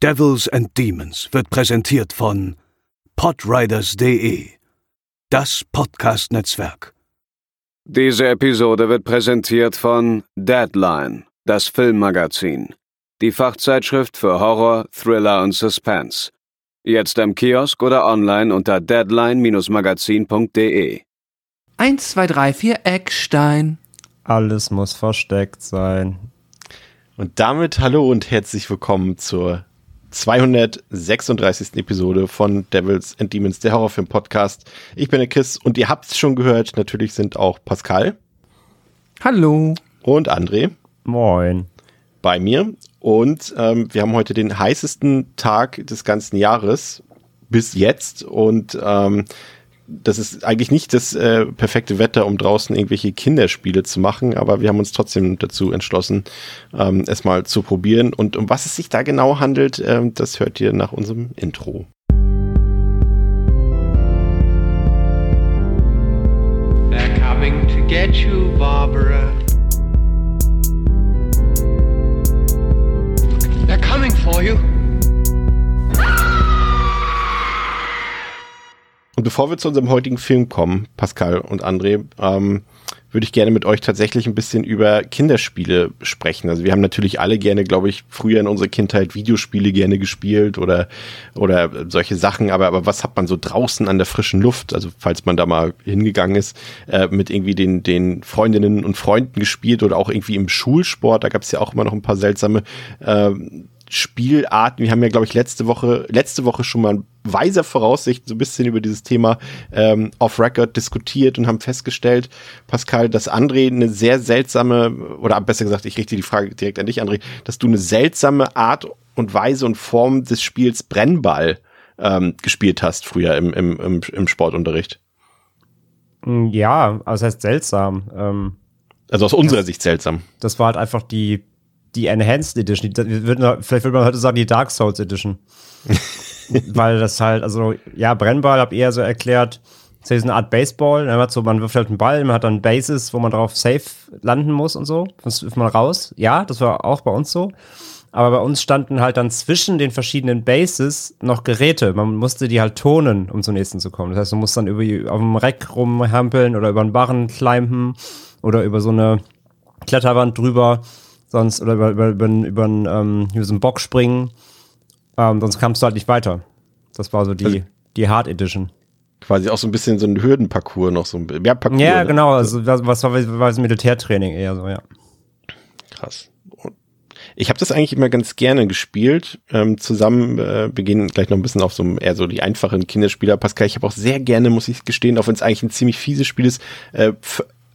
Devils and Demons wird präsentiert von podriders.de, das Podcast-Netzwerk. Diese Episode wird präsentiert von Deadline, das Filmmagazin, die Fachzeitschrift für Horror, Thriller und Suspense. Jetzt im Kiosk oder online unter deadline-magazin.de. 1, 2, 3, 4, Eckstein. Alles muss versteckt sein. Und damit hallo und herzlich willkommen zur 236. Episode von Devils and Demons, der Horrorfilm-Podcast. Ich bin der Chris und ihr habt es schon gehört, natürlich sind auch Pascal. Hallo. Und André. Moin. Bei mir. Und ähm, wir haben heute den heißesten Tag des ganzen Jahres bis jetzt. Und ähm, das ist eigentlich nicht das äh, perfekte Wetter, um draußen irgendwelche Kinderspiele zu machen, aber wir haben uns trotzdem dazu entschlossen, ähm, es mal zu probieren. Und um was es sich da genau handelt, ähm, das hört ihr nach unserem Intro. They're coming to get you, Barbara. They're coming for you. Und bevor wir zu unserem heutigen Film kommen, Pascal und André, ähm, würde ich gerne mit euch tatsächlich ein bisschen über Kinderspiele sprechen. Also wir haben natürlich alle gerne, glaube ich, früher in unserer Kindheit Videospiele gerne gespielt oder oder solche Sachen. Aber aber was hat man so draußen an der frischen Luft? Also falls man da mal hingegangen ist, äh, mit irgendwie den den Freundinnen und Freunden gespielt oder auch irgendwie im Schulsport. Da gab es ja auch immer noch ein paar seltsame äh, Spielarten. Wir haben ja, glaube ich, letzte Woche, letzte Woche schon mal weiser Voraussicht so ein bisschen über dieses Thema ähm, off-Record diskutiert und haben festgestellt, Pascal, dass André eine sehr seltsame, oder besser gesagt, ich richte die Frage direkt an dich, André, dass du eine seltsame Art und Weise und Form des Spiels Brennball ähm, gespielt hast früher im, im, im, im Sportunterricht. Ja, also das heißt seltsam. Ähm, also aus unserer Sicht seltsam. Das war halt einfach die die Enhanced Edition. Die, würden, vielleicht würde man heute sagen, die Dark Souls Edition. Weil das halt, also, ja, Brennball habe ich eher so erklärt, das ist eine Art Baseball. Man, hat so, man wirft halt einen Ball, man hat dann Bases, wo man drauf safe landen muss und so. Das wirft man raus. Ja, das war auch bei uns so. Aber bei uns standen halt dann zwischen den verschiedenen Bases noch Geräte. Man musste die halt tonen, um zum nächsten zu kommen. Das heißt, du musst dann über, auf dem Reck rumhampeln oder über einen Barren climben oder über so eine Kletterwand drüber sonst oder über, über, über, über, ähm, über so einen Bock springen. Ähm, sonst kamst du halt nicht weiter. Das war so die, also, die Hard Edition. Quasi auch so ein bisschen so ein Hürdenparcours noch so ein ja, Parcours, ja ne? genau, also was, was war, war das Militärtraining eher so, ja. Krass. Ich habe das eigentlich immer ganz gerne gespielt. Ähm, zusammen, äh, wir gehen gleich noch ein bisschen auf so eher so die einfachen Kinderspieler. Pascal, ich habe auch sehr gerne, muss ich gestehen, auch wenn es eigentlich ein ziemlich fieses Spiel ist, äh,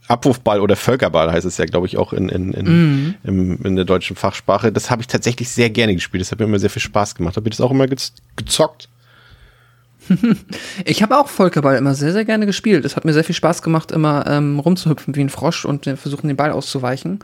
Abwurfball oder Völkerball heißt es ja, glaube ich, auch in, in, in, mm. in, in der deutschen Fachsprache. Das habe ich tatsächlich sehr gerne gespielt. Das hat mir immer sehr viel Spaß gemacht. Habe ich das auch immer gezockt? ich habe auch Völkerball immer sehr, sehr gerne gespielt. Es hat mir sehr viel Spaß gemacht, immer ähm, rumzuhüpfen wie ein Frosch und äh, versuchen, den Ball auszuweichen.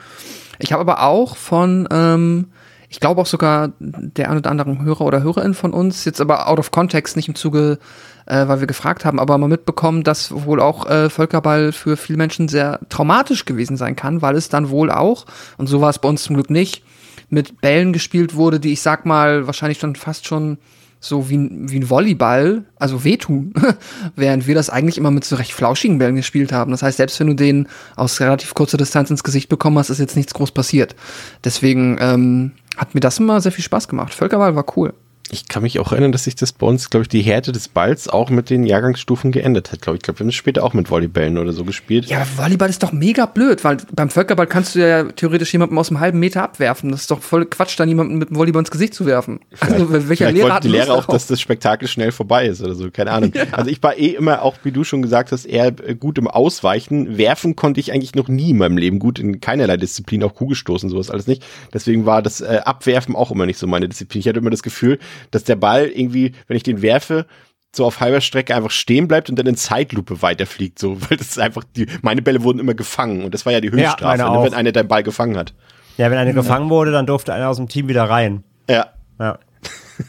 Ich habe aber auch von, ähm, ich glaube auch sogar der ein oder anderen Hörer oder Hörerin von uns, jetzt aber out of context, nicht im Zuge äh, weil wir gefragt haben, aber mal mitbekommen, dass wohl auch äh, Völkerball für viele Menschen sehr traumatisch gewesen sein kann, weil es dann wohl auch, und so war es bei uns zum Glück nicht, mit Bällen gespielt wurde, die ich sag mal wahrscheinlich dann fast schon so wie, wie ein Volleyball, also wehtun, während wir das eigentlich immer mit so recht flauschigen Bällen gespielt haben. Das heißt, selbst wenn du den aus relativ kurzer Distanz ins Gesicht bekommen hast, ist jetzt nichts groß passiert. Deswegen ähm, hat mir das immer sehr viel Spaß gemacht. Völkerball war cool ich kann mich auch erinnern, dass sich das bei uns, glaube ich, die Härte des Balls auch mit den Jahrgangsstufen geändert hat. Glaube ich, glaube, wir haben es später auch mit Volleybällen oder so gespielt. Ja, Volleyball ist doch mega blöd, weil beim Völkerball kannst du ja theoretisch jemanden aus einem halben Meter abwerfen. Das ist doch voll Quatsch, dann jemanden mit dem Volleyball ins Gesicht zu werfen. Vielleicht, also welcher Lehrer hat die Lehrer auch, dass das Spektakel schnell vorbei ist oder so, keine Ahnung. Ja. Also ich war eh immer auch, wie du schon gesagt hast, eher gut im Ausweichen. Werfen konnte ich eigentlich noch nie in meinem Leben gut in keinerlei Disziplin, auch Kugelstoßen, sowas alles nicht. Deswegen war das äh, Abwerfen auch immer nicht so meine Disziplin. Ich hatte immer das Gefühl, dass der Ball irgendwie, wenn ich den werfe, so auf halber Strecke einfach stehen bleibt und dann in Zeitlupe weiterfliegt, so, weil das ist einfach die, meine Bälle wurden immer gefangen und das war ja die Höchststrafe, ja, ne, wenn einer deinen Ball gefangen hat. Ja, wenn einer ja. gefangen wurde, dann durfte einer aus dem Team wieder rein. Ja. Ja.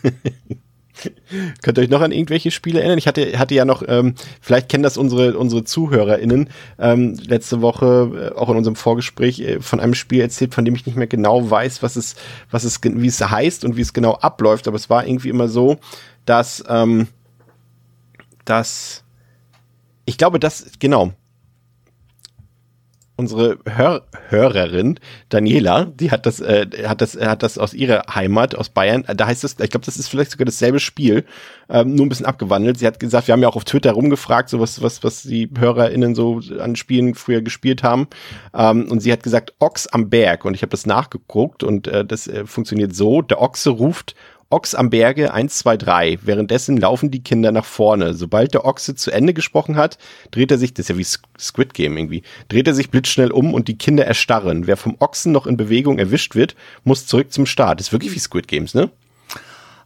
Könnt ihr euch noch an irgendwelche Spiele erinnern? Ich hatte, hatte ja noch, ähm, vielleicht kennen das unsere, unsere ZuhörerInnen, ähm, letzte Woche, äh, auch in unserem Vorgespräch, äh, von einem Spiel erzählt, von dem ich nicht mehr genau weiß, was es, was es, wie es heißt und wie es genau abläuft, aber es war irgendwie immer so, dass, ähm, dass, ich glaube, dass, genau, unsere Hör Hörerin Daniela, die hat das, äh, hat das, hat das aus ihrer Heimat aus Bayern. Da heißt es, ich glaube, das ist vielleicht sogar dasselbe Spiel, ähm, nur ein bisschen abgewandelt. Sie hat gesagt, wir haben ja auch auf Twitter rumgefragt, so was, was, was die HörerInnen so an Spielen früher gespielt haben. Ähm, und sie hat gesagt, Ochs am Berg. Und ich habe das nachgeguckt und äh, das äh, funktioniert so: Der Ochse ruft Ochs am Berge 1, 2, 3. Währenddessen laufen die Kinder nach vorne. Sobald der Ochse zu Ende gesprochen hat, dreht er sich, das ist ja wie Squid Game irgendwie, dreht er sich blitzschnell um und die Kinder erstarren. Wer vom Ochsen noch in Bewegung erwischt wird, muss zurück zum Start. Das ist wirklich wie Squid Games, ne?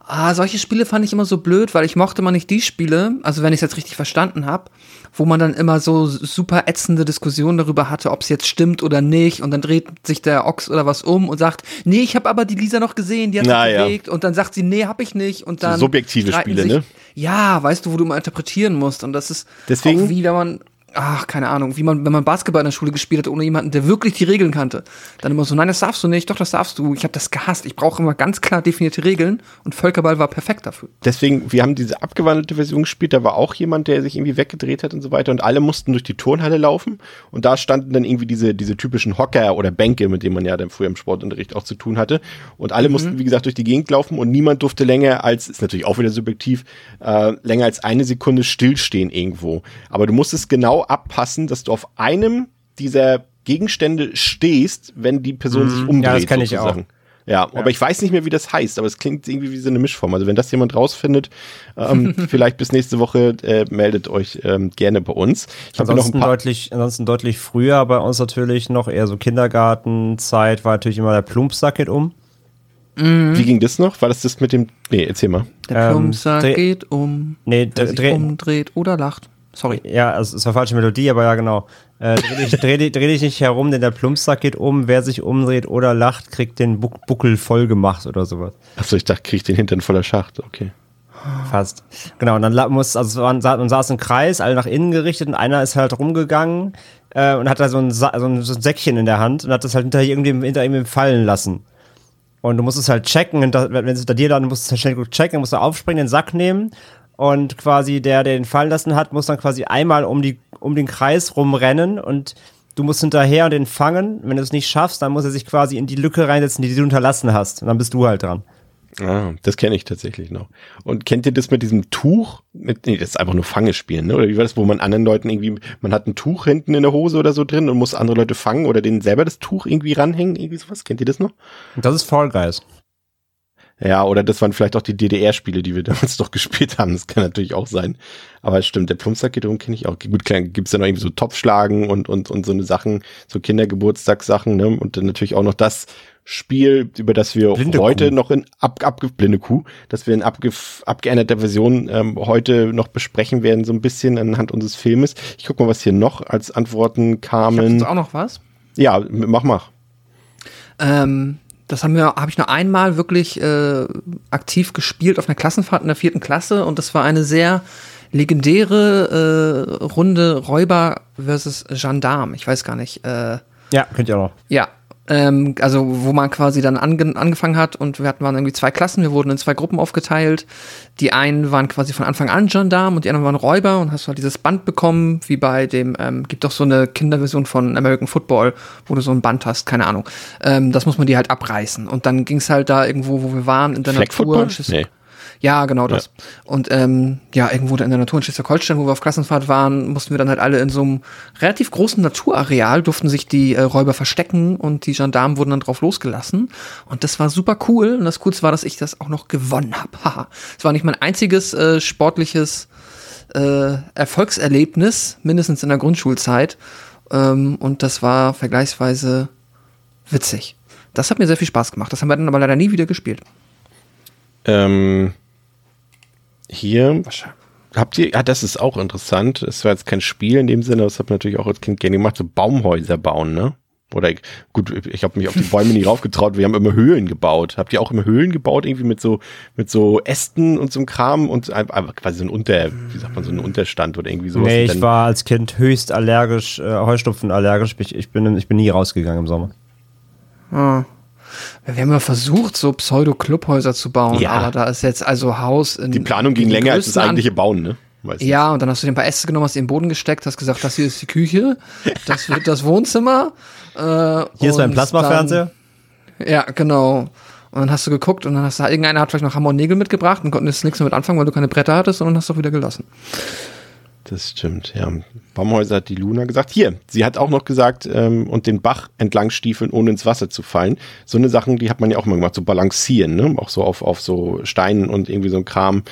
Ah, solche Spiele fand ich immer so blöd, weil ich mochte mal nicht die Spiele, also wenn ich es jetzt richtig verstanden habe, wo man dann immer so super ätzende Diskussionen darüber hatte, ob es jetzt stimmt oder nicht und dann dreht sich der Ochs oder was um und sagt, nee, ich habe aber die Lisa noch gesehen, die hat Na, sich ja. bewegt und dann sagt sie, nee, hab ich nicht und dann So subjektive Spiele, sich, ne? Ja, weißt du, wo du mal interpretieren musst und das ist Deswegen- auch wieder man Ach, keine Ahnung, wie man, wenn man Basketball in der Schule gespielt hat ohne jemanden, der wirklich die Regeln kannte. Dann immer so, nein, das darfst du nicht, doch, das darfst du. Ich habe das gehasst. Ich brauche immer ganz klar definierte Regeln und Völkerball war perfekt dafür. Deswegen, wir haben diese abgewandelte Version gespielt, da war auch jemand, der sich irgendwie weggedreht hat und so weiter und alle mussten durch die Turnhalle laufen und da standen dann irgendwie diese, diese typischen Hocker oder Bänke, mit denen man ja dann früher im Sportunterricht auch zu tun hatte und alle mussten, wie gesagt, durch die Gegend laufen und niemand durfte länger als, ist natürlich auch wieder subjektiv, äh, länger als eine Sekunde stillstehen irgendwo. Aber du musstest genau abpassen, dass du auf einem dieser Gegenstände stehst, wenn die Person sich umdreht. Ja, das kenn ich sozusagen. Ja, aber ich weiß nicht mehr, wie das heißt, aber es klingt irgendwie wie so eine Mischform. Also wenn das jemand rausfindet, ähm, vielleicht bis nächste Woche äh, meldet euch ähm, gerne bei uns. Ich habe noch ein Ansonsten paar. deutlich, ansonsten deutlich früher bei uns natürlich noch eher so Kindergartenzeit war natürlich immer der Plumpsack geht um. Wie ging das noch? War das das mit dem? Nee, erzähl mal. Der Ähm, Plumpsack dreh- geht um, Nee, der sich dreh- umdreht oder lacht. Sorry. Ja, also, es war falsche Melodie, aber ja, genau. Äh, dreh, dich, dreh, dich- dreh dich nicht herum, denn der Plumpsack geht um. Wer sich umdreht oder lacht, kriegt den Buc Buckel voll gemacht oder sowas. Achso, ich dachte, krieg ich den Hintern voller Schacht. Okay. Fast. Genau, und dann muss, also es war, man saß im Kreis, alle nach innen gerichtet und einer ist halt rumgegangen äh, und hat da so ein, Sa so, ein, so ein Säckchen in der Hand und hat das halt hinter irgendwem, hinter ihm fallen lassen. Und du musst es halt checken, und da, wenn es hinter dir dann, du musst es halt schnell gut checken, musst du aufspringen, den Sack nehmen und quasi der, der den fallen lassen hat, muss dann quasi einmal um, die, um den Kreis rumrennen und du musst hinterher und den fangen. Wenn du es nicht schaffst, dann muss er sich quasi in die Lücke reinsetzen, die du unterlassen hast. Und dann bist du halt dran. Ah, das kenne ich tatsächlich noch. Und kennt ihr das mit diesem Tuch? Mit, nee, das ist einfach nur Fangespielen, ne? Oder wie war das, wo man anderen Leuten irgendwie, man hat ein Tuch hinten in der Hose oder so drin und muss andere Leute fangen oder denen selber das Tuch irgendwie ranhängen? Irgendwie sowas? Kennt ihr das noch? Das ist Fall Guys. Ja, oder das waren vielleicht auch die DDR-Spiele, die wir damals doch gespielt haben. Das kann natürlich auch sein. Aber es stimmt, der Plumpsack geht um, kenne ich auch. Gut, klar, gibt's dann noch irgendwie so Topfschlagen und, und, und so eine Sachen, so Kindergeburtstagssachen, ne? Und dann natürlich auch noch das Spiel, über das wir Blinde heute Kuh. noch in ab, abge, blinde Kuh, dass wir in abge, abgeänderter Version ähm, heute noch besprechen werden, so ein bisschen anhand unseres Filmes. Ich guck mal, was hier noch als Antworten Ich kamen. jetzt auch noch was. Ja, mach, mach. Ähm, das haben wir, habe ich nur einmal wirklich äh, aktiv gespielt auf einer Klassenfahrt in der vierten Klasse und das war eine sehr legendäre äh, Runde Räuber versus Gendarm. Ich weiß gar nicht. Äh, Ja, könnt ihr auch noch. ja, ähm, also wo man quasi dann ange angefangen hat und wir hatten waren irgendwie zwei Klassen, wir wurden in zwei Gruppen aufgeteilt. Die einen waren quasi von Anfang an Gendarm und die anderen waren Räuber und hast halt dieses Band bekommen, wie bei dem, ähm, gibt doch so eine Kinderversion von American Football, wo du so ein Band hast, keine Ahnung. Ähm, das muss man dir halt abreißen. Und dann ging's halt da irgendwo, wo wir waren, in der Flag Natur. Football? Nee. Ja, genau das. Und ähm, ja, irgendwo in der Natur in Schleswig-Holstein, wo wir auf Klassenfahrt waren, mussten wir dann halt alle in so einem relativ großen Naturareal, durften sich die äh, Räuber verstecken und die Gendarmen wurden dann drauf losgelassen. Und das war super cool. Und das Coolste war, dass ich das auch noch gewonnen habe. Haha. Es war nicht mein einziges äh, sportliches äh, Erfolgserlebnis, mindestens in der Grundschulzeit. Ähm, und das war vergleichsweise witzig. Das hat mir sehr viel Spaß gemacht. Das haben wir dann aber leider nie wieder gespielt. Ähm, hier. Habt ihr, ja, das ist auch interessant. Es war jetzt kein Spiel in dem Sinne, das hat man natürlich auch als Kind gerne gemacht, so Baumhäuser bauen, ne? Oder ich, gut, ich habe mich auf die Bäume nie raufgetraut. Wir haben immer Höhlen gebaut. Habt ihr auch immer Höhlen gebaut, irgendwie mit so mit so Ästen und so einem Kram und einfach quasi so ein Unter, wie sagt man, so ein Unterstand oder irgendwie sowas. Nee, ich war als Kind höchst allergisch, äh, Heuschnupfen allergisch. Ich, ich, bin, ich bin nie rausgegangen im Sommer. Wir haben ja versucht, so Pseudo-Clubhäuser zu bauen, Ja. aber da ist jetzt also Haus in Die Planung ging in den länger als das eigentliche Bauen, ne? Weißt du? Ja, und dann hast du dir ein paar Äste genommen, hast in den Boden gesteckt, hast gesagt, das hier ist die Küche, das wird das Wohnzimmer. Äh, Hier ist mein Plasmafernseher. Ja, genau. Und dann hast du geguckt und dann hast du, irgendeiner hat vielleicht noch Hammer und Nägel mitgebracht und konnten jetzt nichts mehr mit anfangen, weil du keine Bretter hattest und dann hast du auch wieder gelassen. Das stimmt, ja. Baumhäuser hat die Luna gesagt. Hier, sie hat auch noch gesagt, ähm, und den Bach entlang stiefeln, ohne ins Wasser zu fallen. So eine Sachen, die hat man ja auch immer gemacht, so balancieren, ne? Auch so auf, auf so Steinen und irgendwie so ein Kram.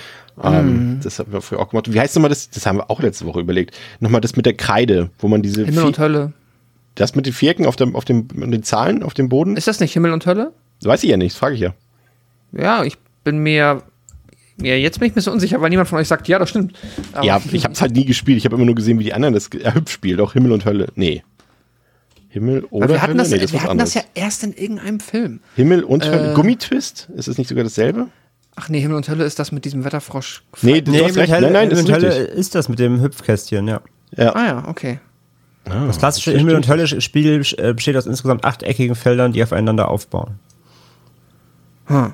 Ähm, Das haben wir früher auch gemacht. Wie heißt nochmal das? Das haben wir auch letzte Woche überlegt. Nochmal das mit der Kreide, wo man diese Himmel und Hölle. das mit den Vierecken auf dem, auf dem, den Zahlen auf dem Boden? Ist das nicht Himmel und Hölle? Weiß ich ja nicht, das frage ich ja. Ja, ich bin mir. Ja, jetzt bin ich mir so unsicher, weil niemand von euch sagt, ja, das stimmt. Aber ja, ich habe es halt nie gespielt. Ich habe immer nur gesehen, wie die anderen das äh, hübsch spielen. Auch Himmel und Hölle. Nee. Himmel oder Weil wir hatten, Hölle? das, nee, das wir hatten das ja erst in irgendeinem Film. Himmel und Hölle. Äh, Gummitwist? Ist es nicht sogar dasselbe? Ach nee, Himmel und Hölle ist das mit diesem Wetterfrosch. Nee, du Nee, hast recht. Hölle, Nein, nein, das ist mit Hölle richtig. ist das mit dem Hüpfkästchen, ja. Ja. Ah ja, okay. Das klassische Himmel- und Hölle-Spiel äh, besteht aus insgesamt achteckigen Feldern, die aufeinander aufbauen. Hm.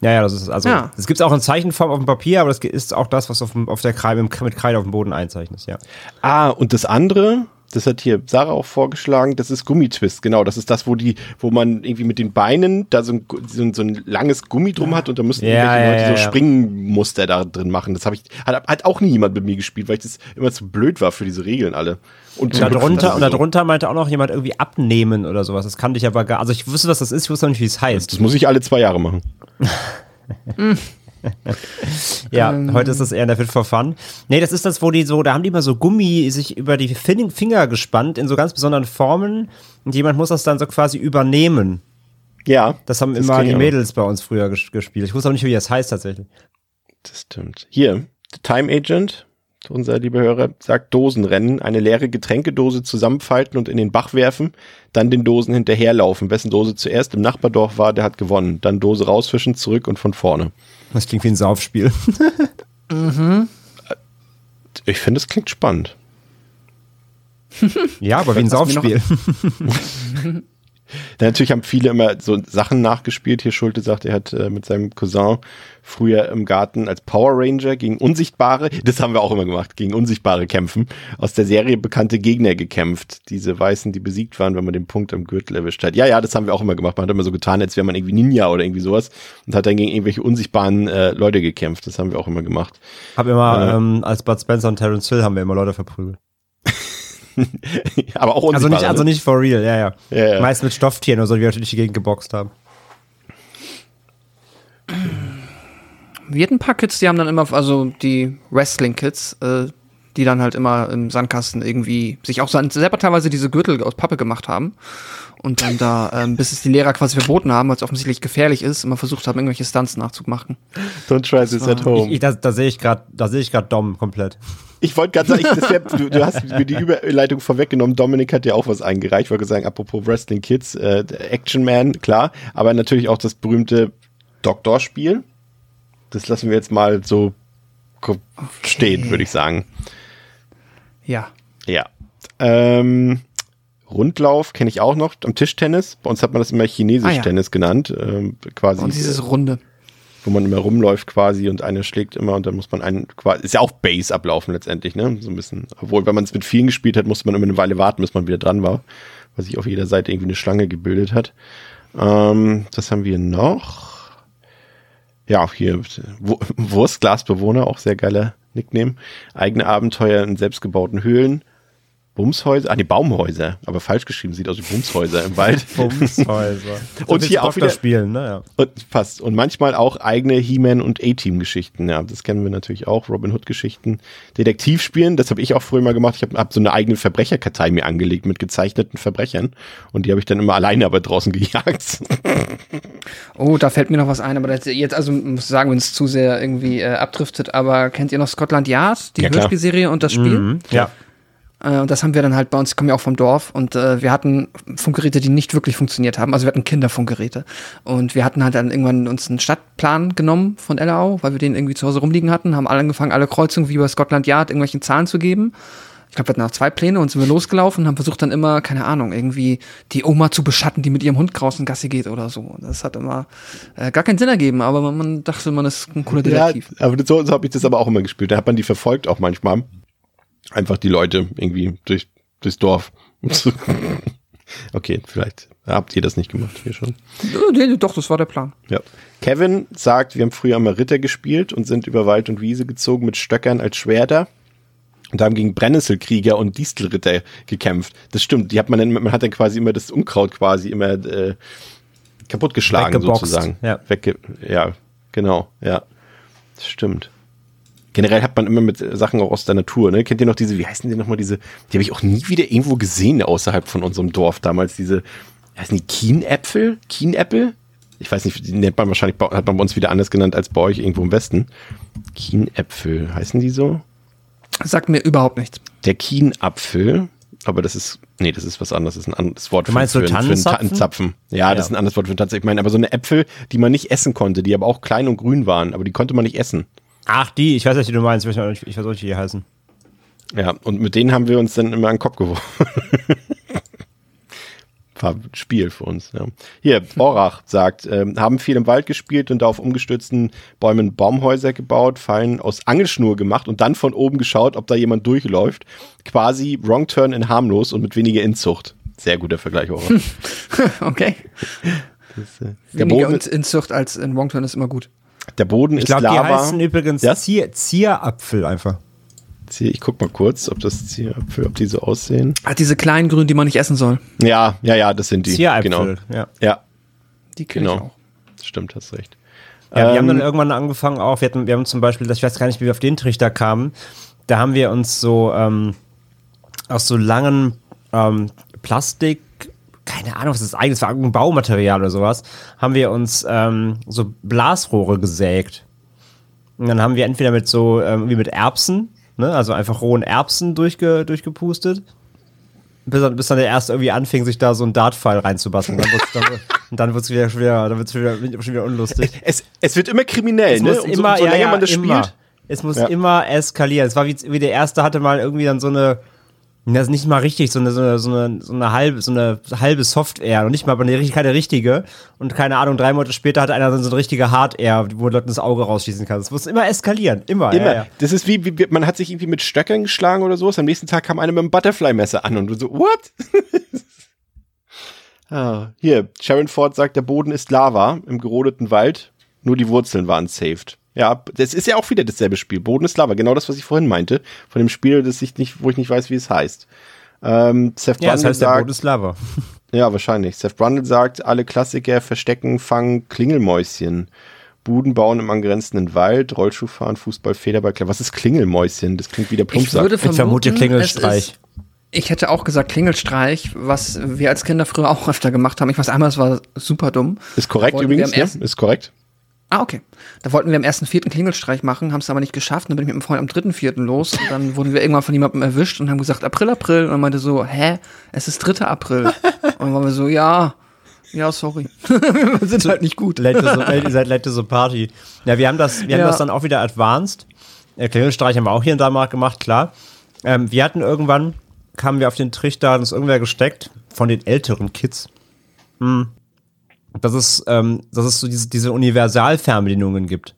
Ja, ja, das ist also. Ja. Es gibt auch in Zeichenform auf dem Papier, aber das ist auch das, was auf, dem, auf der Kreide, mit Kreide auf dem Boden einzeichnet, ja. Ah, und das andere, das hat hier Sarah auch vorgeschlagen, das ist Gummitwist. Genau, das ist das, wo die, wo man irgendwie mit den Beinen da so ein, so ein, so ein langes Gummi drum hat und da müssen Ja, irgendwelche ja, Leute ja, so ja. Springmuster da drin machen. Das habe ich, hat, hat auch nie jemand mit mir gespielt, weil ich das immer zu blöd war für diese Regeln alle. Und Und darunter, und so. darunter meinte auch noch jemand irgendwie abnehmen oder sowas. Das kannte ich aber gar. Also ich wusste, was das ist, ich wusste noch nicht, wie es heißt. Das muss ich alle zwei Jahre machen. Ja, Ähm. heute ist das eher in der Fit for Fun. Nee, das ist das, wo die so, da haben die immer so Gummi sich über die Fin Finger gespannt in so ganz besonderen Formen und jemand muss das dann so quasi übernehmen. Ja. Das haben Das immer die auch. Mädels bei uns früher ges gespielt. Ich wusste auch nicht, wie das heißt tatsächlich. Das stimmt. Hier, The Time Agent, unser lieber Hörer, sagt Dosenrennen, eine leere Getränkedose zusammenfalten und in den Bach werfen, dann den Dosen hinterherlaufen. Wessen Dose zuerst im Nachbardorf war, der hat gewonnen. Dann Dose rausfischen, zurück und von vorne. Das klingt wie ein Saufspiel. Ich finde, es klingt spannend. ja, aber wie ein Saufspiel. Ja, natürlich haben viele immer so Sachen nachgespielt. Hier Schulte sagt, er hat äh, mit seinem Cousin früher im Garten als Power Ranger gegen Unsichtbare, das haben wir auch immer gemacht, gegen Unsichtbare kämpfen, aus der Serie bekannte Gegner gekämpft. Diese Weißen, die besiegt waren, wenn man den Punkt am Gürtel erwischt hat. Ja, ja, das haben wir auch immer gemacht. Man hat immer so getan, als wäre man irgendwie Ninja oder irgendwie sowas und hat dann gegen irgendwelche unsichtbaren äh, Leute gekämpft. Das haben wir auch immer gemacht. Hab immer, Ja. ähm, als Bud Spencer und Terence Hill haben wir immer Leute verprügelt. Aber auch. Also nicht, also ne? nicht for real, ja, ja. Ja, ja. Meist mit Stofftieren oder so, die wir natürlich die Gegend geboxt haben. Wir hatten ein paar Kids, die haben dann immer, also die Wrestling-Kids, äh, die dann halt immer im Sandkasten irgendwie sich auch selber teilweise diese Gürtel aus Pappe gemacht haben und dann da, ähm, bis es die Lehrer quasi verboten haben, weil es offensichtlich gefährlich ist, immer versucht haben, irgendwelche Stunts nachzumachen. Don't try this at home. Ich, ich, da da sehe ich gerade, da sehe ich gerade Dom komplett. Ich wollte gerade sagen, ich, wär, du, du hast mir die Überleitung vorweggenommen. Dominik hat ja auch was eingereicht. Ich wollte sagen, apropos Wrestling Kids, äh, Action Man, klar, aber natürlich auch das berühmte Doktorspiel. Das lassen wir jetzt mal so stehen, würde ich sagen. Ja. Ja. Ähm, Rundlauf kenne ich auch noch am Tischtennis. Bei uns hat man das immer chinesisch Ah, ja. Tennis genannt. Ähm, quasi, Und dieses Runde. Wo man immer rumläuft quasi und einer schlägt immer und dann muss man einen quasi, ist ja auch Base ablaufen letztendlich, ne? So ein bisschen. Obwohl, wenn man es mit vielen gespielt hat, musste man immer eine Weile warten, bis man wieder dran war, weil sich auf jeder Seite irgendwie eine Schlange gebildet hat. Ähm, was haben wir noch? Ja, hier Wu- Wurstglasbewohner, auch sehr geiler Nickname. Eigene Abenteuer in selbstgebauten Höhlen. Bumshäuser, ah nee, Baumhäuser, aber falsch geschrieben, sieht aus wie Bumshäuser im Wald. Bumshäuser. Und hier auch wieder- spielen, ne? Ja. Und passt. Und manchmal auch eigene He-Man und A-Team-Geschichten. Ja, das kennen wir natürlich auch. Robin Hood-Geschichten. Detektivspielen, das habe ich auch früher mal gemacht. Ich habe hab so eine eigene Verbrecherkartei mir angelegt mit gezeichneten Verbrechern. Und die habe ich dann immer alleine aber draußen gejagt. Oh, da fällt mir noch was ein, aber das, jetzt, also muss sagen, wenn es zu sehr irgendwie äh, abdriftet, aber kennt ihr noch Scotland Yard, die Ja. Hörspielserie und das Spiel? Mhm. ja. Äh, Und das haben wir dann halt bei uns, ich komme ja auch vom Dorf und äh, wir hatten Funkgeräte, die nicht wirklich funktioniert haben. Also wir hatten Kinderfunkgeräte. Und wir hatten halt dann irgendwann uns einen Stadtplan genommen von LAO, weil wir den irgendwie zu Hause rumliegen hatten, haben alle angefangen, alle Kreuzungen wie bei Scotland Yard irgendwelchen Zahlen zu geben. Ich glaube, wir hatten auch zwei Pläne und sind wir losgelaufen und haben versucht dann immer, keine Ahnung, irgendwie die Oma zu beschatten, die mit ihrem Hund draußen Gassi geht oder so. Das hat immer äh, gar keinen Sinn ergeben, aber man, man dachte, man ist ein cooler Ja, Detektiv. aber so, so habe ich das aber auch immer gespielt. Da hat man die verfolgt auch manchmal. Einfach die Leute irgendwie durch, durchs Dorf. okay, vielleicht habt ihr das nicht gemacht hier schon. Nee, doch, das war der Plan. Ja. Kevin sagt, wir haben früher immer Ritter gespielt und sind über Wald und Wiese gezogen mit Stöckern als Schwerter. Und haben gegen Brennnesselkrieger und Distelritter gekämpft. Das stimmt. Die hat man dann, man hat dann quasi immer das Unkraut quasi immer äh, kaputtgeschlagen sozusagen. ja. Wegge ja, genau, ja. Das stimmt. Generell hat man immer mit Sachen auch aus der Natur, ne? Kennt ihr noch diese, wie heißen die nochmal, diese, die habe ich auch nie wieder irgendwo gesehen außerhalb von unserem Dorf damals, diese, heißen die Kienäpfel? Kienäpfel? Ich weiß nicht, die nennt man wahrscheinlich, bei- hat man bei uns wieder anders genannt als bei euch irgendwo im Westen. Kienäpfel, heißen die so? Sagt mir überhaupt nichts. Der Kienapfel, aber das ist, nee, das ist was anderes, das ist ein anderes Wort Du meinst so für, für einen Tannenzapfen? Tannenzapfen. Ja, das Ja. ist ein anderes Wort für einen Tannenzapfen. Ich meine, aber so eine Äpfel, die man nicht essen konnte, die aber auch klein und grün waren, aber die konnte man nicht essen. Ach, die, ich weiß nicht, wie du meinst, ich weiß nicht, ich weiß nicht, wie die heißen. Ja, und mit denen haben wir uns dann immer an den Kopf geworfen. War ein Spiel für uns. Ja. Hier, Orach sagt, ähm, haben viel im Wald gespielt und da auf umgestürzten Bäumen Baumhäuser gebaut, Fallen aus Angelschnur gemacht und dann von oben geschaut, ob da jemand durchläuft. Quasi Wrong Turn in harmlos und mit weniger Inzucht. Sehr guter Vergleich, Orach. Okay. Der Weniger Boden, in- Inzucht als in Wongturn ist immer gut. Der Boden Ich ist glaube, die Lava. heißen übrigens Ja? Zier, Zierapfel einfach. Zier- Ich guck mal kurz, ob das Zierapfel, ob die so aussehen. Ah, diese kleinen Grünen, die man nicht essen soll. Ja, ja, ja, das sind die. Zieräpfel, Genau. ja. Ja, Die kenne ich genau. auch. Stimmt, hast recht. Ja, wir haben dann Ähm, irgendwann angefangen auch, wir, hatten, wir haben zum Beispiel, ich weiß gar nicht, wie wir auf den Trichter kamen, da haben wir uns so ähm, aus so langen ähm, Plastik, keine Ahnung, was das ist eigentlich, das war irgendein Baumaterial oder sowas, haben wir uns ähm, so Blasrohre gesägt. Und dann haben wir entweder mit so, ähm, wie mit Erbsen, ne, also einfach rohen Erbsen durchge, durchgepustet, bis dann, bis dann der erste irgendwie anfing, sich da so einen Dartpfeil reinzubasteln. Dann wird's- dann, und dann wird es wieder, schon wieder, dann wird's schon wieder, schon wieder unlustig. Es, es wird immer kriminell, Es ne? muss Umso, immer, umso ja, länger ja, man das immer. spielt. Es muss Ja. immer eskalieren. Es war wie, wie der erste hatte mal irgendwie dann so eine, das ist nicht mal richtig, so eine, so eine, so eine, so eine halbe, so eine halbe Soft-Air und nicht mal aber eine, keine richtige. Und keine Ahnung, drei Monate später hat einer so eine richtige Hard-Air, wo Leuten das Auge rausschießen kann. Es muss immer eskalieren. Immer. Immer. Ja, ja. Das ist wie, wie, man hat sich irgendwie mit Stöckern geschlagen oder sowas. Am nächsten Tag kam einer mit einem Butterfly-Messer an und du so, what? ah, hier, Sharon Ford sagt, der Boden ist Lava im gerodeten Wald. Nur die Wurzeln waren saved. Ja, das ist ja auch wieder dasselbe Spiel. Boden ist Lava. Genau das, was ich vorhin meinte. Von dem Spiel, das ich nicht, wo ich nicht weiß, wie es heißt. Ähm, Seth Ja, das Brundle heißt, der sagt, Boden ist Lava. Ja, wahrscheinlich. Seth Brundle sagt, alle Klassiker verstecken, fangen Klingelmäuschen. Buden bauen im angrenzenden Wald, Rollschuh fahren, Fußball, Federball, Klar. Was ist Klingelmäuschen? Das klingt wie der Ich Plumpsack. würde Ich vermute vermuten, Klingelstreich. es ist- Ich hätte auch gesagt Klingelstreich, was wir als Kinder früher auch öfter gemacht haben. Ich weiß einmal, es war super dumm. Ist korrekt Wollten übrigens, am ne? Ist korrekt. Ah, okay. Da wollten wir am ersten vierten Klingelstreich machen, haben es aber nicht geschafft. Dann bin ich mit dem Freund am dritten vierten los. Und dann wurden wir irgendwann von jemandem erwischt und haben gesagt, April, April. Und er meinte so, hä? Es ist 3. April. Und dann waren wir so, ja, ja, sorry. wir sind halt nicht gut. Late ihr seid late the party. Ja, wir haben das, wir Ja. haben das dann auch wieder advanced. Äh, Klingelstreich haben wir auch hier und da mal gemacht, klar. Ähm, wir hatten irgendwann, kamen wir auf den Trichter, hat uns irgendwer gesteckt, von den älteren Kids. Hm. Dass es, ähm, dass es so diese, diese Universalfernbedienungen gibt.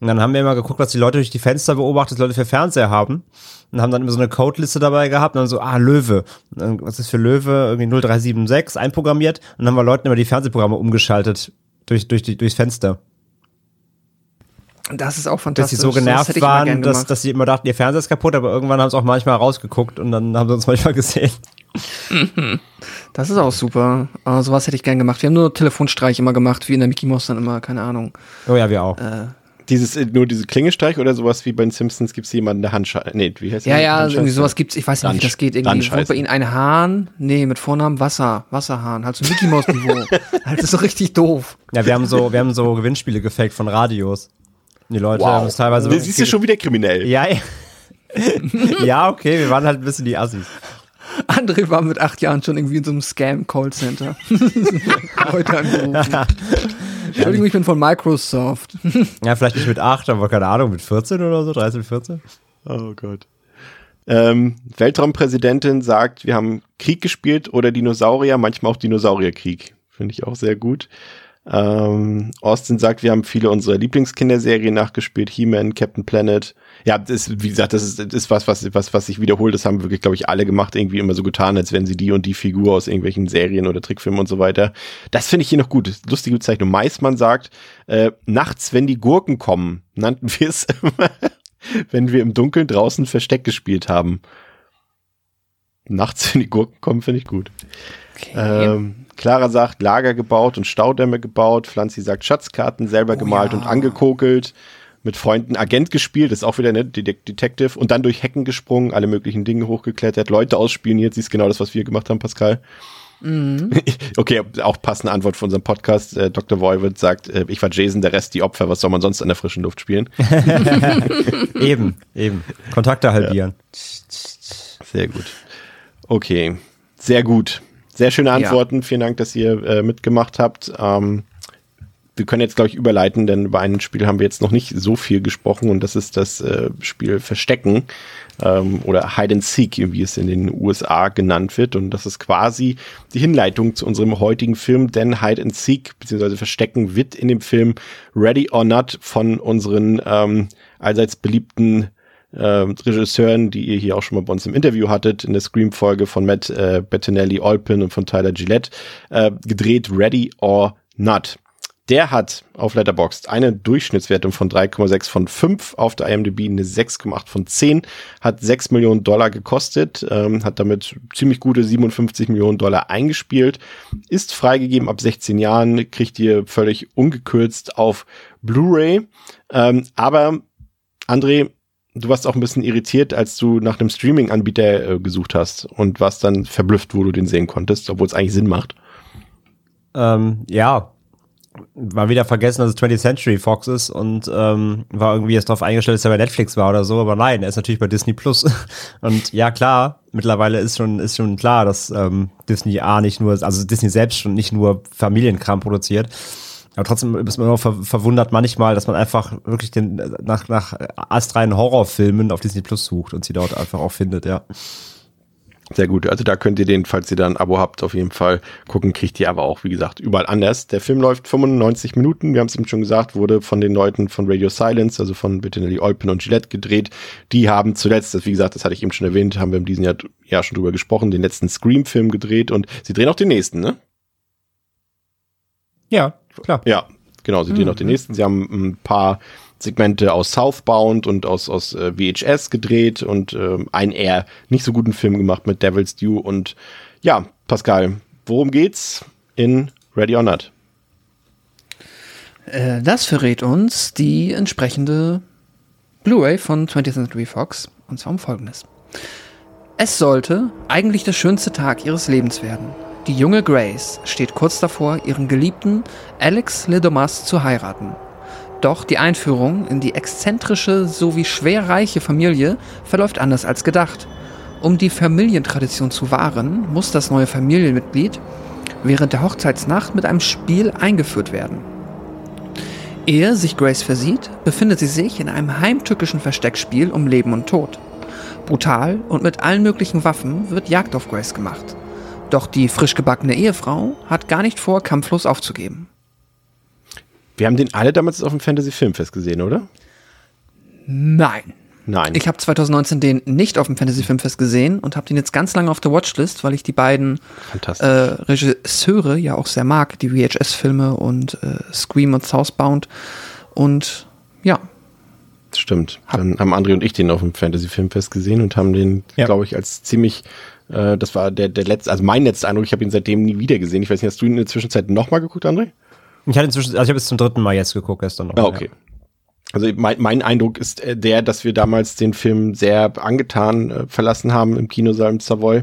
Und dann haben wir immer geguckt, was die Leute durch die Fenster beobachtet, was Leute für Fernseher haben. Und haben dann immer so eine Codeliste dabei gehabt und dann so, ah, Löwe. Dann, was ist für Löwe? Irgendwie 0376 einprogrammiert. Und dann haben wir Leuten immer die Fernsehprogramme umgeschaltet durch, durch die, durchs Fenster. Das ist auch Dass fantastisch. sie so genervt immer waren, dass, dass sie immer dachten, ihr Fernseher ist kaputt, aber irgendwann haben sie auch manchmal rausgeguckt und dann haben sie uns manchmal gesehen. Das ist auch super. Aber sowas hätte ich gern gemacht. Wir haben nur Telefonstreich immer gemacht, wie in der Mickey Mouse dann immer, keine Ahnung. Oh ja, wir auch. Dieses, äh, nur diese Klingestreich oder sowas wie bei den Simpsons gibt es jemanden, der Handschei. Nee, wie heißt Ja, der? ja, Handscheiß? irgendwie sowas gibt's. Ich weiß nicht, wie Ransch- das geht. Irgendwie wohnt bei ihnen ein Hahn. Nee, mit Vornamen Wasser. Wasserhahn. Halt so Mickey Mouse Niveau. halt, das ist so richtig doof. Ja, wir haben so, wir haben so Gewinnspiele gefaked von Radios. Die Leute haben Wow. es teilweise Du siehst du schon wieder kriminell. Ja, ja. ja, okay, wir waren halt ein bisschen die Assis. André war mit acht Jahren schon irgendwie in so einem Scam-Callcenter. Leute angerufen. Entschuldigung, ich bin von Microsoft. Ja, vielleicht nicht mit 8, aber keine Ahnung, mit 14 oder so, 13, 14. Oh Gott. Ähm, Weltraumpräsidentin sagt, wir haben Krieg gespielt oder Dinosaurier, manchmal auch Dinosaurierkrieg. Finde ich auch sehr gut. Ähm, Austin sagt, wir haben viele unserer Lieblingskinderserien nachgespielt, He-Man, Captain Planet. Ja, das wie gesagt, das ist, ist was, was, was, was sich wiederholt. Das haben wirklich, glaube ich, alle gemacht, irgendwie immer so getan, als wenn sie die und die Figur aus irgendwelchen Serien oder Trickfilmen und so weiter. Das finde ich hier noch gut. Lustige Bezeichnung. Meismann sagt, äh, nachts, wenn die Gurken kommen, nannten wir es immer, wenn wir im Dunkeln draußen Versteck gespielt haben. Nachts, wenn die Gurken kommen, finde ich gut. Okay. Ähm, Clara sagt, Lager gebaut und Staudämme gebaut. Pflanzi sagt, Schatzkarten selber Oh gemalt ja. und angekokelt. Mit Freunden Agent gespielt, ist auch wieder ne Det- Detective. Und dann durch Hecken gesprungen, alle möglichen Dinge hochgeklettert, Leute ausspioniert. Sie ist genau das, was wir gemacht haben, Pascal. Mhm. okay, auch passende Antwort von unserem Podcast. Äh, Dr. Voivod sagt, äh, ich war Jason, der Rest die Opfer. Was soll man sonst an der frischen Luft spielen? Eben, eben. Kontakte halbieren. Sehr gut. Okay, sehr gut. Sehr schöne Antworten. Vielen Dank, dass ihr äh, mitgemacht habt. Ähm, wir können jetzt, glaube ich, überleiten, denn über ein Spiel haben wir jetzt noch nicht so viel gesprochen und das ist das äh, Spiel Verstecken ähm, oder Hide and Seek, wie es in den USA genannt wird. Und das ist quasi die Hinleitung zu unserem heutigen Film, denn Hide and Seek bzw. Verstecken wird in dem Film Ready or Not von unseren ähm, allseits beliebten äh, Regisseuren, die ihr hier auch schon mal bei uns im Interview hattet, in der Scream-Folge von Matt äh, Bettinelli Olpin und von Tyler Gillette, äh, gedreht Ready or Not. Der hat auf Letterboxd eine Durchschnittswertung von 3,6 von 5, auf der IMDb eine 6,8 von 10, hat 6 Millionen Dollar gekostet, ähm, hat damit ziemlich gute 57 Millionen Dollar eingespielt, ist freigegeben ab 16 Jahren, kriegt ihr völlig ungekürzt auf Blu-ray, ähm, aber André, du warst auch ein bisschen irritiert, als du nach einem Streaming-Anbieter äh, gesucht hast und warst dann verblüfft, wo du den sehen konntest, obwohl es eigentlich Sinn macht. Ähm, ja, mal wieder vergessen, dass es 20th Century Fox ist und ähm, war irgendwie jetzt darauf eingestellt, dass er bei Netflix war oder so, aber nein, er ist natürlich bei Disney Plus. Und ja, klar, mittlerweile ist schon, ist schon klar, dass ähm, Disney A nicht nur, also Disney selbst schon nicht nur Familienkram produziert. Aber trotzdem ist man immer ver verwundert manchmal, dass man einfach wirklich den, nach, nach astreinen Horrorfilmen auf Disney Plus sucht und sie dort einfach auch findet, ja. Sehr gut. Also da könnt ihr den, falls ihr da ein Abo habt, auf jeden Fall gucken. Kriegt ihr aber auch, wie gesagt, überall anders. Der Film läuft 95 Minuten. Wir haben es eben schon gesagt, wurde von den Leuten von Radio Silence, also von Bettinelli Olpen und Gillette gedreht. Die haben zuletzt, das, wie gesagt, das hatte ich eben schon erwähnt, haben wir in diesem Jahr, Jahr schon drüber gesprochen, den letzten Scream-Film gedreht und sie drehen auch den nächsten, ne? Ja, klar. Ja, genau, sie drehen noch den nächsten. Sie haben ein paar Segmente aus Southbound und aus, aus äh, VHS gedreht und ähm, einen eher nicht so guten Film gemacht mit Devil's Due. Und ja, Pascal, worum geht's in Ready or Not? Äh, das verrät uns die entsprechende Blu-ray von 20th Century Fox. Und zwar um folgendes. Es sollte eigentlich der schönste Tag ihres Lebens werden. Die junge Grace steht kurz davor, ihren Geliebten Alex Ledomas zu heiraten. Doch die Einführung in die exzentrische sowie schwer reiche Familie verläuft anders als gedacht. Um die Familientradition zu wahren, muss das neue Familienmitglied während der Hochzeitsnacht mit einem Spiel eingeführt werden. Ehe sich Grace versieht, befindet sie sich in einem heimtückischen Versteckspiel um Leben und Tod. Brutal und mit allen möglichen Waffen wird Jagd auf Grace gemacht. Doch die frisch gebackene Ehefrau hat gar nicht vor, kampflos aufzugeben. Wir haben den alle damals auf dem Fantasy Filmfest gesehen, oder? Nein. Nein. Ich habe 2019 den nicht auf dem Fantasy Filmfest gesehen und habe den jetzt ganz lange auf der Watchlist, weil ich die beiden äh, Regisseure ja auch sehr mag, die VHS-Filme und äh, Scream und Southbound. Und ja, Stimmt. Dann haben André und ich den auf dem Fantasy Filmfest gesehen und haben den, Ja. glaube ich, als ziemlich, äh, das war der, der letzte, also mein letzter Eindruck, ich habe ihn seitdem nie wieder gesehen. Ich weiß nicht, hast du ihn in der Zwischenzeit nochmal geguckt, André? Ich hatte inzwischen, also ich habe es zum dritten Mal jetzt geguckt gestern noch. Ah, okay. Also mein, mein Eindruck ist äh, der, dass wir damals den Film sehr angetan äh, verlassen haben im Kinosaal im Savoy.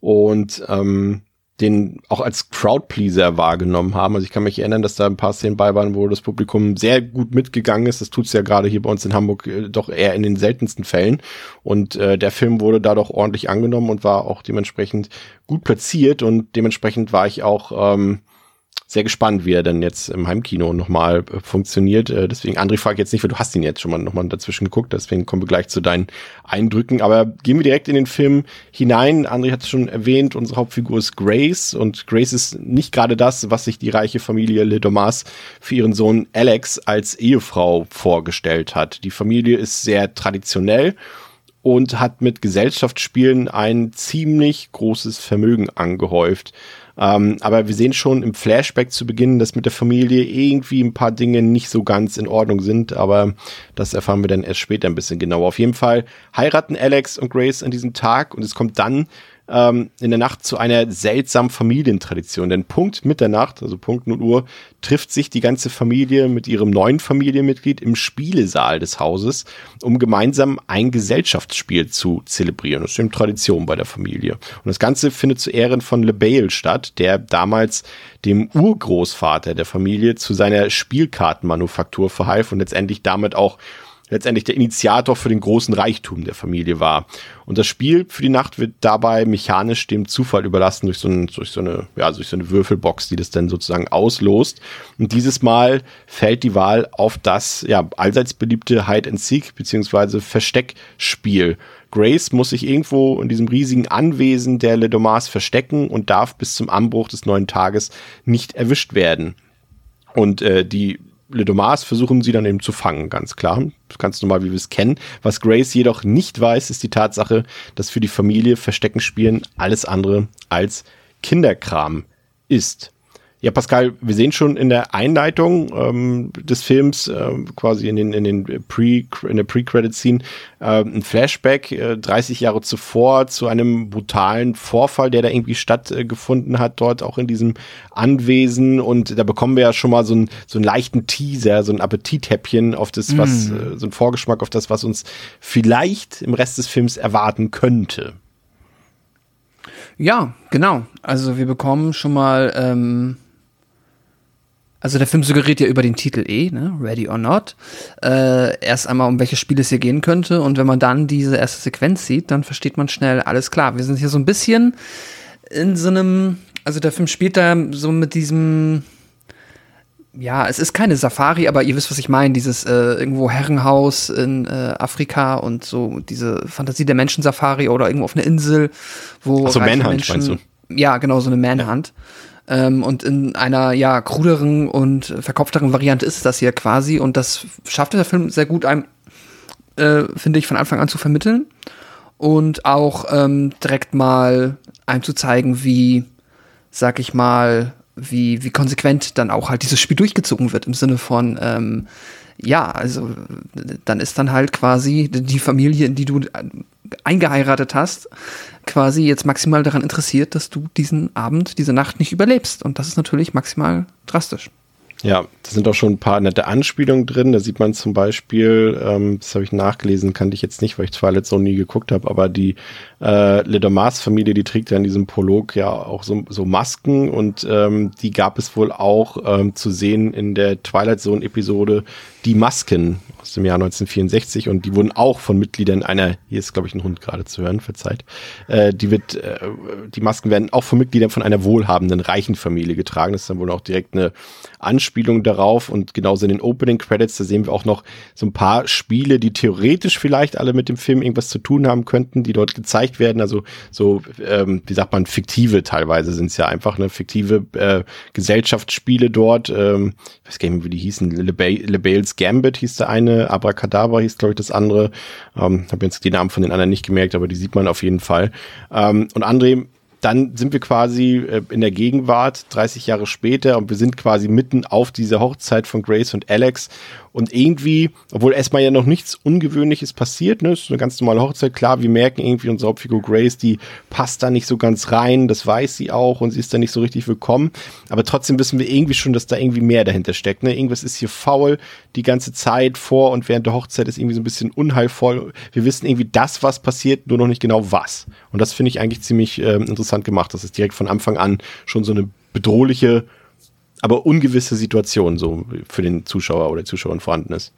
Und ähm, den auch als Crowdpleaser wahrgenommen haben. Also ich kann mich erinnern, dass da ein paar Szenen bei waren, wo das Publikum sehr gut mitgegangen ist. Das tut's ja gerade hier bei uns in Hamburg äh, doch eher in den seltensten Fällen. Und äh, der Film wurde da doch ordentlich angenommen und war auch dementsprechend gut platziert und dementsprechend war ich auch ähm, sehr gespannt, wie er dann jetzt im Heimkino nochmal äh, funktioniert. Äh, deswegen, André, frage jetzt nicht, weil du hast ihn jetzt schon mal nochmal dazwischen geguckt, deswegen kommen wir gleich zu deinen Eindrücken. Aber gehen wir direkt in den Film hinein. André hat es schon erwähnt, unsere Hauptfigur ist Grace und Grace ist nicht gerade das, was sich die reiche Familie Le Domas für ihren Sohn Alex als Ehefrau vorgestellt hat. Die Familie ist sehr traditionell und hat mit Gesellschaftsspielen ein ziemlich großes Vermögen angehäuft. Ähm, aber wir sehen schon im Flashback zu Beginn, dass mit der Familie irgendwie ein paar Dinge nicht so ganz in Ordnung sind, aber das erfahren wir dann erst später ein bisschen genauer. Auf jeden Fall heiraten Alex und Grace an diesem Tag und es kommt dann ähm, in der Nacht zu einer seltsamen Familientradition. Denn Punkt Mitternacht, also Punkt 0 Uhr, trifft sich die ganze Familie mit ihrem neuen Familienmitglied im Spielesaal des Hauses, um gemeinsam ein Gesellschaftsspiel zu zelebrieren. Das ist eben Tradition bei der Familie. Und das Ganze findet zu Ehren von LeBale statt, der damals dem Urgroßvater der Familie zu seiner Spielkartenmanufaktur verhalf und letztendlich damit auch letztendlich der Initiator für den großen Reichtum der Familie war. Und das Spiel für die Nacht wird dabei mechanisch dem Zufall überlassen durch so, ein, durch so eine, ja, durch so eine Würfelbox, die das dann sozusagen auslost. Und dieses Mal fällt die Wahl auf das, ja, allseits beliebte Hide and Seek beziehungsweise Versteckspiel. Grace muss sich irgendwo in diesem riesigen Anwesen der Le Domas verstecken und darf bis zum Anbruch des neuen Tages nicht erwischt werden. Und äh, die Le Domas versuchen sie dann eben zu fangen, ganz klar. Ganz normal, wie wir es kennen. Was Grace jedoch nicht weiß, ist die Tatsache, dass für die Familie Verstecken spielen alles andere als Kinderkram ist. Ja, Pascal, wir sehen schon in der Einleitung ähm, des Films, äh, quasi in den, in den Pre, in der Pre-Credit-Scene, äh, ein Flashback äh, 30 Jahre zuvor zu einem brutalen Vorfall, der da irgendwie stattgefunden hat, dort auch in diesem Anwesen. Und da bekommen wir ja schon mal so, ein, so einen leichten Teaser, so ein Appetithäppchen auf das, was, mm. äh, so ein Vorgeschmack auf das, was uns vielleicht im Rest des Films erwarten könnte. Ja, genau. Also wir bekommen schon mal ähm, also der Film suggeriert ja über den Titel eh, ne? Ready or Not, äh, erst einmal, um welches Spiel es hier gehen könnte. Und wenn man dann diese erste Sequenz sieht, dann versteht man schnell, alles klar. Wir sind hier so ein bisschen in so einem, also der Film spielt da so mit diesem, ja, es ist keine Safari, aber ihr wisst, was ich meine, dieses äh, irgendwo Herrenhaus in äh, Afrika und so diese Fantasie der Menschen-Safari oder irgendwo auf einer Insel, wo Ach so, Manhunt, Menschen, meinst du? Ja, genau, so eine Manhunt. Ja. Ähm, und in einer ja kruderen und verkopfteren Variante ist das hier quasi. Und das schafft der Film sehr gut, einem, äh, finde ich, von Anfang an zu vermitteln. Und auch ähm, direkt mal einem zu zeigen, wie, sag ich mal, wie, wie konsequent dann auch halt dieses Spiel durchgezogen wird, im Sinne von, ähm, ja, also dann ist dann halt quasi die Familie, in die du eingeheiratet hast, quasi jetzt maximal daran interessiert, dass du diesen Abend, diese Nacht nicht überlebst. Und das ist natürlich maximal drastisch. Ja, da sind auch schon ein paar nette Anspielungen drin. Da sieht man zum Beispiel, ähm, das habe ich nachgelesen, kannte ich jetzt nicht, weil ich Twilight Zone nie geguckt habe, aber die äh, Le Domas-Familie, die trägt ja in diesem Prolog ja auch so, so Masken und ähm, die gab es wohl auch ähm, zu sehen in der Twilight Zone-Episode Die Masken aus Jahr 1964 und die wurden auch von Mitgliedern einer, hier ist glaube ich ein Hund gerade zu hören, verzeiht, äh, die wird, äh, die Masken werden auch von Mitgliedern von einer wohlhabenden, reichen Familie getragen. Das ist dann wohl auch direkt eine Anspielung darauf und genauso in den Opening Credits, da sehen wir auch noch so ein paar Spiele, die theoretisch vielleicht alle mit dem Film irgendwas zu tun haben könnten, die dort gezeigt werden. Also so, ähm, wie sagt man, fiktive teilweise sind es ja einfach, ne, fiktive äh, Gesellschaftsspiele dort. Ähm, ich weiß gar nicht mehr, wie die hießen. LeBales Gambit hieß der eine, Abracadabra hieß, glaube ich, das andere. Ähm, habe jetzt die Namen von den anderen nicht gemerkt, aber die sieht man auf jeden Fall. Ähm, und André, dann sind wir quasi äh, in der Gegenwart, 30 Jahre später, und wir sind quasi mitten auf dieser Hochzeit von Grace und Alex. Und irgendwie, obwohl erstmal ja noch nichts Ungewöhnliches passiert, ne, ist eine ganz normale Hochzeit, klar, wir merken irgendwie unsere Hauptfigur Grace, die passt da nicht so ganz rein, das weiß sie auch und sie ist da nicht so richtig willkommen. Aber trotzdem wissen wir irgendwie schon, dass da irgendwie mehr dahinter steckt. Ne? Irgendwas ist hier faul die ganze Zeit vor und während der Hochzeit ist irgendwie so ein bisschen unheilvoll. Wir wissen irgendwie das, was passiert, nur noch nicht genau was. Und das finde ich eigentlich ziemlich äh, interessant gemacht, dass es direkt von Anfang an schon so eine bedrohliche aber ungewisse Situation so für den Zuschauer oder Zuschauerin vorhanden ist.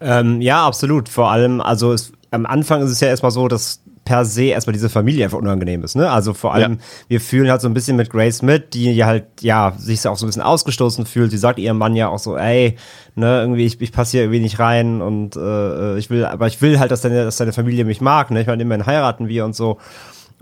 Ähm, ja, absolut. Vor allem, also es, am Anfang ist es ja erstmal so, dass per se erstmal diese Familie einfach unangenehm ist. Ne? Also vor allem, ja. wir fühlen halt so ein bisschen mit Grace mit, die halt, ja, sich auch so ein bisschen ausgestoßen fühlt. Sie sagt ihrem Mann ja auch so, ey, ne, irgendwie, ich, ich passe hier irgendwie nicht rein und äh, ich will, aber ich will halt, dass deine, dass deine Familie mich mag, ne? Ich meine, immerhin heiraten wir und so.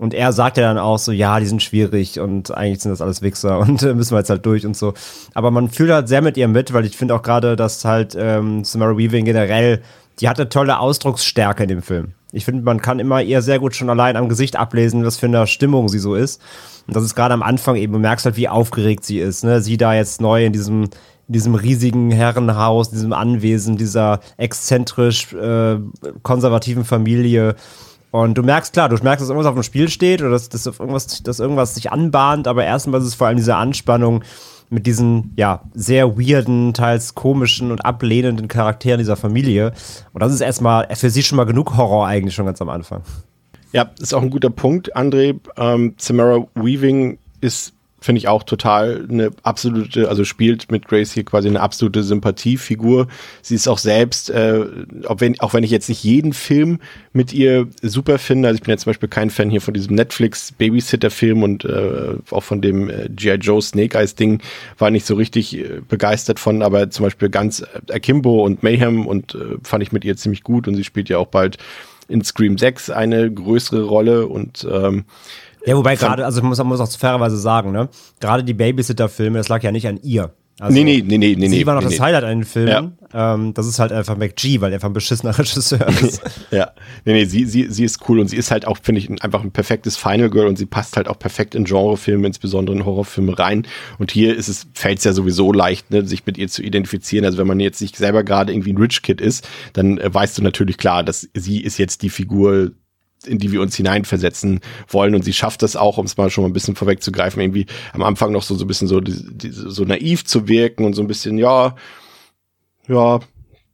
Und er sagt ja dann auch so, ja, die sind schwierig und eigentlich sind das alles Wichser und äh, müssen wir jetzt halt durch und so. Aber man fühlt halt sehr mit ihr mit, weil ich finde auch gerade, dass halt ähm, Samara Weaving generell, die hatte tolle Ausdrucksstärke in dem Film. Ich finde, man kann immer eher sehr gut schon allein am Gesicht ablesen, was für eine Stimmung sie so ist. Und das ist gerade am Anfang eben, du merkst halt, wie aufgeregt sie ist. Ne? Sie da jetzt neu in diesem in diesem riesigen Herrenhaus, diesem Anwesen, dieser exzentrisch äh, konservativen Familie und du merkst, klar, du merkst, dass irgendwas auf dem Spiel steht oder dass, dass, irgendwas, dass irgendwas sich anbahnt, aber erstmal ist es vor allem diese Anspannung mit diesen, ja, sehr weirden, teils komischen und ablehnenden Charakteren dieser Familie. Und das ist erstmal für sie schon mal genug Horror eigentlich schon ganz am Anfang. Ja, ist auch ein guter Punkt, André. Ähm, Samara Weaving ist finde ich auch total eine absolute, also spielt mit Grace hier quasi eine absolute Sympathiefigur. Sie ist auch selbst, äh, auch wenn, auch wenn ich jetzt nicht jeden Film mit ihr super finde, also ich bin ja zum Beispiel kein Fan hier von diesem Netflix Babysitter-Film und äh, auch von dem äh, G.I. Joe Snake Eyes Ding war nicht so richtig äh, begeistert von, aber zum Beispiel ganz äh, Akimbo und Mayhem und äh, fand ich mit ihr ziemlich gut und sie spielt ja auch bald in Scream 6 eine größere Rolle und ähm, ja, wobei gerade, also muss man muss auch fairerweise sagen, ne? Gerade die Babysitter-Filme, das lag ja nicht an ihr. Also, nee, nee, nee, nee, nee. Sie war noch nee, das nee. Highlight an den Filmen. Ja. Ähm, das ist halt einfach McG, weil er einfach ein beschissener Regisseur ist. ja, nee, nee, sie, sie, sie ist cool und sie ist halt auch, finde ich, einfach ein perfektes Final Girl und sie passt halt auch perfekt in Genrefilme, insbesondere in Horrorfilme rein. Und hier ist es, fällt es ja sowieso leicht, ne, sich mit ihr zu identifizieren. Also wenn man jetzt nicht selber gerade irgendwie ein Rich Kid ist, dann äh, weißt du natürlich klar, dass sie ist jetzt die Figur, in die wir uns hineinversetzen wollen. Und sie schafft das auch, um es mal schon mal ein bisschen vorwegzugreifen, irgendwie am Anfang noch so, so ein bisschen so, so naiv zu wirken und so ein bisschen, ja, ja,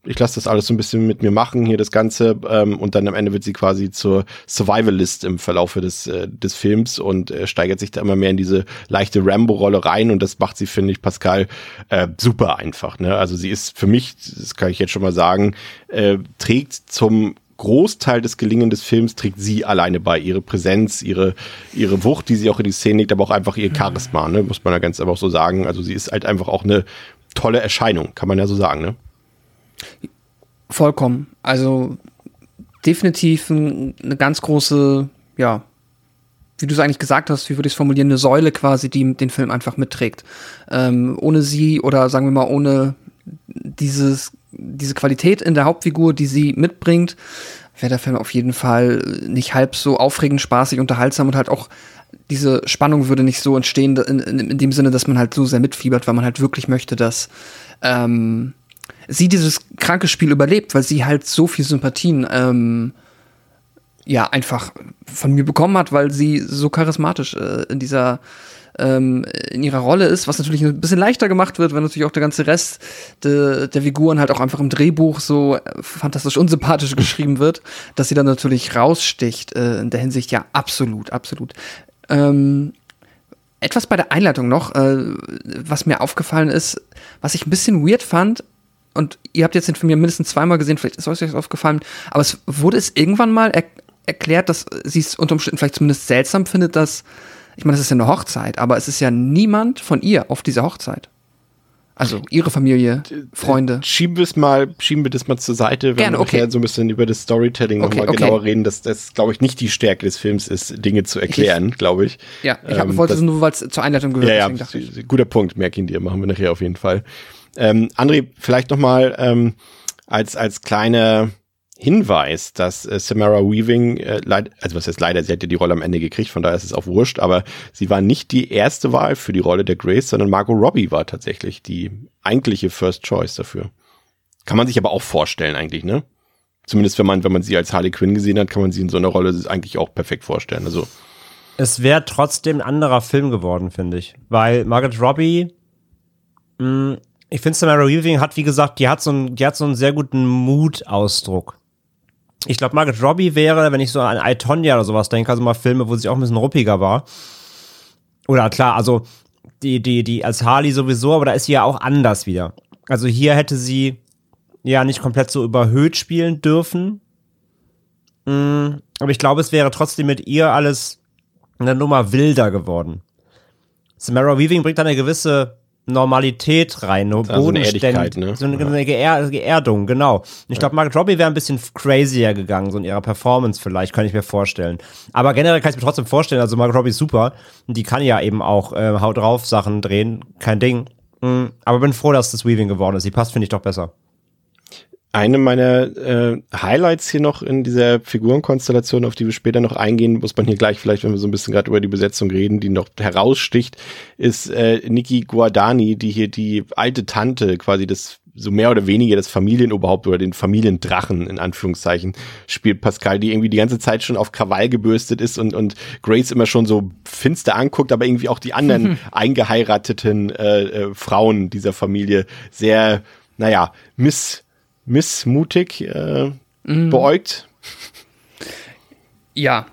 ich lasse das alles so ein bisschen mit mir machen, hier das Ganze. Ähm, und dann am Ende wird sie quasi zur Survivalist im Verlaufe des, äh, des Films und äh, steigert sich da immer mehr in diese leichte Rambo-Rolle rein. Und das macht sie, finde ich, Pascal, äh, super einfach. Ne? Also sie ist für mich, das kann ich jetzt schon mal sagen, äh, trägt zum Großteil des Gelingen des Films trägt sie alleine bei. Ihre Präsenz, ihre, ihre Wucht, die sie auch in die Szene legt, aber auch einfach ihr Charisma, ne? muss man ja ganz einfach so sagen. Also sie ist halt einfach auch eine tolle Erscheinung, kann man ja so sagen. Ne? Vollkommen. Also definitiv ein, eine ganz große, ja, wie du es eigentlich gesagt hast, wie würde ich es formulieren, eine Säule quasi, die den Film einfach mitträgt. Ähm, ohne sie oder sagen wir mal ohne dieses diese Qualität in der Hauptfigur, die sie mitbringt, wäre der Film auf jeden Fall nicht halb so aufregend, spaßig, unterhaltsam und halt auch diese Spannung würde nicht so entstehen, in, in, in dem Sinne, dass man halt so sehr mitfiebert, weil man halt wirklich möchte, dass ähm, sie dieses kranke Spiel überlebt, weil sie halt so viel Sympathien ähm, ja einfach von mir bekommen hat, weil sie so charismatisch äh, in dieser ähm, in ihrer Rolle ist, was natürlich ein bisschen leichter gemacht wird, wenn natürlich auch der ganze Rest de, der Figuren halt auch einfach im Drehbuch so äh, fantastisch unsympathisch geschrieben wird, dass sie dann natürlich raussticht äh, in der Hinsicht ja absolut, absolut. Ähm, etwas bei der Einleitung noch, äh, was mir aufgefallen ist, was ich ein bisschen weird fand, und ihr habt jetzt den Film ja mindestens zweimal gesehen, vielleicht ist euch das aufgefallen, aber es wurde es irgendwann mal er erklärt, dass sie es unter Umständen vielleicht zumindest seltsam findet, dass ich meine, das ist ja eine Hochzeit, aber es ist ja niemand von ihr auf dieser Hochzeit. Also ihre Familie, Freunde. Schieben wir es mal, schieben wir das mal zur Seite, wenn Gerne, wir okay. so ein bisschen über das Storytelling okay, nochmal okay. genauer reden, dass das, glaube ich, nicht die Stärke des Films ist, Dinge zu erklären, glaube ich. Ja, ich hab, Ähm, wollte es nur, weil es zur Einleitung gehört, Ja, ja, guter Punkt, merk ihn dir, machen wir nachher auf jeden Fall. Ähm, André, vielleicht nochmal ähm, als, als kleiner Hinweis, dass äh, Samara Weaving, äh, leid, also was heißt leider, sie hat ja die Rolle am Ende gekriegt, von daher ist es auch wurscht, aber sie war nicht die erste Wahl für die Rolle der Grace, sondern Margot Robbie war tatsächlich die eigentliche First Choice dafür. Kann man sich aber auch vorstellen eigentlich, ne? Zumindest wenn man, wenn man sie als Harley Quinn gesehen hat, kann man sie in so einer Rolle eigentlich auch perfekt vorstellen. Also es wäre trotzdem ein anderer Film geworden, finde ich. Weil Margaret Robbie, mh, mm, ich finde Samara Weaving hat, wie gesagt, die hat so einen, die hat so einen sehr guten Mutausdruck. Ich glaube, Margaret Robbie wäre, wenn ich so an I, Tonya oder sowas denke, also mal Filme, wo sie auch ein bisschen ruppiger war. Oder klar, also die, die, die als Harley sowieso, aber da ist sie ja auch anders wieder. Also hier hätte sie ja nicht komplett so überhöht spielen dürfen. Mm, aber ich glaube, es wäre trotzdem mit ihr alles eine Nummer wilder geworden. Samara Weaving bringt da eine gewisse Normalität rein, nur also bodenständig, ne? so eine, eine Geer Geerdung, genau. Ich glaube, Margaret Robbie wäre ein bisschen crazier gegangen, so in ihrer Performance vielleicht, kann ich mir vorstellen. Aber generell kann ich mir trotzdem vorstellen, also Margaret Robbie ist super, die kann ja eben auch äh, Haut drauf Sachen drehen, kein Ding. Mhm. Aber bin froh, dass das Weaving geworden ist. Die passt, finde ich, doch besser eine meiner äh, Highlights hier noch in dieser Figurenkonstellation, auf die wir später noch eingehen, muss man hier gleich vielleicht, wenn wir so ein bisschen gerade über die Besetzung reden, die noch heraussticht, ist äh, Niki Guardani, die hier die alte Tante, quasi das so mehr oder weniger das Familienoberhaupt oder den Familiendrachen in Anführungszeichen spielt Pascal, die irgendwie die ganze Zeit schon auf Krawall gebürstet ist und, und Grace immer schon so finster anguckt, aber irgendwie auch die anderen eingeheirateten äh, äh, Frauen dieser Familie sehr, naja, miss missmutig äh, mhm. beäugt. Ja,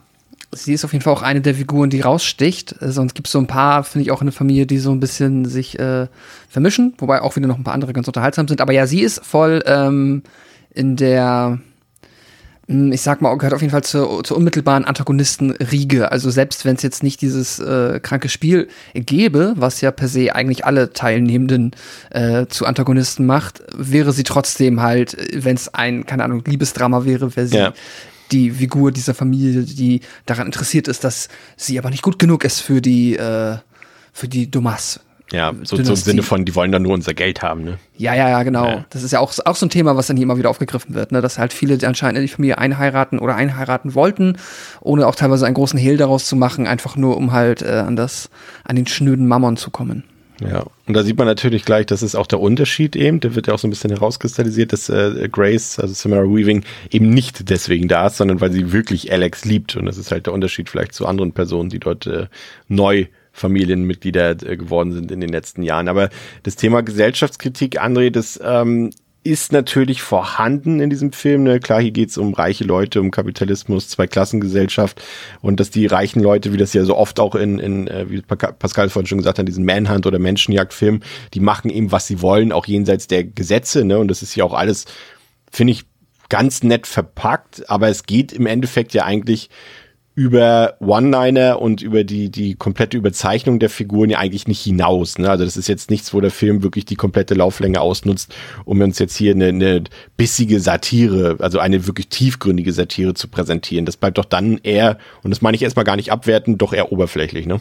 sie ist auf jeden Fall auch eine der Figuren, die raussticht. Äh, sonst gibt es so ein paar, finde ich, auch in der Familie, die so ein bisschen sich äh, vermischen, wobei auch wieder noch ein paar andere ganz unterhaltsam sind. Aber ja, sie ist voll ähm, in der ich sag mal, gehört auf jeden Fall zur, zur unmittelbaren Antagonistenriege. Also selbst wenn es jetzt nicht dieses äh, kranke Spiel gäbe, was ja per se eigentlich alle Teilnehmenden äh, zu Antagonisten macht, wäre sie trotzdem halt, wenn es ein, keine Ahnung, Liebesdrama wäre, wäre sie ja. die Figur dieser Familie, die daran interessiert ist, dass sie aber nicht gut genug ist für die, äh, für die Dumas, ja, so, so im Sinne von, die wollen dann nur unser Geld haben, ne? Ja, ja, ja, genau. Ja. Das ist ja auch, auch so ein Thema, was dann hier immer wieder aufgegriffen wird, ne? Dass halt viele anscheinend in die Familie einheiraten oder einheiraten wollten, ohne auch teilweise einen großen Hehl daraus zu machen, einfach nur um halt äh, an das, an den schnöden Mammon zu kommen. Ja, und da sieht man natürlich gleich, das ist auch der Unterschied eben, der wird ja auch so ein bisschen herauskristallisiert, dass äh, Grace, also Samara Weaving, eben nicht deswegen da ist, sondern weil sie wirklich Alex liebt. Und das ist halt der Unterschied vielleicht zu anderen Personen, die dort äh, neu Familienmitglieder äh, geworden sind in den letzten Jahren. Aber das Thema Gesellschaftskritik, André, das ähm, ist natürlich vorhanden in diesem Film. Ne? Klar, hier geht's um reiche Leute, um Kapitalismus, Zweiklassengesellschaft und dass die reichen Leute, wie das ja so oft auch in, in äh, wie Pascal vorhin schon gesagt hat, diesen Manhunt oder Menschenjagdfilm, die machen eben, was sie wollen, auch jenseits der Gesetze. Ne? Und das ist ja auch alles, finde ich, ganz nett verpackt, aber es geht im Endeffekt ja eigentlich über One-Liner und über die, die komplette Überzeichnung der Figuren ja eigentlich nicht hinaus. Ne? Also das ist jetzt nichts, wo der Film wirklich die komplette Lauflänge ausnutzt, um uns jetzt hier eine, eine bissige Satire, also eine wirklich tiefgründige Satire zu präsentieren. Das bleibt doch dann eher, und das meine ich erstmal gar nicht abwerten, doch eher oberflächlich, ne?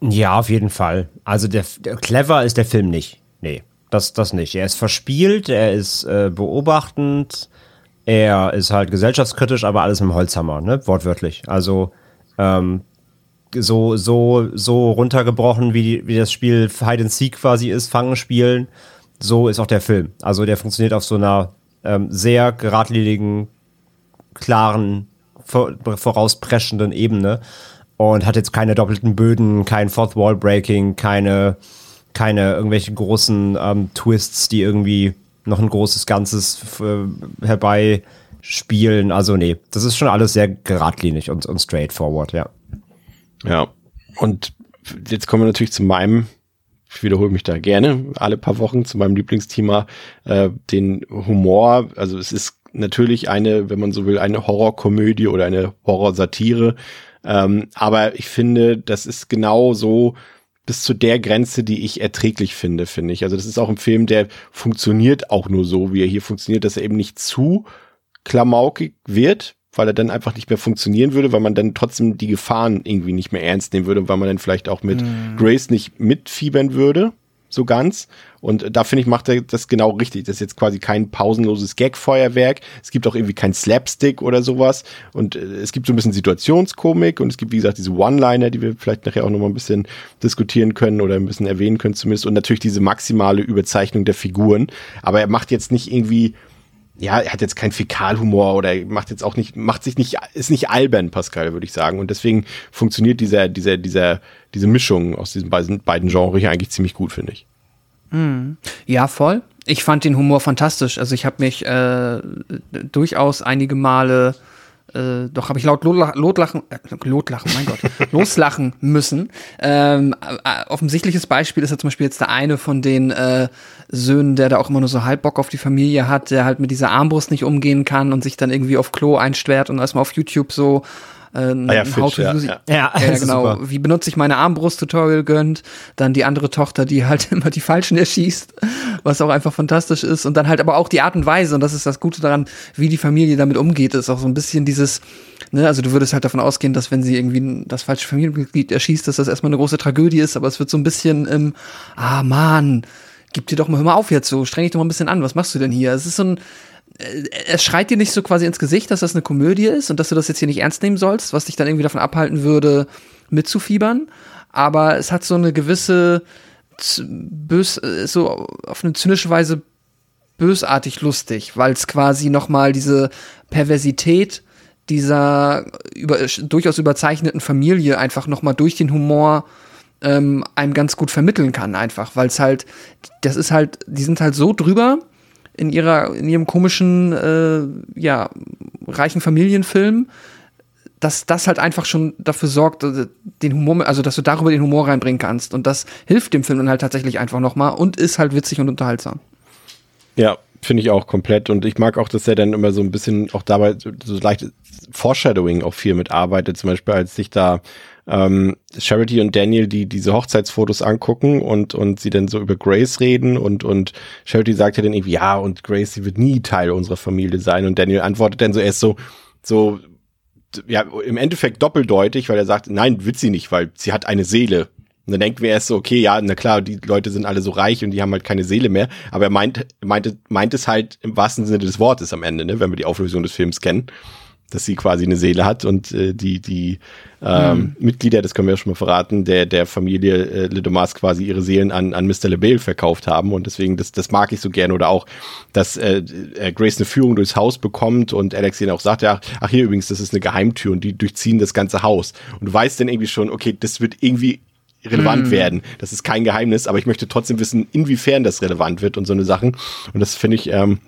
Ja, auf jeden Fall. Also der, der clever ist der Film nicht. Nee, das, das nicht. Er ist verspielt, er ist äh, beobachtend, er ist halt gesellschaftskritisch, aber alles dem Holzhammer, ne? Wortwörtlich. Also ähm, so, so, so runtergebrochen, wie, wie das Spiel Hide and Seek quasi ist, Fangen spielen, so ist auch der Film. Also der funktioniert auf so einer ähm, sehr geradlinigen, klaren, vorauspreschenden Ebene und hat jetzt keine doppelten Böden, kein Fourth Wall Breaking, keine, keine irgendwelche großen ähm, Twists, die irgendwie noch ein großes Ganzes äh, herbeispielen. Also nee, das ist schon alles sehr geradlinig und, und straightforward, ja. Ja, und jetzt kommen wir natürlich zu meinem, ich wiederhole mich da gerne alle paar Wochen, zu meinem Lieblingsthema, äh, den Humor. Also es ist natürlich eine, wenn man so will, eine Horrorkomödie oder eine Horrorsatire. Ähm, aber ich finde, das ist genau so bis zu der Grenze, die ich erträglich finde, finde ich. Also das ist auch ein Film, der funktioniert auch nur so, wie er hier funktioniert, dass er eben nicht zu klamaukig wird, weil er dann einfach nicht mehr funktionieren würde, weil man dann trotzdem die Gefahren irgendwie nicht mehr ernst nehmen würde, weil man dann vielleicht auch mit mm. Grace nicht mitfiebern würde. so ganz. Und da finde ich, macht er das genau richtig. Das ist jetzt quasi kein pausenloses Gag-Feuerwerk. Es gibt auch irgendwie kein Slapstick oder sowas. Und äh, es gibt so ein bisschen Situationskomik und es gibt, wie gesagt, diese One-Liner, die wir vielleicht nachher auch nochmal ein bisschen diskutieren können oder ein bisschen erwähnen können zumindest. Und natürlich diese maximale Überzeichnung der Figuren. Aber er macht jetzt nicht irgendwie ja, er hat jetzt keinen Fäkalhumor oder macht jetzt auch nicht, macht sich nicht, ist nicht albern, Pascal, würde ich sagen. Und deswegen funktioniert dieser, dieser, dieser, diese Mischung aus diesen beiden, beiden Genres hier eigentlich ziemlich gut, finde ich. Mhm. Ja, voll. Ich fand den Humor fantastisch. Also ich habe mich äh, durchaus einige Male äh, doch habe ich laut Lotlachen, äh, Lotlachen, mein Gott, loslachen müssen. Ähm, äh, offensichtliches Beispiel ist ja zum Beispiel jetzt der eine von den äh, Söhnen, der da auch immer nur so halb Bock auf die Familie hat, der halt mit dieser Armbrust nicht umgehen kann und sich dann irgendwie auf Klo einsperrt und erstmal auf YouTube so äh, ah ja, How to ja, use ja. ja, ja genau. Super. Wie benutze ich meine Armbrust-Tutorial gönnt. Dann die andere Tochter, die halt immer die Falschen erschießt, was auch einfach fantastisch ist. Und dann halt aber auch die Art und Weise, und das ist das Gute daran, wie die Familie damit umgeht, ist auch so ein bisschen dieses, ne, also du würdest halt davon ausgehen, dass wenn sie irgendwie das falsche Familienmitglied erschießt, dass das erstmal eine große Tragödie ist, aber es wird so ein bisschen im, ah man, gib dir doch mal, hör mal auf jetzt so, streng dich doch mal ein bisschen an, was machst du denn hier? Es ist so ein, es schreit dir nicht so quasi ins Gesicht, dass das eine Komödie ist und dass du das jetzt hier nicht ernst nehmen sollst, was dich dann irgendwie davon abhalten würde, mitzufiebern. Aber es hat so eine gewisse bös, äh, so auf eine zynische Weise bösartig lustig, weil es quasi nochmal diese Perversität dieser über, durchaus überzeichneten Familie einfach nochmal durch den Humor ähm, einem ganz gut vermitteln kann, einfach, weil es halt, das ist halt, die sind halt so drüber, in ihrer, in ihrem komischen, äh, ja, reichen Familienfilm, dass das halt einfach schon dafür sorgt, äh, den Humor, also dass du darüber den Humor reinbringen kannst. Und das hilft dem Film dann halt tatsächlich einfach nochmal und ist halt witzig und unterhaltsam. Ja, finde ich auch komplett. Und ich mag auch, dass er dann immer so ein bisschen auch dabei so leicht Foreshadowing auch viel mitarbeitet. Zum Beispiel, als sich da ähm, Charity und Daniel, die diese Hochzeitsfotos angucken und, und sie dann so über Grace reden und, und Charity sagt ja dann irgendwie, ja, und Grace, sie wird nie Teil unserer Familie sein und Daniel antwortet dann so erst so, so, ja, im Endeffekt doppeldeutig, weil er sagt, nein, wird sie nicht, weil sie hat eine Seele. Und dann denken wir erst so, okay, ja, na klar, die Leute sind alle so reich und die haben halt keine Seele mehr. Aber er meint, meinte, meint es halt im wahrsten Sinne des Wortes am Ende, ne, wenn wir die Auflösung des Films kennen dass sie quasi eine Seele hat und äh, die die ähm, mhm. Mitglieder, das können wir ja schon mal verraten, der der Familie äh, Le Domas quasi ihre Seelen an an Mr. LeBale verkauft haben und deswegen das das mag ich so gerne oder auch, dass äh, äh, Grace eine Führung durchs Haus bekommt und Alex ihnen auch sagt, ja, ach hier übrigens, das ist eine Geheimtür und die durchziehen das ganze Haus und du weißt dann irgendwie schon, okay, das wird irgendwie relevant mhm. werden. Das ist kein Geheimnis, aber ich möchte trotzdem wissen, inwiefern das relevant wird und so eine Sachen und das finde ich ähm,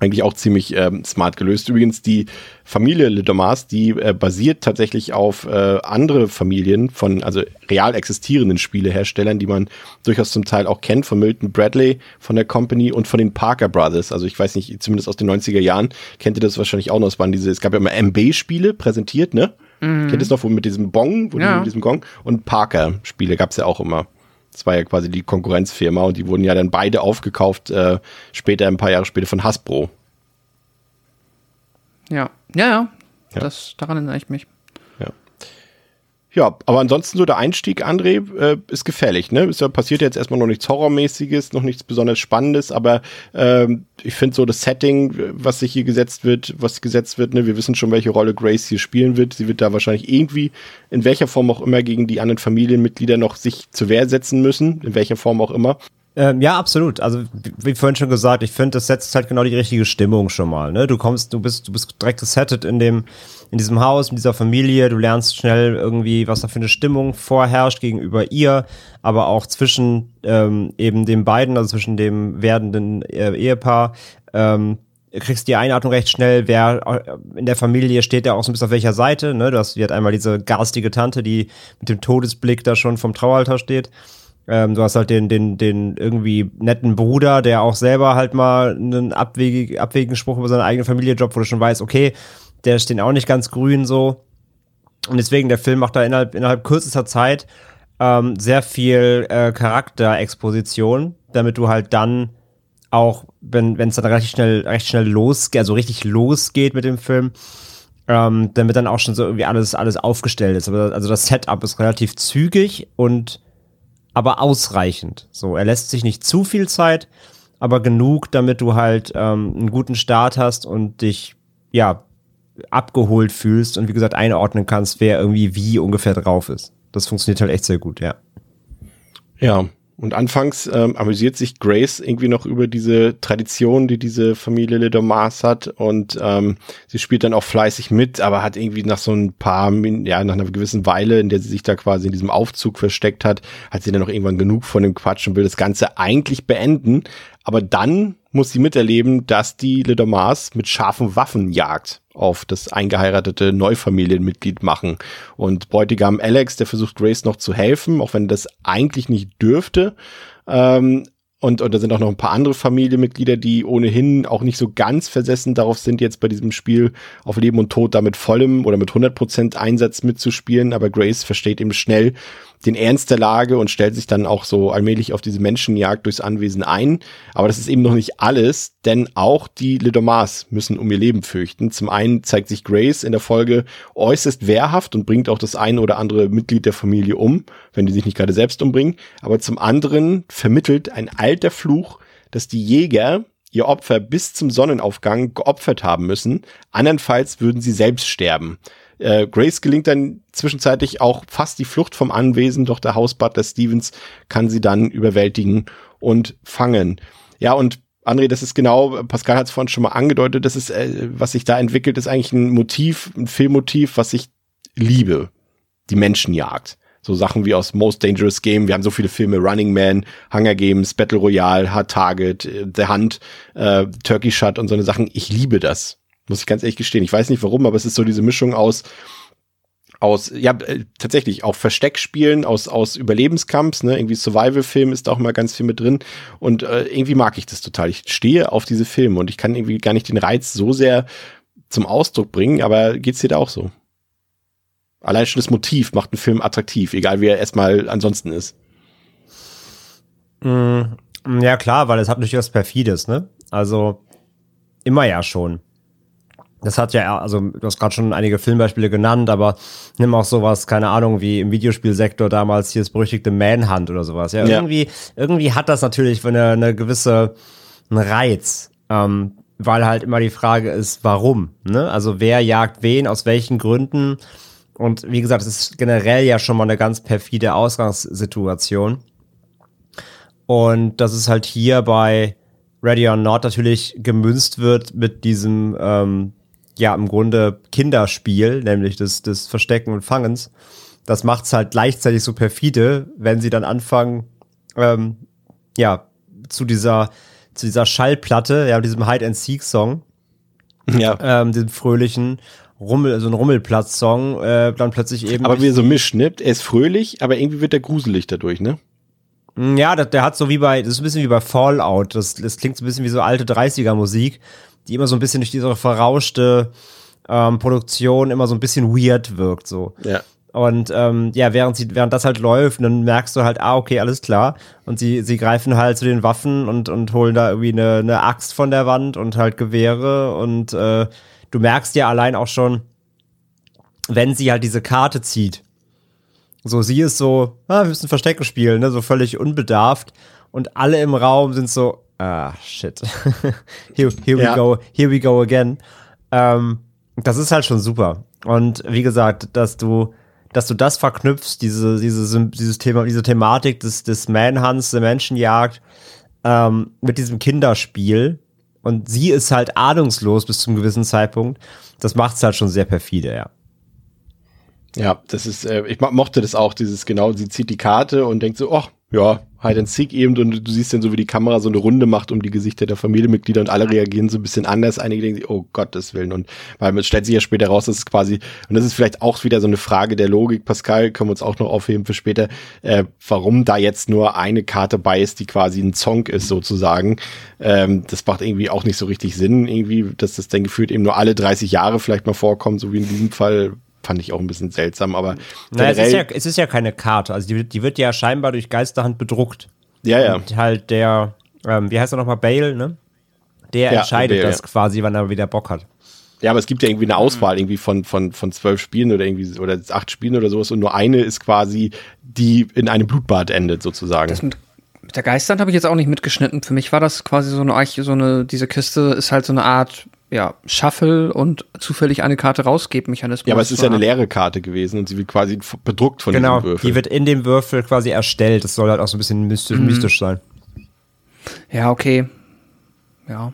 eigentlich auch ziemlich ähm, smart gelöst. Übrigens, die Familie Le Domas, die äh, basiert tatsächlich auf äh, andere Familien von, also real existierenden Spieleherstellern, die man durchaus zum Teil auch kennt, von Milton Bradley, von der Company und von den Parker Brothers. Also ich weiß nicht, zumindest aus den 90er Jahren kennt ihr das wahrscheinlich auch noch. Es waren diese, es gab ja immer MB-Spiele präsentiert, ne? Mhm. Kennt ihr es noch, wo mit diesem Bong, wo ja. die, mit diesem Gong? Und Parker-Spiele gab es ja auch immer. Das war ja quasi die Konkurrenzfirma und die wurden ja dann beide aufgekauft, äh, später, ein paar Jahre später von Hasbro. Ja, ja, ja. ja. Das, daran erinnere ich mich. Ja, aber ansonsten so der Einstieg, André, äh, ist gefährlich, ne? Es passiert jetzt erstmal noch nichts Horrormäßiges, noch nichts besonders Spannendes, aber ähm, ich finde so das Setting, was sich hier gesetzt wird, was gesetzt wird, ne, wir wissen schon, welche Rolle Grace hier spielen wird. Sie wird da wahrscheinlich irgendwie, in welcher Form auch immer, gegen die anderen Familienmitglieder noch sich zur Wehr setzen müssen, in welcher Form auch immer. Ähm, ja, absolut. Also wie vorhin schon gesagt, ich finde, das setzt halt genau die richtige Stimmung schon mal. Ne? Du kommst, du bist, du bist direkt gesettet in dem in diesem Haus, in dieser Familie. Du lernst schnell irgendwie, was da für eine Stimmung vorherrscht gegenüber ihr, aber auch zwischen ähm, eben den beiden, also zwischen dem werdenden äh, Ehepaar. Ähm, kriegst die Einordnung recht schnell, wer äh, in der Familie steht, der auch so ein bisschen auf welcher Seite. Ne? Du hast die hat einmal diese garstige Tante, die mit dem Todesblick da schon vom Traualtar steht. Ähm, du hast halt den, den, den irgendwie netten Bruder, der auch selber halt mal einen abwegig, abwegigen Spruch über seine eigene Familie droppt, wo du schon weißt, okay, der ist den auch nicht ganz grün so. Und deswegen, der Film macht da innerhalb, innerhalb kürzester Zeit ähm, sehr viel äh, Charakterexposition, damit du halt dann auch, wenn es dann recht schnell, recht schnell losgeht, also richtig losgeht mit dem Film, ähm, damit dann auch schon so irgendwie alles, alles aufgestellt ist. Also das Setup ist relativ zügig und aber ausreichend. So, er lässt sich nicht zu viel Zeit, aber genug, damit du halt ähm, einen guten Start hast und dich, ja, abgeholt fühlst und wie gesagt einordnen kannst, wer irgendwie wie ungefähr drauf ist. Das funktioniert halt echt sehr gut, ja. Ja, und anfangs ähm, amüsiert sich Grace irgendwie noch über diese Tradition, die diese Familie Lidomas hat. Und ähm, sie spielt dann auch fleißig mit, aber hat irgendwie nach so ein paar, ja, nach einer gewissen Weile, in der sie sich da quasi in diesem Aufzug versteckt hat, hat sie dann auch irgendwann genug von dem Quatsch und will das Ganze eigentlich beenden. Aber dann muss sie miterleben, dass die Lidomars mit scharfen Waffen jagt auf das eingeheiratete Neufamilienmitglied machen. Und Bräutigam Alex, der versucht Grace noch zu helfen, auch wenn das eigentlich nicht dürfte. Ähm, und, und da sind auch noch ein paar andere Familienmitglieder, die ohnehin auch nicht so ganz versessen darauf sind, jetzt bei diesem Spiel auf Leben und Tod da mit vollem oder mit 100% Einsatz mitzuspielen. Aber Grace versteht eben schnell, den Ernst der Lage und stellt sich dann auch so allmählich auf diese Menschenjagd durchs Anwesen ein. Aber das ist eben noch nicht alles, denn auch die Lidomars müssen um ihr Leben fürchten. Zum einen zeigt sich Grace in der Folge äußerst wehrhaft und bringt auch das eine oder andere Mitglied der Familie um, wenn die sich nicht gerade selbst umbringen. Aber zum anderen vermittelt ein alter Fluch, dass die Jäger ihr Opfer bis zum Sonnenaufgang geopfert haben müssen. Andernfalls würden sie selbst sterben. Äh, Grace gelingt dann zwischenzeitlich auch fast die Flucht vom Anwesen, doch der Hausbutler Stevens kann sie dann überwältigen und fangen. Ja, und André, das ist genau, Pascal hat es vorhin schon mal angedeutet, das ist, äh, was sich da entwickelt, ist eigentlich ein Motiv, ein Filmmotiv, was ich liebe. Die Menschenjagd. So Sachen wie aus Most Dangerous Game. Wir haben so viele Filme, Running Man, Hunger Games, Battle Royale, Hard Target, äh, The Hunt, äh, Turkey Shot und so eine Sachen. Ich liebe das. Muss ich ganz ehrlich gestehen. Ich weiß nicht warum, aber es ist so diese Mischung aus aus, ja, äh, tatsächlich auch Versteckspielen, aus, aus Überlebenskampfs, ne, irgendwie Survival-Film ist da auch mal ganz viel mit drin und äh, irgendwie mag ich das total. Ich stehe auf diese Filme und ich kann irgendwie gar nicht den Reiz so sehr zum Ausdruck bringen, aber geht's dir da auch so? Allein schon das Motiv macht einen Film attraktiv, egal wie er erstmal ansonsten ist. Mm, ja, klar, weil es hat natürlich was Perfides, ne? Also, immer ja schon. Das hat ja, also du hast gerade schon einige Filmbeispiele genannt, aber nimm auch sowas, keine Ahnung, wie im Videospielsektor damals hier das berüchtigte Manhunt oder sowas. Ja, ja. irgendwie, irgendwie hat das natürlich eine, eine gewisse einen Reiz, ähm, weil halt immer die Frage ist, warum? Ne? Also wer jagt wen, aus welchen Gründen? Und wie gesagt, es ist generell ja schon mal eine ganz perfide Ausgangssituation. Und das ist halt hier bei Ready or Not natürlich gemünzt wird mit diesem ähm, ja im Grunde Kinderspiel, nämlich des, des Verstecken und Fangens. Das macht's halt gleichzeitig so perfide, wenn sie dann anfangen, ähm, ja, zu dieser, zu dieser Schallplatte, ja, diesem Hide-and-Seek-Song, ja. ähm, diesem fröhlichen Rummel, so ein Rummelplatz-Song, äh, dann plötzlich eben. Aber wie er so mischt, ne? Er ist fröhlich, aber irgendwie wird er gruselig dadurch, ne? Mm, ja, der, der hat so wie bei, das ist ein bisschen wie bei Fallout. Das, das klingt so ein bisschen wie so alte 30er-Musik die immer so ein bisschen durch diese verrauschte ähm, Produktion immer so ein bisschen weird wirkt, so. Ja. Und ähm, ja, während sie, während das halt läuft, dann merkst du halt, ah, okay, alles klar. Und sie, sie greifen halt zu den Waffen und, und holen da irgendwie eine, eine Axt von der Wand und halt Gewehre. Und äh, du merkst ja allein auch schon, wenn sie halt diese Karte zieht. So, sie ist so, ah, wir müssen Verstecken spielen, ne? So völlig unbedarft. Und alle im Raum sind so, ah, shit. here, here ja. we go, here we go again. Ähm, das ist halt schon super. Und wie gesagt, dass du, dass du das verknüpfst, diese, diese, dieses Thema, diese Thematik des, des Manhunts, der Menschenjagd, ähm, mit diesem Kinderspiel. Und sie ist halt ahnungslos bis zum gewissen Zeitpunkt. Das macht es halt schon sehr perfide, ja. Ja, das ist, äh, ich mochte das auch, dieses genau, sie zieht die Karte und denkt so, oh, ja, Hide and Seek eben und du siehst dann so, wie die Kamera so eine Runde macht um die Gesichter der Familienmitglieder und alle reagieren so ein bisschen anders. Einige denken sich, oh Gottes Willen. Und weil es stellt sich ja später raus, dass es quasi, und das ist vielleicht auch wieder so eine Frage der Logik, Pascal, können wir uns auch noch aufheben für später, äh, warum da jetzt nur eine Karte bei ist, die quasi ein Song ist sozusagen. Ähm, das macht irgendwie auch nicht so richtig Sinn, irgendwie, dass das dann gefühlt eben nur alle 30 Jahre vielleicht mal vorkommt, so wie in diesem Fall fand ich auch ein bisschen seltsam, aber naja, es, ist ja, es ist ja keine Karte, also die, die wird ja scheinbar durch Geisterhand bedruckt. Ja, ja. Und halt der, ähm, wie heißt er nochmal, Bale, ne? Der ja, entscheidet Bale, das ja. quasi, wann er wieder Bock hat. Ja, aber es gibt ja irgendwie eine Auswahl irgendwie von, von, von zwölf Spielen oder irgendwie, oder acht Spielen oder sowas und nur eine ist quasi, die in einem Blutbad endet sozusagen. Das mit, mit der Geistern habe ich jetzt auch nicht mitgeschnitten. Für mich war das quasi so eine, so eine, diese Kiste ist halt so eine Art, ja, Shuffle und zufällig eine Karte rausgeben Mechanismus. ja, aber es ist ja eine leere Karte gewesen und sie wird quasi bedruckt von Genau, diesem Würfel. die wird in dem Würfel quasi erstellt. Das soll halt auch so ein bisschen mystisch, mystisch sein. Ja, okay. Ja.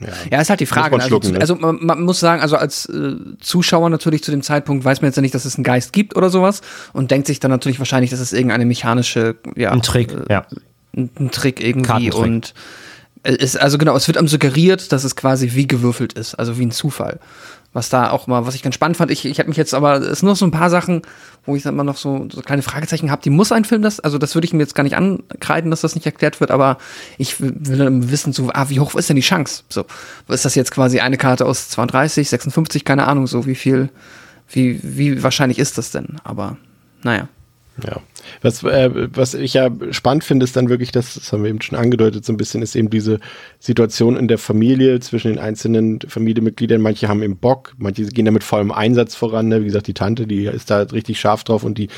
ja. Ja, ist halt die Frage. Ne? also, zu- also man, man muss sagen, also als äh, Zuschauer natürlich zu dem Zeitpunkt weiß man jetzt ja nicht, dass es einen Geist gibt oder sowas und denkt sich dann natürlich wahrscheinlich, dass es irgendeine mechanische, ja, Ein Trick, äh, ja. ein, ein Trick irgendwie und es also genau, es wird einem suggeriert, dass es quasi wie gewürfelt ist, also wie ein Zufall. Was da auch mal, was ich ganz spannend fand, ich, ich habe mich jetzt aber, es sind noch so ein paar Sachen, wo ich dann immer noch so, so kleine Fragezeichen habe, die muss ein Film das, also das würde ich mir jetzt gar nicht ankreiden, dass das nicht erklärt wird, aber ich will will dann wissen, so, ah, wie hoch ist denn die Chance? So, ist das jetzt quasi eine Karte aus 32, 56, keine Ahnung, so wie viel, wie, wie wahrscheinlich ist das denn? Aber, naja. Ja. Was, äh, was ich ja spannend finde, ist dann wirklich, das, das haben wir eben schon angedeutet, so ein bisschen, ist eben diese Situation in der Familie zwischen den einzelnen Familienmitgliedern. Manche haben eben Bock, manche gehen da mit vollem Einsatz voran. Ne? Wie gesagt, die Tante, die ist da richtig scharf drauf und die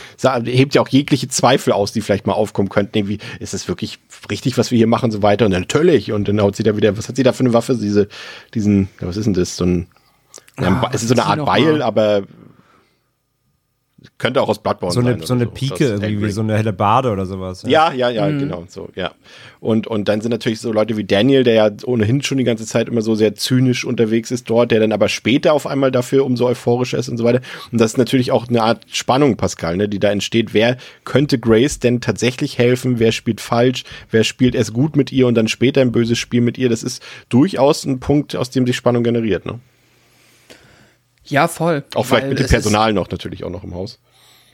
hebt ja auch jegliche Zweifel aus, die vielleicht mal aufkommen könnten. Irgendwie, ist das wirklich richtig, was wir hier machen, so weiter? Und dann natürlich. Und dann haut sie da wieder, was hat sie da für eine Waffe? Diese, diesen, ja, was ist denn das? So ein, ja, ein Ah, es ist so eine Art Beil, aber könnte auch aus Bloodborne So sein. eine, oder so eine aus Pike, irgendwie, wie so eine helle Bade oder sowas. Ja, ja, ja, genau, so, ja. Und, und dann sind natürlich so Leute wie Daniel, der ja ohnehin schon die ganze Zeit immer so sehr zynisch unterwegs ist dort, der dann aber später auf einmal dafür umso euphorischer ist und so weiter. Und das ist natürlich auch eine Art Spannung, Pascal, ne, die da entsteht. Wer könnte Grace denn tatsächlich helfen? Wer spielt falsch? Wer spielt erst gut mit ihr und dann später ein böses Spiel mit ihr? Das ist durchaus ein Punkt, aus dem sich Spannung generiert, ne? Ja, voll. Auch vielleicht mit dem Personal noch natürlich auch noch im Haus.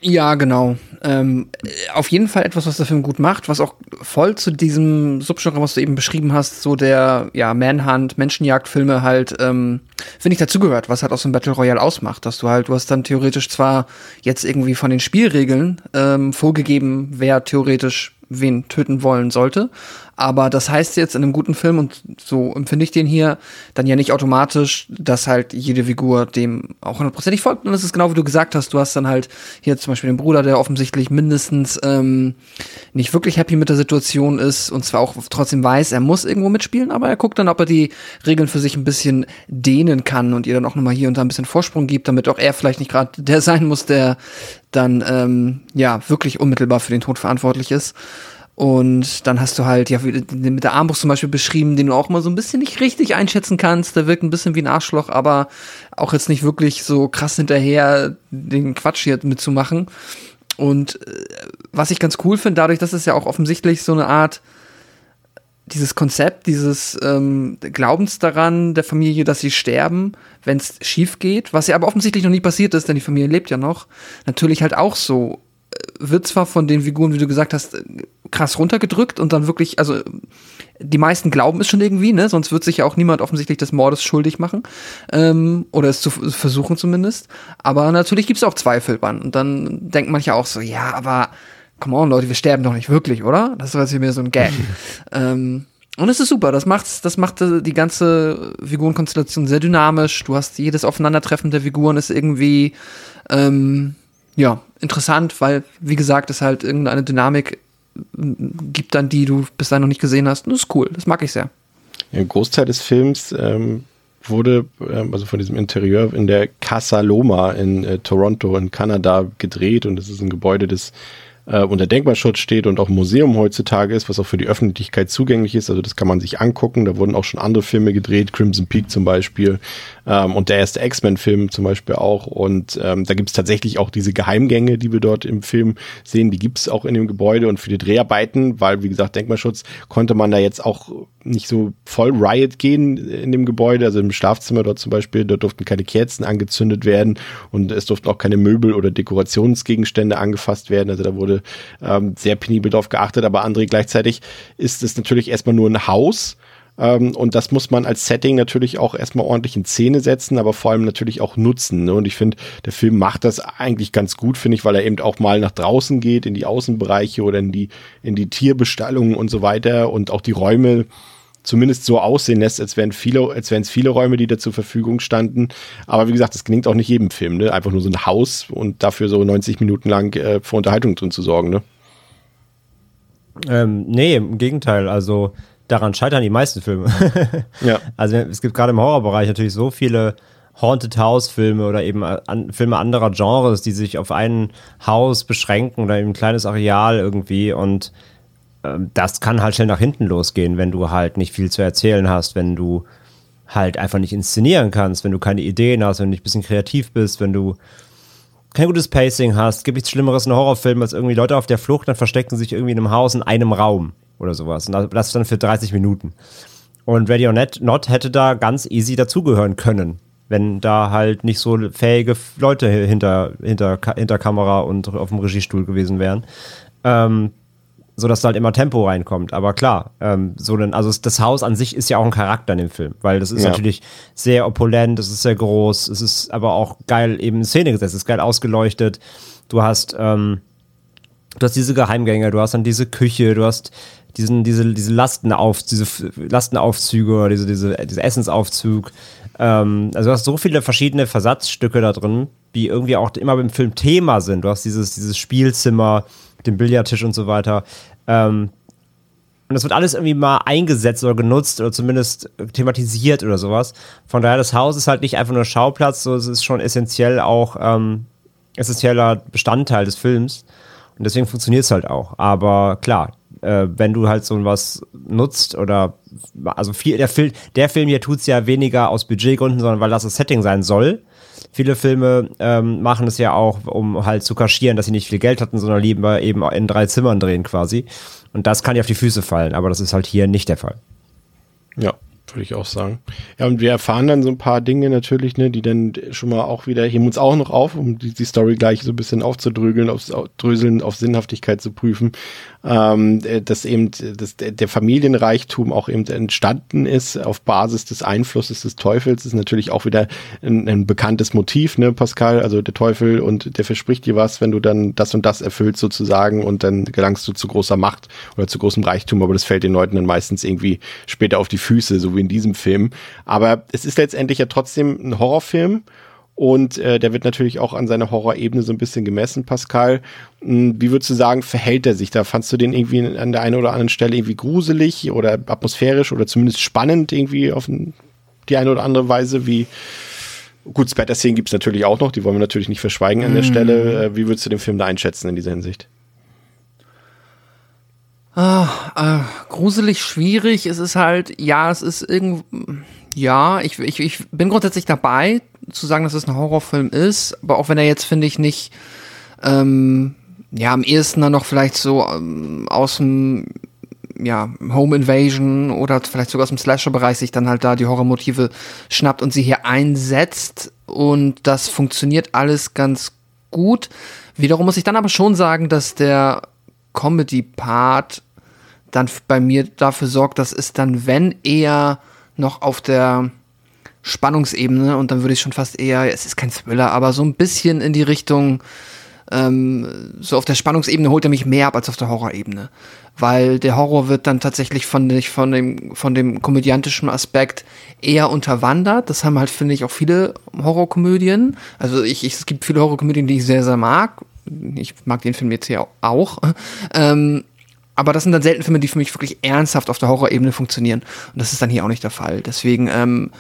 Ja, genau. Ähm, äh, auf jeden Fall etwas, was der Film gut macht, was auch voll zu diesem Subgenre, was du eben beschrieben hast, so der ja Manhunt, Menschenjagdfilme halt, ähm, finde ich dazugehört, was halt aus dem Battle Royale ausmacht, dass du halt, du hast dann theoretisch zwar jetzt irgendwie von den Spielregeln ähm, vorgegeben, wer theoretisch wen töten wollen sollte. Aber das heißt jetzt in einem guten Film, und so empfinde ich den hier, dann ja nicht automatisch, dass halt jede Figur dem auch hundertprozentig folgt. Und es ist genau wie du gesagt hast, du hast dann halt hier zum Beispiel den Bruder, der offensichtlich mindestens ähm, nicht wirklich happy mit der Situation ist und zwar auch trotzdem weiß, er muss irgendwo mitspielen, aber er guckt dann, ob er die Regeln für sich ein bisschen dehnen kann und ihr dann auch nochmal hier und da ein bisschen Vorsprung gibt, damit auch er vielleicht nicht gerade der sein muss, der dann ähm, ja wirklich unmittelbar für den Tod verantwortlich ist. Und dann hast du halt, ja, mit der Armbrust zum Beispiel beschrieben, den du auch mal so ein bisschen nicht richtig einschätzen kannst. Der wirkt ein bisschen wie ein Arschloch, aber auch jetzt nicht wirklich so krass hinterher, den Quatsch hier mitzumachen. Und äh, was ich ganz cool finde, dadurch, dass es ja auch offensichtlich so eine Art, dieses Konzept, dieses ähm, Glaubens daran der Familie, dass sie sterben, wenn es schief geht, was ja aber offensichtlich noch nie passiert ist, denn die Familie lebt ja noch, natürlich halt auch so äh, wird zwar von den Figuren, wie du gesagt hast, äh, krass runtergedrückt und dann wirklich, also die meisten glauben es schon irgendwie, ne? Sonst wird sich ja auch niemand offensichtlich des Mordes schuldig machen. Ähm, oder es zu f- versuchen zumindest. Aber natürlich gibt es auch Zweifel dran. Und dann denkt manche auch so, ja, aber come on, Leute, wir sterben doch nicht wirklich, oder? Das war jetzt hier mehr so ein Gag. ähm, und es ist super, das macht's, das macht äh, die ganze Figurenkonstellation sehr dynamisch. Du hast jedes Aufeinandertreffen der Figuren ist irgendwie ähm, ja, interessant, weil, wie gesagt, es halt irgendeine Dynamik gibt dann, die du bis dahin noch nicht gesehen hast. Und das ist cool, das mag ich sehr. Ja, Ein Großteil des Films ähm, wurde, ähm, also von diesem Interieur, in der Casa Loma in äh, Toronto in Kanada gedreht und das ist ein Gebäude, das äh, unter Denkmalschutz steht und auch Museum heutzutage ist, was auch für die Öffentlichkeit zugänglich ist. Also das kann man sich angucken. Da wurden auch schon andere Filme gedreht, Crimson Peak zum Beispiel ähm, und der erste X-Men-Film zum Beispiel auch. Und ähm, da gibt es tatsächlich auch diese Geheimgänge, die wir dort im Film sehen, die gibt es auch in dem Gebäude und für die Dreharbeiten, weil wie gesagt Denkmalschutz, konnte man da jetzt auch nicht so voll Riot gehen in dem Gebäude, also im Schlafzimmer dort zum Beispiel, dort durften keine Kerzen angezündet werden und es durften auch keine Möbel oder Dekorationsgegenstände angefasst werden. Also da wurde ähm, sehr penibel drauf geachtet, aber André, gleichzeitig ist es natürlich erstmal nur ein Haus. Ähm, und das muss man als Setting natürlich auch erstmal ordentlich in Szene setzen, aber vor allem natürlich auch nutzen. Ne? Und ich finde, der Film macht das eigentlich ganz gut, finde ich, weil er eben auch mal nach draußen geht, in die Außenbereiche oder in die, in die Tierbestallungen und so weiter und auch die Räume zumindest so aussehen lässt, als wären viele, als wären es viele Räume, die da zur Verfügung standen. Aber wie gesagt, das gelingt auch nicht jedem Film, ne? Einfach nur so ein Haus und dafür so 90 Minuten lang äh, für Unterhaltung drin zu sorgen, ne? Ähm, nee, im Gegenteil. Also daran scheitern die meisten Filme. Ja. Also es gibt gerade im Horrorbereich natürlich so viele Haunted House Filme oder eben an, Filme anderer Genres, die sich auf ein Haus beschränken oder eben ein kleines Areal irgendwie und das kann halt schnell nach hinten losgehen, wenn du halt nicht viel zu erzählen hast, wenn du halt einfach nicht inszenieren kannst, wenn du keine Ideen hast, wenn du nicht ein bisschen kreativ bist, wenn du kein gutes Pacing hast. Gibt nichts Schlimmeres in Horrorfilmen als irgendwie Leute auf der Flucht, dann verstecken sich irgendwie in einem Haus in einem Raum oder sowas. Und das dann für 30 Minuten. Und Ready or Not, Not hätte da ganz easy dazugehören können, wenn da halt nicht so fähige Leute hinter, hinter, hinter Kamera und auf dem Regiestuhl gewesen wären. Ähm, so dass da halt immer Tempo reinkommt. Aber klar, ähm, so denn, also das Haus an sich ist ja auch ein Charakter in dem Film, weil das ist Ja. natürlich sehr opulent, es ist sehr groß, es ist aber auch geil eben in Szene gesetzt, es ist geil ausgeleuchtet. Du hast, ähm, du hast diese Geheimgänge, du hast dann diese Küche, du hast diesen, diese, diese Lastenauf, diese Lastenaufzüge oder diese, diese, diese Essensaufzug. Ähm, also du hast so viele verschiedene Versatzstücke da drin, die irgendwie auch immer im Film Thema sind. Du hast dieses, dieses Spielzimmer mit dem Billardtisch und so weiter. Ähm, und das wird alles irgendwie mal eingesetzt oder genutzt oder zumindest thematisiert oder sowas. Von daher, das Haus ist halt nicht einfach nur Schauplatz, so es ist schon essentiell auch ähm, essentieller Bestandteil des Films. Und deswegen funktioniert es halt auch. Aber klar, äh, wenn du halt so was nutzt oder also viel, der Film, der Film hier tut es ja weniger aus Budgetgründen, sondern weil das das Setting sein soll. Viele Filme ähm, machen es ja auch, um halt zu kaschieren, dass sie nicht viel Geld hatten, sondern lieber eben in drei Zimmern drehen quasi. Und das kann ja auf die Füße fallen, aber das ist halt hier nicht der Fall. Ja, würde ich auch sagen. Ja, und wir erfahren dann so ein paar Dinge natürlich, ne, die dann schon mal auch wieder, heben uns auch noch auf, um die, die Story gleich so ein bisschen aufzudrögeln, aufs auf Sinnhaftigkeit zu prüfen. Ähm, äh, dass eben dass der Familienreichtum auch eben entstanden ist auf Basis des Einflusses des Teufels, ist natürlich auch wieder ein, ein bekanntes Motiv, ne, Pascal? Also der Teufel und der verspricht dir was, wenn du dann das und das erfüllst sozusagen und dann gelangst du zu großer Macht oder zu großem Reichtum, aber das fällt den Leuten dann meistens irgendwie später auf die Füße, so wie in diesem Film. Aber es ist letztendlich ja trotzdem ein Horrorfilm und äh, der wird natürlich auch an seiner Horrorebene so ein bisschen gemessen, Pascal. Hm, Wie würdest du sagen, verhält er sich da? Fandst du den irgendwie an der einen oder anderen Stelle irgendwie gruselig oder atmosphärisch oder zumindest spannend irgendwie auf die eine oder andere Weise? Wie gut, Splatter-Szenen gibt es natürlich auch noch, die wollen wir natürlich nicht verschweigen an der Stelle. Äh, Wie würdest du den Film da einschätzen in dieser Hinsicht? Äh, gruselig, schwierig. Es ist halt, ja, es ist irgend, ja, ich, ich, ich bin grundsätzlich dabei, zu sagen, dass es ein Horrorfilm ist, aber auch wenn er jetzt, finde ich, nicht, ähm, ja, am ehesten dann noch vielleicht so ähm, aus dem, ja, Home Invasion oder vielleicht sogar aus dem Slasher-Bereich sich dann halt da die Horrormotive schnappt und sie hier einsetzt und das funktioniert alles ganz gut. Wiederum muss ich dann aber schon sagen, dass der Comedy-Part dann bei mir dafür sorgt, dass es dann, wenn eher noch auf der Spannungsebene und dann würde ich schon fast eher, es ist kein Thriller, aber so ein bisschen in die Richtung, ähm, so auf der Spannungsebene holt er mich mehr ab als auf der Horrorebene. Weil der Horror wird dann tatsächlich von, von, dem, von dem komödiantischen Aspekt eher unterwandert. Das haben halt, finde ich, auch viele Horrorkomödien. Also ich, ich, es gibt viele Horrorkomödien, die ich sehr, sehr mag. Ich mag den Film jetzt hier auch. Ähm, aber das sind dann selten Filme, die für mich wirklich ernsthaft auf der Horrorebene funktionieren. Und das ist dann hier auch nicht der Fall. Deswegen ähm,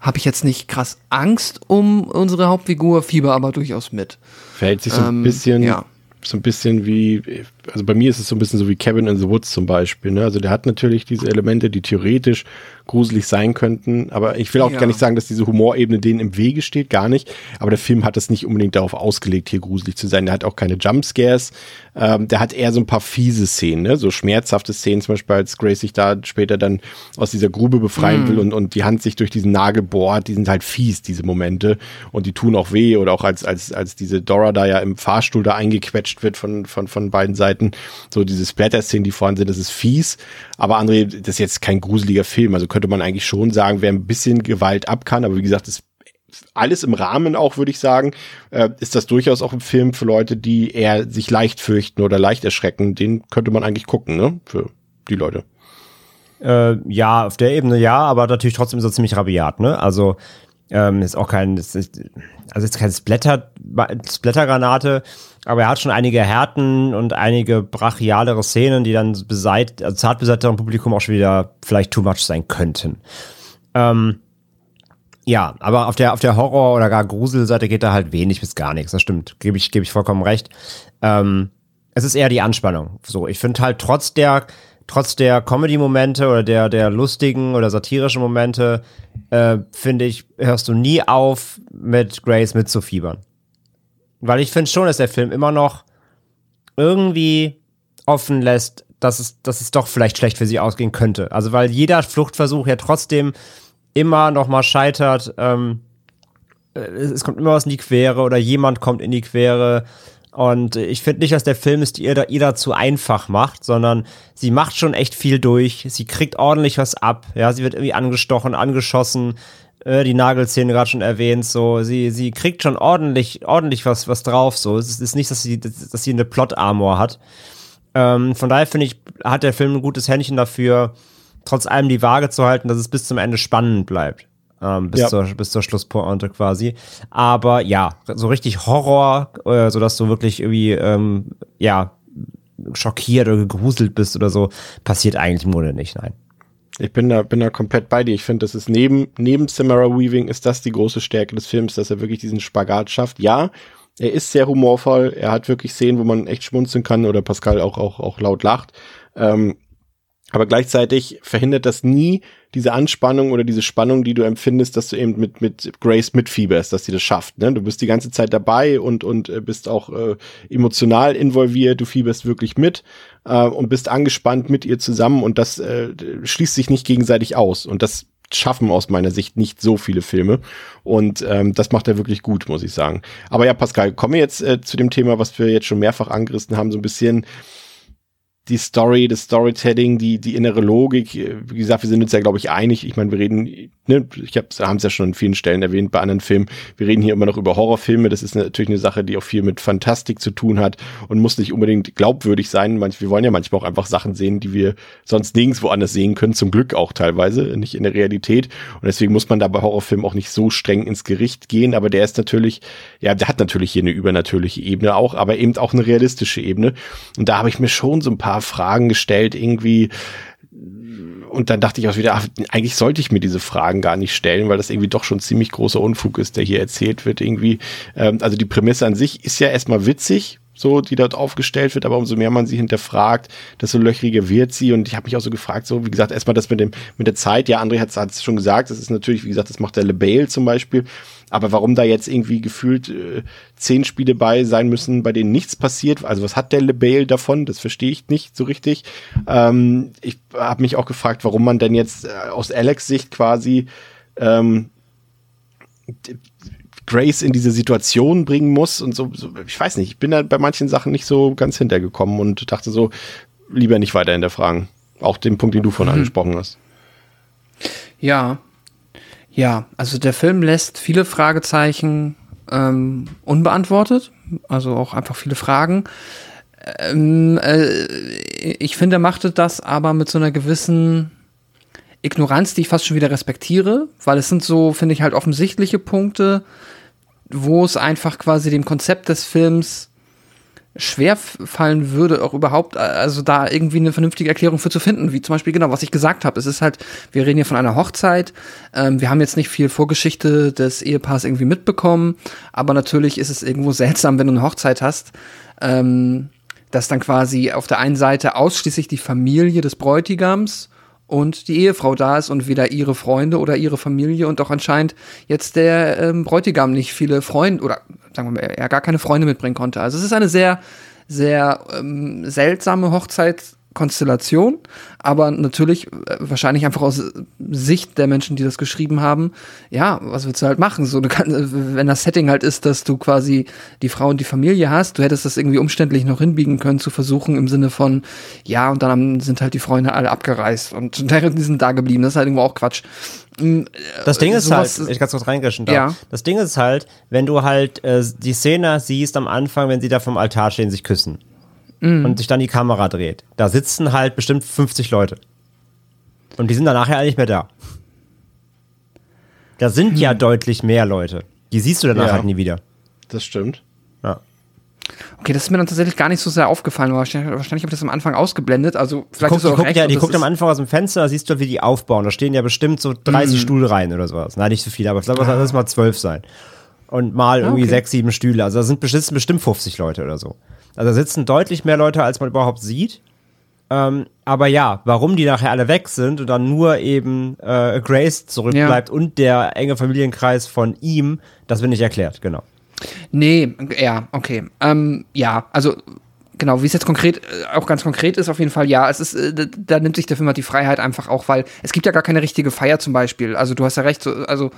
habe ich jetzt nicht krass Angst um unsere Hauptfigur, Fieber aber durchaus mit. Verhält sich so ein Ähm, bisschen, ja. so ein bisschen wie, also bei mir ist es so ein bisschen so wie Cabin in the Woods zum Beispiel. Ne? Also der hat natürlich diese Elemente, die theoretisch gruselig sein könnten, aber ich will auch Ja. gar nicht sagen, dass diese Humorebene denen im Wege steht, gar nicht. Aber der Film hat es nicht unbedingt darauf ausgelegt, hier gruselig zu sein. Der hat auch keine Jumpscares. Ähm, der hat eher so ein paar fiese Szenen, ne? so schmerzhafte Szenen, zum Beispiel als Grace sich da später dann aus dieser Grube befreien will und, und die Hand sich durch diesen Nagel bohrt, die sind halt fies, diese Momente. Und die tun auch weh. Oder auch als, als, als diese Dora da ja im Fahrstuhl da eingequetscht wird von, von, von beiden Seiten. So diese Splatter-Szenen, die vorhanden sind, das ist fies. Aber André, das ist jetzt kein gruseliger Film. Also könnte man eigentlich schon sagen, wer ein bisschen Gewalt ab kann. Aber wie gesagt, das alles im Rahmen auch, würde ich sagen, äh, ist das durchaus auch ein Film für Leute, die eher sich leicht fürchten oder leicht erschrecken. Den könnte man eigentlich gucken, ne? Für die Leute. Äh, ja, auf der Ebene ja, aber natürlich trotzdem so ziemlich rabiat, ne? Also ähm, ist auch kein, ist, also ist kein Splatter, Splattergranate, aber er hat schon einige Härten und einige brachialere Szenen, die dann beseit, also zart beseitterem Publikum auch schon wieder vielleicht too much sein könnten. Ähm, ja, aber auf der, auf der Horror- oder gar Gruselseite geht da halt wenig bis gar nichts. Das stimmt. Gebe ich, gebe ich vollkommen recht. Ähm, es ist eher die Anspannung. So, ich finde halt trotz der, trotz der Comedy-Momente oder der, der lustigen oder satirischen Momente, äh, finde ich, hörst du nie auf, mit Grace mitzufiebern. Weil ich finde schon, dass der Film immer noch irgendwie offen lässt, dass es, dass es doch vielleicht schlecht für sie ausgehen könnte. Also weil jeder Fluchtversuch ja trotzdem immer noch mal scheitert. Ähm, es kommt immer was in die Quere oder jemand kommt in die Quere. Und ich finde nicht, dass der Film es ihr, ihr da zu einfach macht, sondern sie macht schon echt viel durch. Sie kriegt ordentlich was ab. Ja, sie wird irgendwie angestochen, angeschossen. Äh, die Nagelzähne gerade schon erwähnt. So, sie, sie kriegt schon ordentlich, ordentlich was, was drauf. So, es ist nicht, dass sie, dass sie eine Plot-Armor hat. Ähm, von daher finde ich, hat der Film ein gutes Händchen dafür, trotz allem die Waage zu halten, dass es bis zum Ende spannend bleibt. Ähm, bis, ja. zur, bis zur Schlusspointe quasi. Aber ja, so richtig Horror, äh, sodass du wirklich irgendwie, ähm, ja, schockiert oder gegruselt bist oder so, passiert eigentlich im Grunde nicht, nein. Ich bin da, bin da komplett bei dir. Ich finde, das ist neben, neben Samara Weaving ist das die große Stärke des Films, dass er wirklich diesen Spagat schafft. Ja, er ist sehr humorvoll. Er hat wirklich Szenen, wo man echt schmunzeln kann oder Pascal auch, auch, auch laut lacht. Ähm, aber gleichzeitig verhindert das nie diese Anspannung oder diese Spannung, die du empfindest, dass du eben mit, mit Grace mitfieberst, dass sie das schafft. Ne? Du bist die ganze Zeit dabei und, und äh, bist auch äh, emotional involviert, du fieberst wirklich mit äh, und bist angespannt mit ihr zusammen und das äh, schließt sich nicht gegenseitig aus. Und das schaffen aus meiner Sicht nicht so viele Filme. Und ähm, das macht er wirklich gut, muss ich sagen. Aber ja, Pascal, kommen wir jetzt äh, zu dem Thema, was wir jetzt schon mehrfach angerissen haben, so ein bisschen die Story, das Storytelling, die, die innere Logik. Wie gesagt, wir sind uns ja, glaube ich, einig. Ich meine, wir reden, ne, ich habe es ja schon an vielen Stellen erwähnt bei anderen Filmen. Wir reden hier immer noch über Horrorfilme. Das ist natürlich eine Sache, die auch viel mit Fantastik zu tun hat und muss nicht unbedingt glaubwürdig sein. Manch, wir wollen ja manchmal auch einfach Sachen sehen, die wir sonst nirgendwo anders sehen können. Zum Glück auch teilweise, nicht in der Realität. Und deswegen muss man da bei Horrorfilmen auch nicht so streng ins Gericht gehen. Aber der ist natürlich, ja, der hat natürlich hier eine übernatürliche Ebene auch, aber eben auch eine realistische Ebene. Und da habe ich mir schon so ein paar paar Fragen gestellt, irgendwie. Und dann dachte ich auch wieder, ach, eigentlich sollte ich mir diese Fragen gar nicht stellen, weil das irgendwie doch schon ziemlich großer Unfug ist, der hier erzählt wird irgendwie. Ähm, also die Prämisse an sich ist ja erstmal witzig, so, die dort aufgestellt wird, aber umso mehr man sie hinterfragt, desto löchriger wird sie. Und ich habe mich auch so gefragt, so, wie gesagt, erstmal das mit dem, mit der Zeit, ja, André hat es schon gesagt, das ist natürlich, wie gesagt, das macht der LeBale zum Beispiel. Aber warum da jetzt irgendwie gefühlt äh, zehn Spiele bei sein müssen, bei denen nichts passiert, also was hat der LeBale davon? Das verstehe ich nicht so richtig. Ähm, ich habe mich auch gefragt, warum man denn jetzt äh, aus Alex Sicht quasi ähm, Grace in diese Situation bringen muss und so, so, ich weiß nicht, ich bin da bei manchen Sachen nicht so ganz hintergekommen und dachte so, lieber nicht weiter hinterfragen. Auch den Punkt, den du von mhm. angesprochen hast. Ja, ja, also der Film lässt viele Fragezeichen ähm, unbeantwortet, also auch einfach viele Fragen. Ähm, äh, ich finde, er machte das aber mit so einer gewissen Ignoranz, die ich fast schon wieder respektiere, weil es sind so, finde ich, halt offensichtliche Punkte, wo es einfach quasi dem Konzept des Films schwer fallen würde, auch überhaupt, also da irgendwie eine vernünftige Erklärung für zu finden, wie zum Beispiel genau, was ich gesagt habe. Es ist halt, wir reden hier von einer Hochzeit, ähm, wir haben jetzt nicht viel Vorgeschichte des Ehepaars irgendwie mitbekommen, aber natürlich ist es irgendwo seltsam, wenn du eine Hochzeit hast, ähm, dass dann quasi auf der einen Seite ausschließlich die Familie des Bräutigams und die Ehefrau da ist und weder ihre Freunde oder ihre Familie und auch anscheinend jetzt der ähm, Bräutigam nicht viele Freunde oder sagen wir mal, er gar keine Freunde mitbringen konnte. Also es ist eine sehr, sehr ähm, seltsame Hochzeitskonstellation, aber natürlich äh, wahrscheinlich einfach aus Sicht der Menschen, die das geschrieben haben, ja, was willst du halt machen? So, du kannst, wenn das Setting halt ist, dass du quasi die Frau und die Familie hast, du hättest das irgendwie umständlich noch hinbiegen können, zu versuchen im Sinne von, ja, und dann sind halt die Freunde alle abgereist und die sind da geblieben. Das ist halt irgendwo auch Quatsch. Mm, das Ding ist halt, ich ganz kurz reingreschen darf. Ja. Das Ding ist halt, wenn du halt äh, die Szene siehst am Anfang, wenn sie da vom Altar stehen, sich küssen mm. und sich dann die Kamera dreht, da sitzen halt bestimmt 50 Leute. Und die sind dann nachher nicht mehr da. Da sind Hm. ja deutlich mehr Leute. Die siehst du danach Ja. halt nie wieder. Das stimmt. Ja. Okay, das ist mir dann tatsächlich gar nicht so sehr aufgefallen. Wahrscheinlich, wahrscheinlich habe ich das am Anfang ausgeblendet. Also vielleicht Guck, ist es die auch guckt, recht. ja, die das guckt am Anfang aus dem Fenster, da siehst du, wie die aufbauen. Da stehen ja bestimmt so 30 Mhm. Stuhlreihen oder sowas. Nein, nicht so viele, aber ich glaube, das lass mal 12 sein. Und mal irgendwie Ah. okay. sechs, sieben Stühle. Also da sind bestimmt, bestimmt 50 Leute oder so. Also da sitzen deutlich mehr Leute, als man überhaupt sieht. Ähm, aber ja, warum die nachher alle weg sind und dann nur eben äh, Grace zurückbleibt und der enge Familienkreis von ihm, das wird nicht erklärt, genau. Nee, ja, okay. Ähm, ja, also genau, wie es jetzt konkret, äh, auch ganz konkret ist, auf jeden Fall, ja, es ist, äh, da nimmt sich der Film halt die Freiheit einfach auch, weil es gibt ja gar keine richtige Feier zum Beispiel. Also du hast ja recht, so, also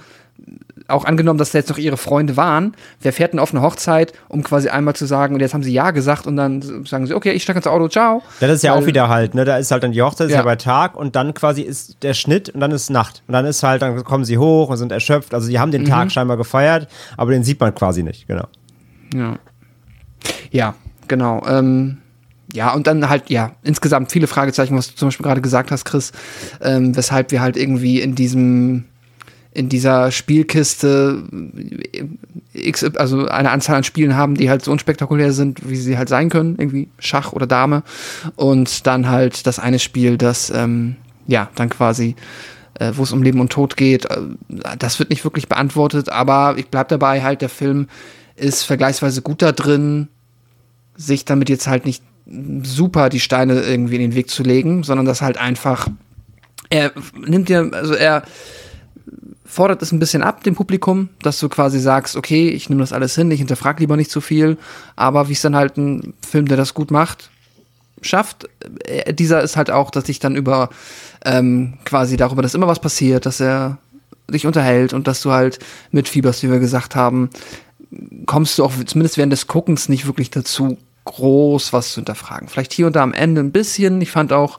auch angenommen, dass da jetzt noch ihre Freunde waren, wer fährt denn auf eine Hochzeit, um quasi einmal zu sagen, und jetzt haben sie Ja gesagt und dann sagen sie, okay, ich steige ins Auto, ciao. Das ist ja Weil- auch wieder halt, ne? Da ist halt dann die Hochzeit, ist ja. Ja. bei Tag und dann quasi ist der Schnitt und dann ist Nacht. Und dann ist halt, dann kommen sie hoch und sind erschöpft. Also die haben den Mhm. Tag scheinbar gefeiert, aber den sieht man quasi nicht, genau. Ja. Ja, genau. Ähm, ja, und dann halt, ja, insgesamt viele Fragezeichen, was du zum Beispiel gerade gesagt hast, Chris, ähm, weshalb wir halt irgendwie in diesem, in dieser Spielkiste äh, X, also eine Anzahl an Spielen haben, die halt so unspektakulär sind, wie sie halt sein können, irgendwie Schach oder Dame. Und dann halt das eine Spiel, das, ähm, ja, dann quasi äh, wo es um Leben und Tod geht. Äh, Das wird nicht wirklich beantwortet, aber ich bleib dabei, halt, der Film ist vergleichsweise gut da drin, sich damit jetzt halt nicht super die Steine irgendwie in den Weg zu legen, sondern das halt einfach, er nimmt dir, also er fordert es ein bisschen ab, dem Publikum, dass du quasi sagst, okay, ich nehme das alles hin, ich hinterfrage lieber nicht zu viel, aber wie es dann halt ein Film, der das gut macht, schafft, äh, dieser ist halt auch, dass dich dann über ähm, quasi darüber, dass immer was passiert, dass er dich unterhält und dass du halt mitfieberst, wie wir gesagt haben, kommst du auch zumindest während des Guckens nicht wirklich dazu, groß was zu hinterfragen. Vielleicht hier und da am Ende ein bisschen. Ich fand auch,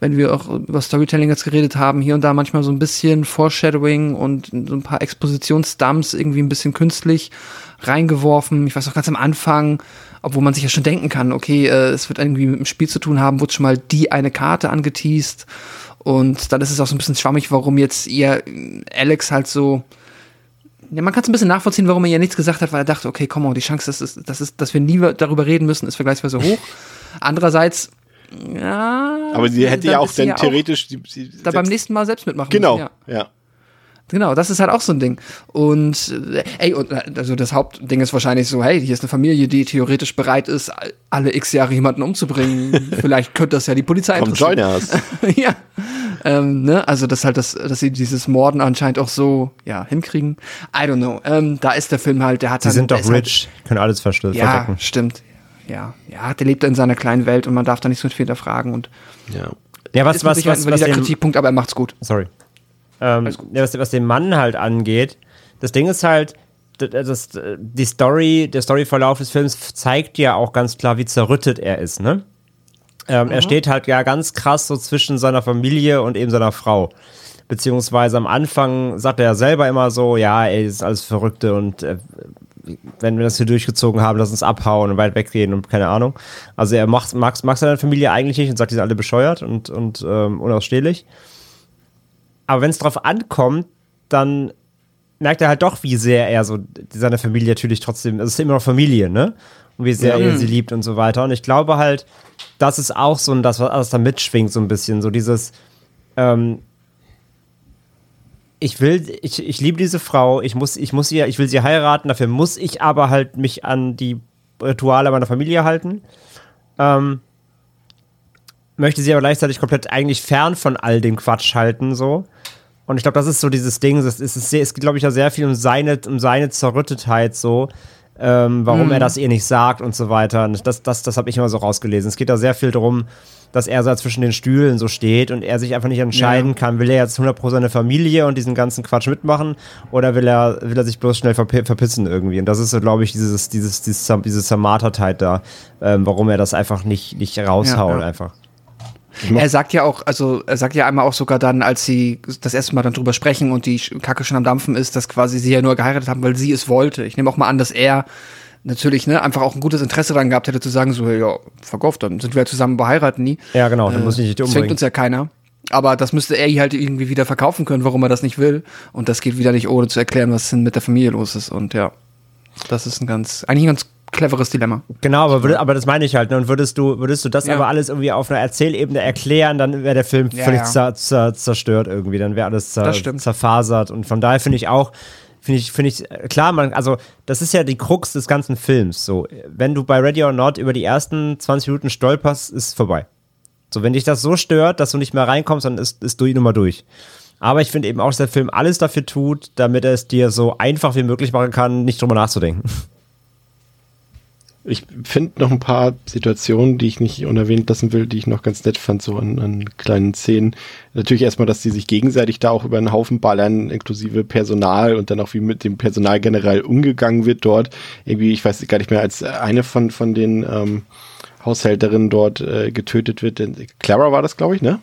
wenn wir auch über Storytelling jetzt geredet haben, hier und da manchmal so ein bisschen Foreshadowing und so ein paar Expositionsdumps irgendwie ein bisschen künstlich reingeworfen. Ich weiß auch ganz am Anfang, obwohl man sich ja schon denken kann, okay, äh, es wird irgendwie mit dem Spiel zu tun haben, wurde schon mal die eine Karte angeteased. Und dann ist es auch so ein bisschen schwammig, warum jetzt ihr äh, Alex halt so ja, man kann es ein bisschen nachvollziehen, warum er ja nichts gesagt hat, weil er dachte, okay, komm on, die Chance, dass, es, dass, es, dass wir nie darüber reden müssen, ist vergleichsweise hoch. Andererseits, ja. Aber sie hätte ja auch dann theoretisch. sie- sie- da beim nächsten Mal selbst mitmachen Genau, müssen. Ja. ja. Genau, das ist halt auch so ein Ding. Und äh, ey, und, äh, also das Hauptding ist wahrscheinlich so, hey, hier ist eine Familie, die theoretisch bereit ist, all- alle x Jahre jemanden umzubringen. Vielleicht könnte das ja die Polizei Komm, join us. ja. Ähm, ne? Also das halt, das, dass sie dieses Morden anscheinend auch so ja hinkriegen. I don't know. Ähm, da ist der Film halt, der hat Sie dann, sind doch halt- rich, können alles verste- ja, verdecken. stimmt. Ja, ja, der lebt in seiner kleinen Welt und man darf da nicht so viel hinterfragen und ja. Ja, was, was, was, ein was, den, Kritikpunkt, aber er macht's gut. sorry. Ähm, ja, was, was den Mann halt angeht, das Ding ist halt, das, die Story, der Storyverlauf des Films zeigt ja auch ganz klar, wie zerrüttet er ist, ne? Ähm, Er steht halt ja ganz krass so zwischen seiner Familie und eben seiner Frau. Beziehungsweise am Anfang sagt er ja selber immer so, ja, das ist alles Verrückte und äh, wenn wir das hier durchgezogen haben, lass uns abhauen und weit weggehen und keine Ahnung. Also er macht, mag, mag seine Familie eigentlich nicht und sagt, die sind alle bescheuert und, und ähm, unausstehlich. Aber wenn es drauf ankommt, dann merkt er halt doch, wie sehr er so seine Familie natürlich trotzdem, es ist immer noch Familie, ne? Und wie sehr er sie liebt und so weiter. Und ich glaube halt, das ist auch so ein, das, was da mitschwingt, so ein bisschen. So dieses, ähm, ich will, ich, ich liebe diese Frau, ich muss, ich muss sie, ich will sie heiraten, dafür muss ich aber halt mich an die Rituale meiner Familie halten. Ähm, möchte sie aber gleichzeitig komplett eigentlich fern von all dem Quatsch halten, so. Und ich glaube, das ist so dieses Ding, es, ist sehr, es geht, glaube ich, ja sehr viel um seine, um seine Zerrüttetheit, so, ähm, warum er das ihr nicht sagt und so weiter. Und das, das, das habe ich immer so rausgelesen. Es geht da sehr viel darum, dass er so zwischen den Stühlen so steht und er sich einfach nicht entscheiden Ja. kann, will er jetzt 100% seine Familie und diesen ganzen Quatsch mitmachen oder will er, will er sich bloß schnell verpi verpissen irgendwie. Und das ist so, glaube ich, dieses, dieses, dieses, diese Zermartertheit da, ähm, warum er das einfach nicht, nicht raushaut Ja, ja. einfach. Er sagt ja auch, also er sagt ja einmal auch sogar dann, als sie das erste Mal dann drüber sprechen und die Kacke schon am Dampfen ist, dass quasi sie ja nur geheiratet haben, weil sie es wollte. Ich nehme auch mal an, dass er natürlich ne, einfach auch ein gutes Interesse daran gehabt hätte zu sagen, so, ja, verkauft, dann sind wir ja zusammen beheiratet nie. Ja, genau, dann Äh, muss ich nicht Zwingt umbringen. uns ja keiner. Aber das müsste er ihr halt irgendwie wieder verkaufen können, warum er das nicht will. Und das geht wieder nicht, ohne zu erklären, was denn mit der Familie los ist. Und ja, das ist ein ganz, eigentlich ein ganz cleveres Dilemma. Genau, aber, würde, aber das meine ich halt. Ne? Und würdest du, würdest du das Ja. aber alles irgendwie auf einer Erzählebene erklären, dann wäre der Film Ja, völlig ja. zer, zer, zerstört irgendwie. Dann wäre alles zer, zerfasert. Und von daher finde ich auch, finde ich, finde ich, klar, man, also das ist ja die Krux des ganzen Films. So, wenn du bei Ready or Not über die ersten 20 Minuten stolperst, ist es vorbei. So, wenn dich das so stört, dass du nicht mehr reinkommst, dann ist, ist du die Nummer durch. Aber ich finde eben auch, dass der Film alles dafür tut, damit er es dir so einfach wie möglich machen kann, nicht drüber nachzudenken. Ich finde noch ein paar Situationen, die ich nicht unerwähnt lassen will, die ich noch ganz nett fand, so an, an kleinen Szenen. Natürlich erstmal, dass die sich gegenseitig da auch über einen Haufen ballern, inklusive Personal und dann auch wie mit dem Personal generell umgegangen wird dort. Irgendwie, ich weiß gar nicht mehr, als eine von, von den ähm, Haushälterinnen dort äh, getötet wird. Clara war das, glaube ich, ne?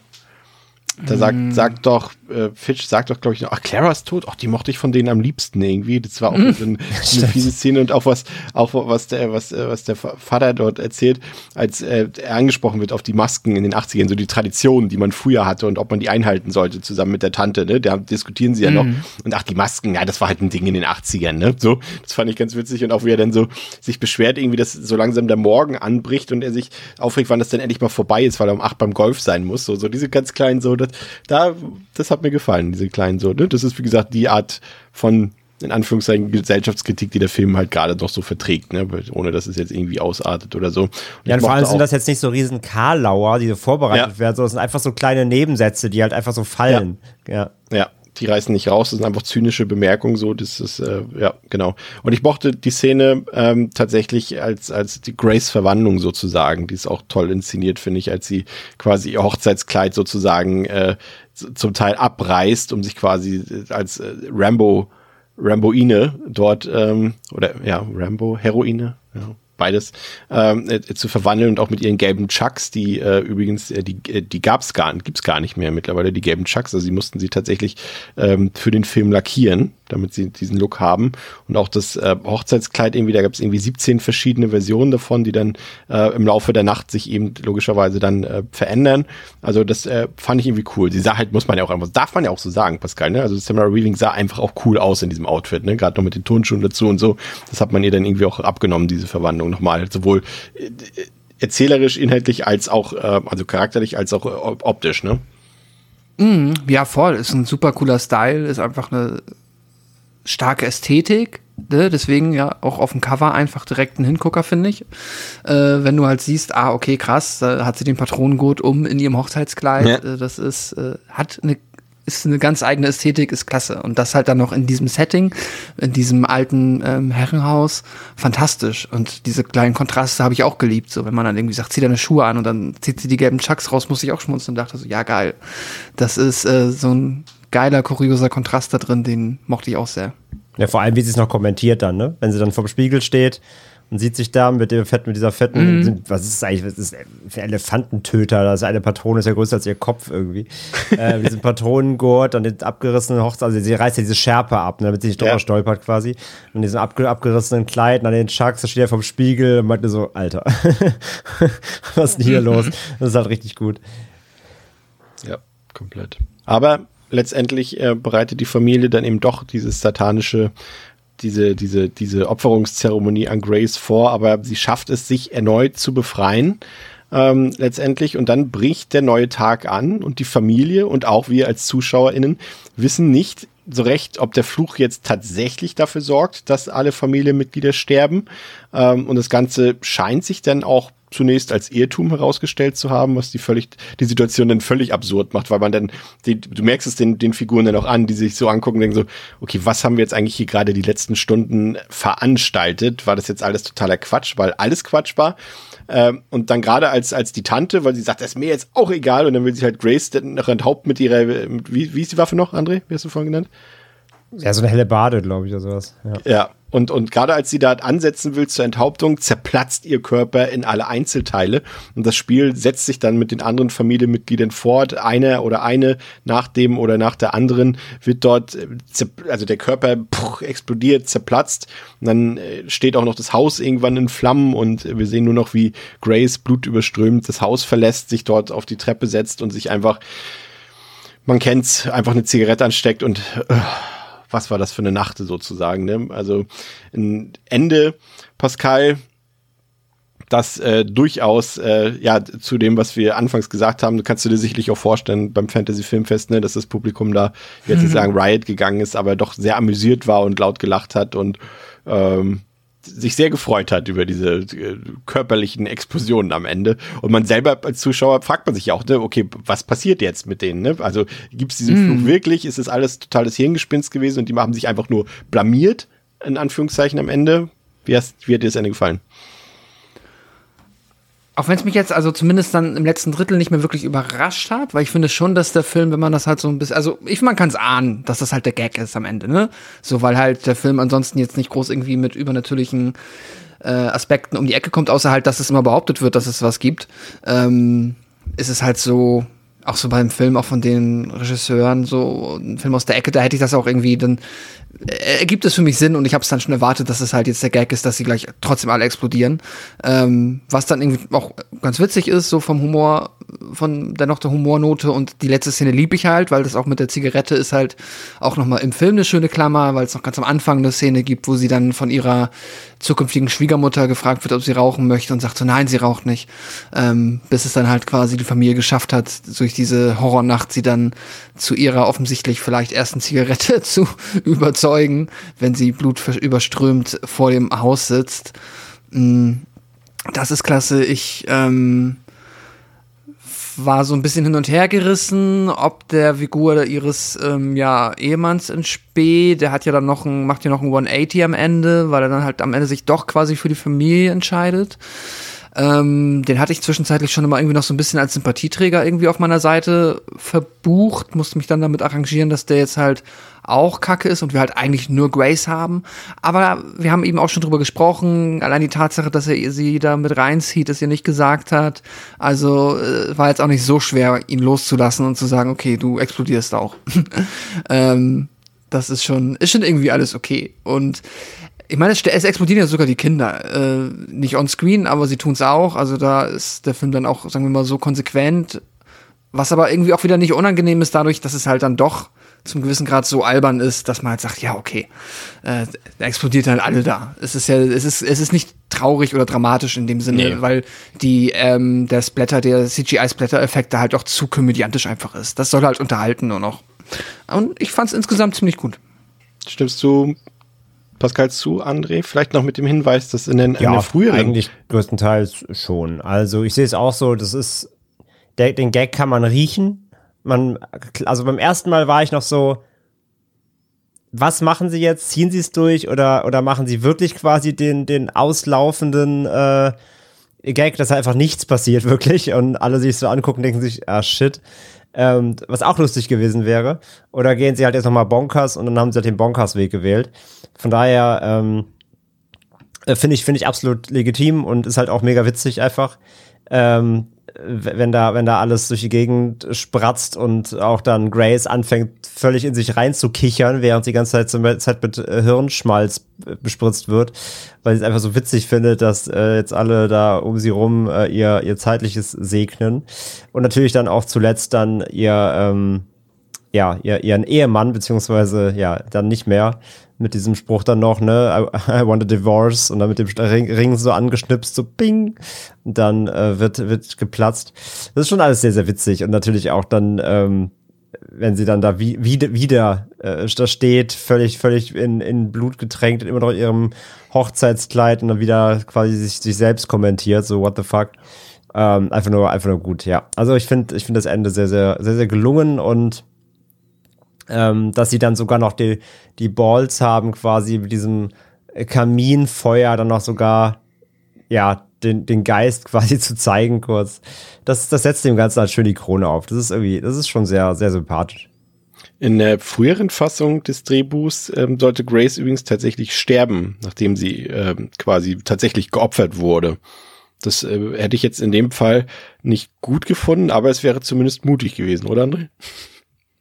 Da sagt, sagt doch, äh, Fitch sagt doch, glaube ich, noch, ach, Clara ist tot, ach, die mochte ich von denen am liebsten irgendwie. Das war auch so eine, eine fiese Szene und auch was, auch was der, was, äh, was der Vater dort erzählt, als äh, er angesprochen wird auf die Masken in den 80ern, so die Traditionen, die man früher hatte und ob man die einhalten sollte, zusammen mit der Tante, ne? Da diskutieren sie ja noch. Und ach, die Masken, ja, das war halt ein Ding in den 80ern, ne? So, das fand ich ganz witzig und auch wie er dann so sich beschwert, irgendwie, dass so langsam der Morgen anbricht und er sich aufregt, wann das denn endlich mal vorbei ist, weil er um acht beim Golf sein muss. So, so diese ganz kleinen, so, das, da, das hat mir gefallen, diese kleinen, so, ne? Das ist, wie gesagt, die Art von, in Anführungszeichen, Gesellschaftskritik, die der Film halt gerade noch so verträgt, ne? Ohne dass es jetzt irgendwie ausartet oder so. Und Ja, und vor allem sind das jetzt nicht so riesen Karlauer, die so vorbereitet Ja. werden, sondern es sind einfach so kleine Nebensätze, die halt einfach so fallen. Ja. Ja, die reißen nicht raus, das sind einfach zynische Bemerkungen so, das ist, äh, ja, genau. Und ich mochte die Szene ähm, tatsächlich als, als die Grace-Verwandlung sozusagen, die ist auch toll inszeniert, finde ich, als sie quasi ihr Hochzeitskleid sozusagen äh, zum Teil abreißt, um sich quasi äh, als äh, Rambo, Ramboine dort, ähm, oder ja, Rambo, Heroine, ja, beides, ähm, äh, zu verwandeln und auch mit ihren gelben Chucks, die äh, übrigens, äh, die, äh, die gab's gar, gibt's gar nicht mehr mittlerweile, die gelben Chucks, also sie mussten sie tatsächlich ähm, für den Film lackieren, damit sie diesen Look haben. Und auch das äh, Hochzeitskleid irgendwie, da gab's irgendwie 17 verschiedene Versionen davon, die dann äh, im Laufe der Nacht sich eben logischerweise dann äh, verändern, also das äh, fand ich irgendwie cool, sie sah halt, muss man ja auch einfach, darf man ja auch so sagen, Pascal, ne, also Samara Weaving sah einfach auch cool aus in diesem Outfit, ne, gerade noch mit den Turnschuhen dazu und so, das hat man ihr dann irgendwie auch abgenommen, diese Verwandlung nochmal, sowohl äh, erzählerisch, inhaltlich als auch, äh, also charakterlich als auch äh, op- optisch, ne? Ja, voll. Ist ein super cooler Style, ist einfach eine starke Ästhetik. Ne? Deswegen ja auch auf dem Cover einfach direkt ein Hingucker, finde ich. Äh, wenn du halt siehst, ah, okay, krass, da hat sie den Patronengurt um in ihrem Hochzeitskleid. Ja. Das ist, äh, hat eine ist eine ganz eigene Ästhetik, ist klasse. Und das halt dann noch in diesem Setting, in diesem alten ähm, Herrenhaus, fantastisch. Und diese kleinen Kontraste habe ich auch geliebt. So, wenn man dann irgendwie sagt, zieh deine Schuhe an und dann zieht sie die gelben Chucks raus, muss ich auch schmunzeln und dachte so, ja, geil. Das ist äh, so ein geiler, kurioser Kontrast da drin, den mochte ich auch sehr. ja, vor allem, wie sie es noch kommentiert dann, ne? Wenn sie dann vorm Spiegel steht und sieht sich da mit dem fetten, mit dieser fetten, sind- was ist das eigentlich, was ist für Elefantentöter? Das ist eine Patrone, ist ja größer als ihr Kopf irgendwie. äh, mit diesem Patronengurt und den abgerissenen Hochzeit, also sie reißt ja diese Schärpe ab, ne, damit sie nicht drüber Ja. stolpert quasi. Und diesem abge abgerissenen Kleid, und an den Chucks, da steht er vom Spiegel und meinte so, Alter, was ist denn hier los? Das ist halt richtig gut. Ja, komplett. Aber letztendlich äh, bereitet die Familie dann eben doch dieses satanische, diese, diese, diese Opferungszeremonie an Grace vor, aber sie schafft es, sich erneut zu befreien. Ähm, letztendlich und dann bricht der neue Tag an und die Familie und auch wir als ZuschauerInnen wissen nicht so recht, ob der Fluch jetzt tatsächlich dafür sorgt, dass alle Familienmitglieder sterben. Ähm, und das Ganze scheint sich dann auch zunächst als Irrtum herausgestellt zu haben, was die völlig, die Situation dann völlig absurd macht, weil man dann, die, du merkst es den, den Figuren dann auch an, die sich so angucken und denken so, okay, was haben wir jetzt eigentlich hier gerade die letzten Stunden veranstaltet? War das jetzt alles totaler Quatsch, weil alles Quatsch war? Ähm, und dann gerade als, als die Tante, weil sie sagt, das ist mir jetzt auch egal, und dann will sich halt Grace dann noch enthaupten mit ihrer, mit, wie, wie ist die Waffe noch, André? Wie hast du vorhin genannt? Ja, so eine helle Bade, glaube ich, oder sowas. Ja. Ja, und, und gerade als sie da ansetzen will zur Enthauptung, zerplatzt ihr Körper in alle Einzelteile. Und das Spiel setzt sich dann mit den anderen Familienmitgliedern fort. Einer oder eine nach dem oder nach der anderen wird dort, äh, also der Körper puh, explodiert, zerplatzt. Und dann äh, steht auch noch das Haus irgendwann in Flammen und wir sehen nur noch, wie Grace blutüberströmt das Haus verlässt, sich dort auf die Treppe setzt und sich einfach man kennt's, einfach eine Zigarette ansteckt und äh, was war das für eine Nacht sozusagen. Ne? Also ein Ende, Pascal, das äh, durchaus äh, ja zu dem, was wir anfangs gesagt haben, kannst du dir sicherlich auch vorstellen beim Fantasy Filmfest, ne, dass das Publikum da jetzt nicht sagen Riot gegangen ist, aber doch sehr amüsiert war und laut gelacht hat und ähm, sich sehr gefreut hat über diese äh, körperlichen Explosionen am Ende. Und man selber als Zuschauer fragt man sich ja auch, ne, okay, was passiert jetzt mit denen? Ne? Also gibt es diesen mm. Flug wirklich? Ist das alles totales Hirngespinst gewesen und die haben sich einfach nur blamiert, in Anführungszeichen am Ende? Wie, hast, wie hat dir das Ende gefallen? Auch wenn es mich jetzt also zumindest dann im letzten Drittel nicht mehr wirklich überrascht hat, weil ich finde schon, dass der Film, wenn man das halt so ein bisschen, also ich man kann es ahnen, dass das halt der Gag ist am Ende, ne? So weil halt der Film ansonsten jetzt nicht groß irgendwie mit übernatürlichen äh, Aspekten um die Ecke kommt, außer halt, dass es immer behauptet wird, dass es was gibt. Ähm, ist es halt so, auch so beim Film, auch von den Regisseuren, so ein Film aus der Ecke, da hätte ich das auch irgendwie, dann äh, ergibt es für mich Sinn und ich habe es dann schon erwartet, dass es halt jetzt der Gag ist, dass sie gleich trotzdem alle explodieren. Ähm, was dann irgendwie auch ganz witzig ist, so vom Humor, von dennoch der Humornote und die letzte Szene lieb ich halt, weil das auch mit der Zigarette ist halt auch nochmal im Film eine schöne Klammer, weil es noch ganz am Anfang eine Szene gibt, wo sie dann von ihrer zukünftigen Schwiegermutter gefragt wird, ob sie rauchen möchte und sagt so, nein, sie raucht nicht. Ähm, bis es dann halt quasi die Familie geschafft hat, durch diese Horrornacht sie dann zu ihrer offensichtlich vielleicht ersten Zigarette zu überzeugen, wenn sie blutüberströmt vor dem Haus sitzt. Mm, das ist klasse. Ich ähm, war so ein bisschen hin und her gerissen, ob der Figur ihres ähm, ja, Ehemanns in Spee, der hat ja dann noch ein, macht ja noch ein 180 am Ende, weil er dann halt am Ende sich doch quasi für die Familie entscheidet. Ähm, den hatte ich zwischenzeitlich schon immer irgendwie noch so ein bisschen als Sympathieträger irgendwie auf meiner Seite verbucht, musste mich dann damit arrangieren, dass der jetzt halt auch kacke ist und wir halt eigentlich nur Grace haben. Aber wir haben eben auch schon drüber gesprochen. Allein die Tatsache, dass er sie da mit reinzieht, dass ihr nicht gesagt hat. Also äh, war jetzt auch nicht so schwer, ihn loszulassen und zu sagen, okay, du explodierst auch. ähm, das ist schon, ist schon irgendwie alles okay. Und ich meine, es, explodieren ja sogar die Kinder. Äh, nicht on screen, aber sie tun es auch. Also da ist der Film dann auch, sagen wir mal, so konsequent. Was aber irgendwie auch wieder nicht unangenehm ist, dadurch, dass es halt dann doch zum gewissen Grad so albern ist, dass man halt sagt, ja, okay, äh, explodiert dann alle da. Es ist ja, es ist, es ist nicht traurig oder dramatisch in dem Sinne, nee. weil die, ähm, der Splatter, der CGI-Splatter-Effekt da halt auch zu komödiantisch einfach ist. Das soll halt unterhalten nur noch. Und ich fand es insgesamt ziemlich gut. Stimmst du Pascal zu, André? Vielleicht noch mit dem Hinweis, dass in den, ja, in der früheren. Eigentlich größtenteils schon. Also ich sehe es auch so, das ist, der, den Gag kann man riechen. Man, also beim ersten Mal war ich noch so, was machen sie jetzt? Ziehen sie es durch oder, oder machen sie wirklich quasi den, den auslaufenden äh, Gag, dass einfach nichts passiert, wirklich, und alle sich so angucken, denken sich, ah shit. Ähm, was auch lustig gewesen wäre. Oder gehen sie halt jetzt nochmal Bonkers und dann haben sie halt den Bonkers-Weg gewählt. Von daher ähm, äh, finde ich, finde ich absolut legitim und ist halt auch mega witzig einfach. Ähm, wenn da, wenn da alles durch die Gegend spratzt und auch dann Grace anfängt, völlig in sich reinzukichern, während sie die ganze Zeit, Zeit mit äh, Hirnschmalz bespritzt wird, weil sie es einfach so witzig findet, dass äh, jetzt alle da um sie rum äh, ihr, ihr zeitliches segnen. Und natürlich dann auch zuletzt dann ihr, ähm, ja, ihr, ihren Ehemann, beziehungsweise ja, dann nicht mehr, mit diesem Spruch dann noch, ne, I, I want a divorce und dann mit dem Ring, Ring so angeschnipst, so bing, und dann äh, wird, wird geplatzt. Das ist schon alles sehr, sehr witzig und natürlich auch dann, ähm, wenn sie dann da wie, wieder, wieder äh, da steht, völlig, völlig in, in Blut getränkt, immer noch in ihrem Hochzeitskleid und dann wieder quasi sich, sich selbst kommentiert, so what the fuck. Ähm, einfach nur, einfach nur gut, ja. Also ich finde, ich finde das Ende sehr, sehr, sehr, sehr gelungen und ähm, dass sie dann sogar noch die, die Balls haben, quasi mit diesem Kaminfeuer dann noch sogar, ja, den, den Geist quasi zu zeigen kurz. Das, das setzt dem Ganzen halt schön die Krone auf. Das ist irgendwie, das ist schon sehr, sehr sympathisch. In der früheren Fassung des Drehbuchs ähm, sollte Grace übrigens tatsächlich sterben, nachdem sie ähm, quasi tatsächlich geopfert wurde. Das äh, hätte ich jetzt in dem Fall nicht gut gefunden, aber es wäre zumindest mutig gewesen, oder André?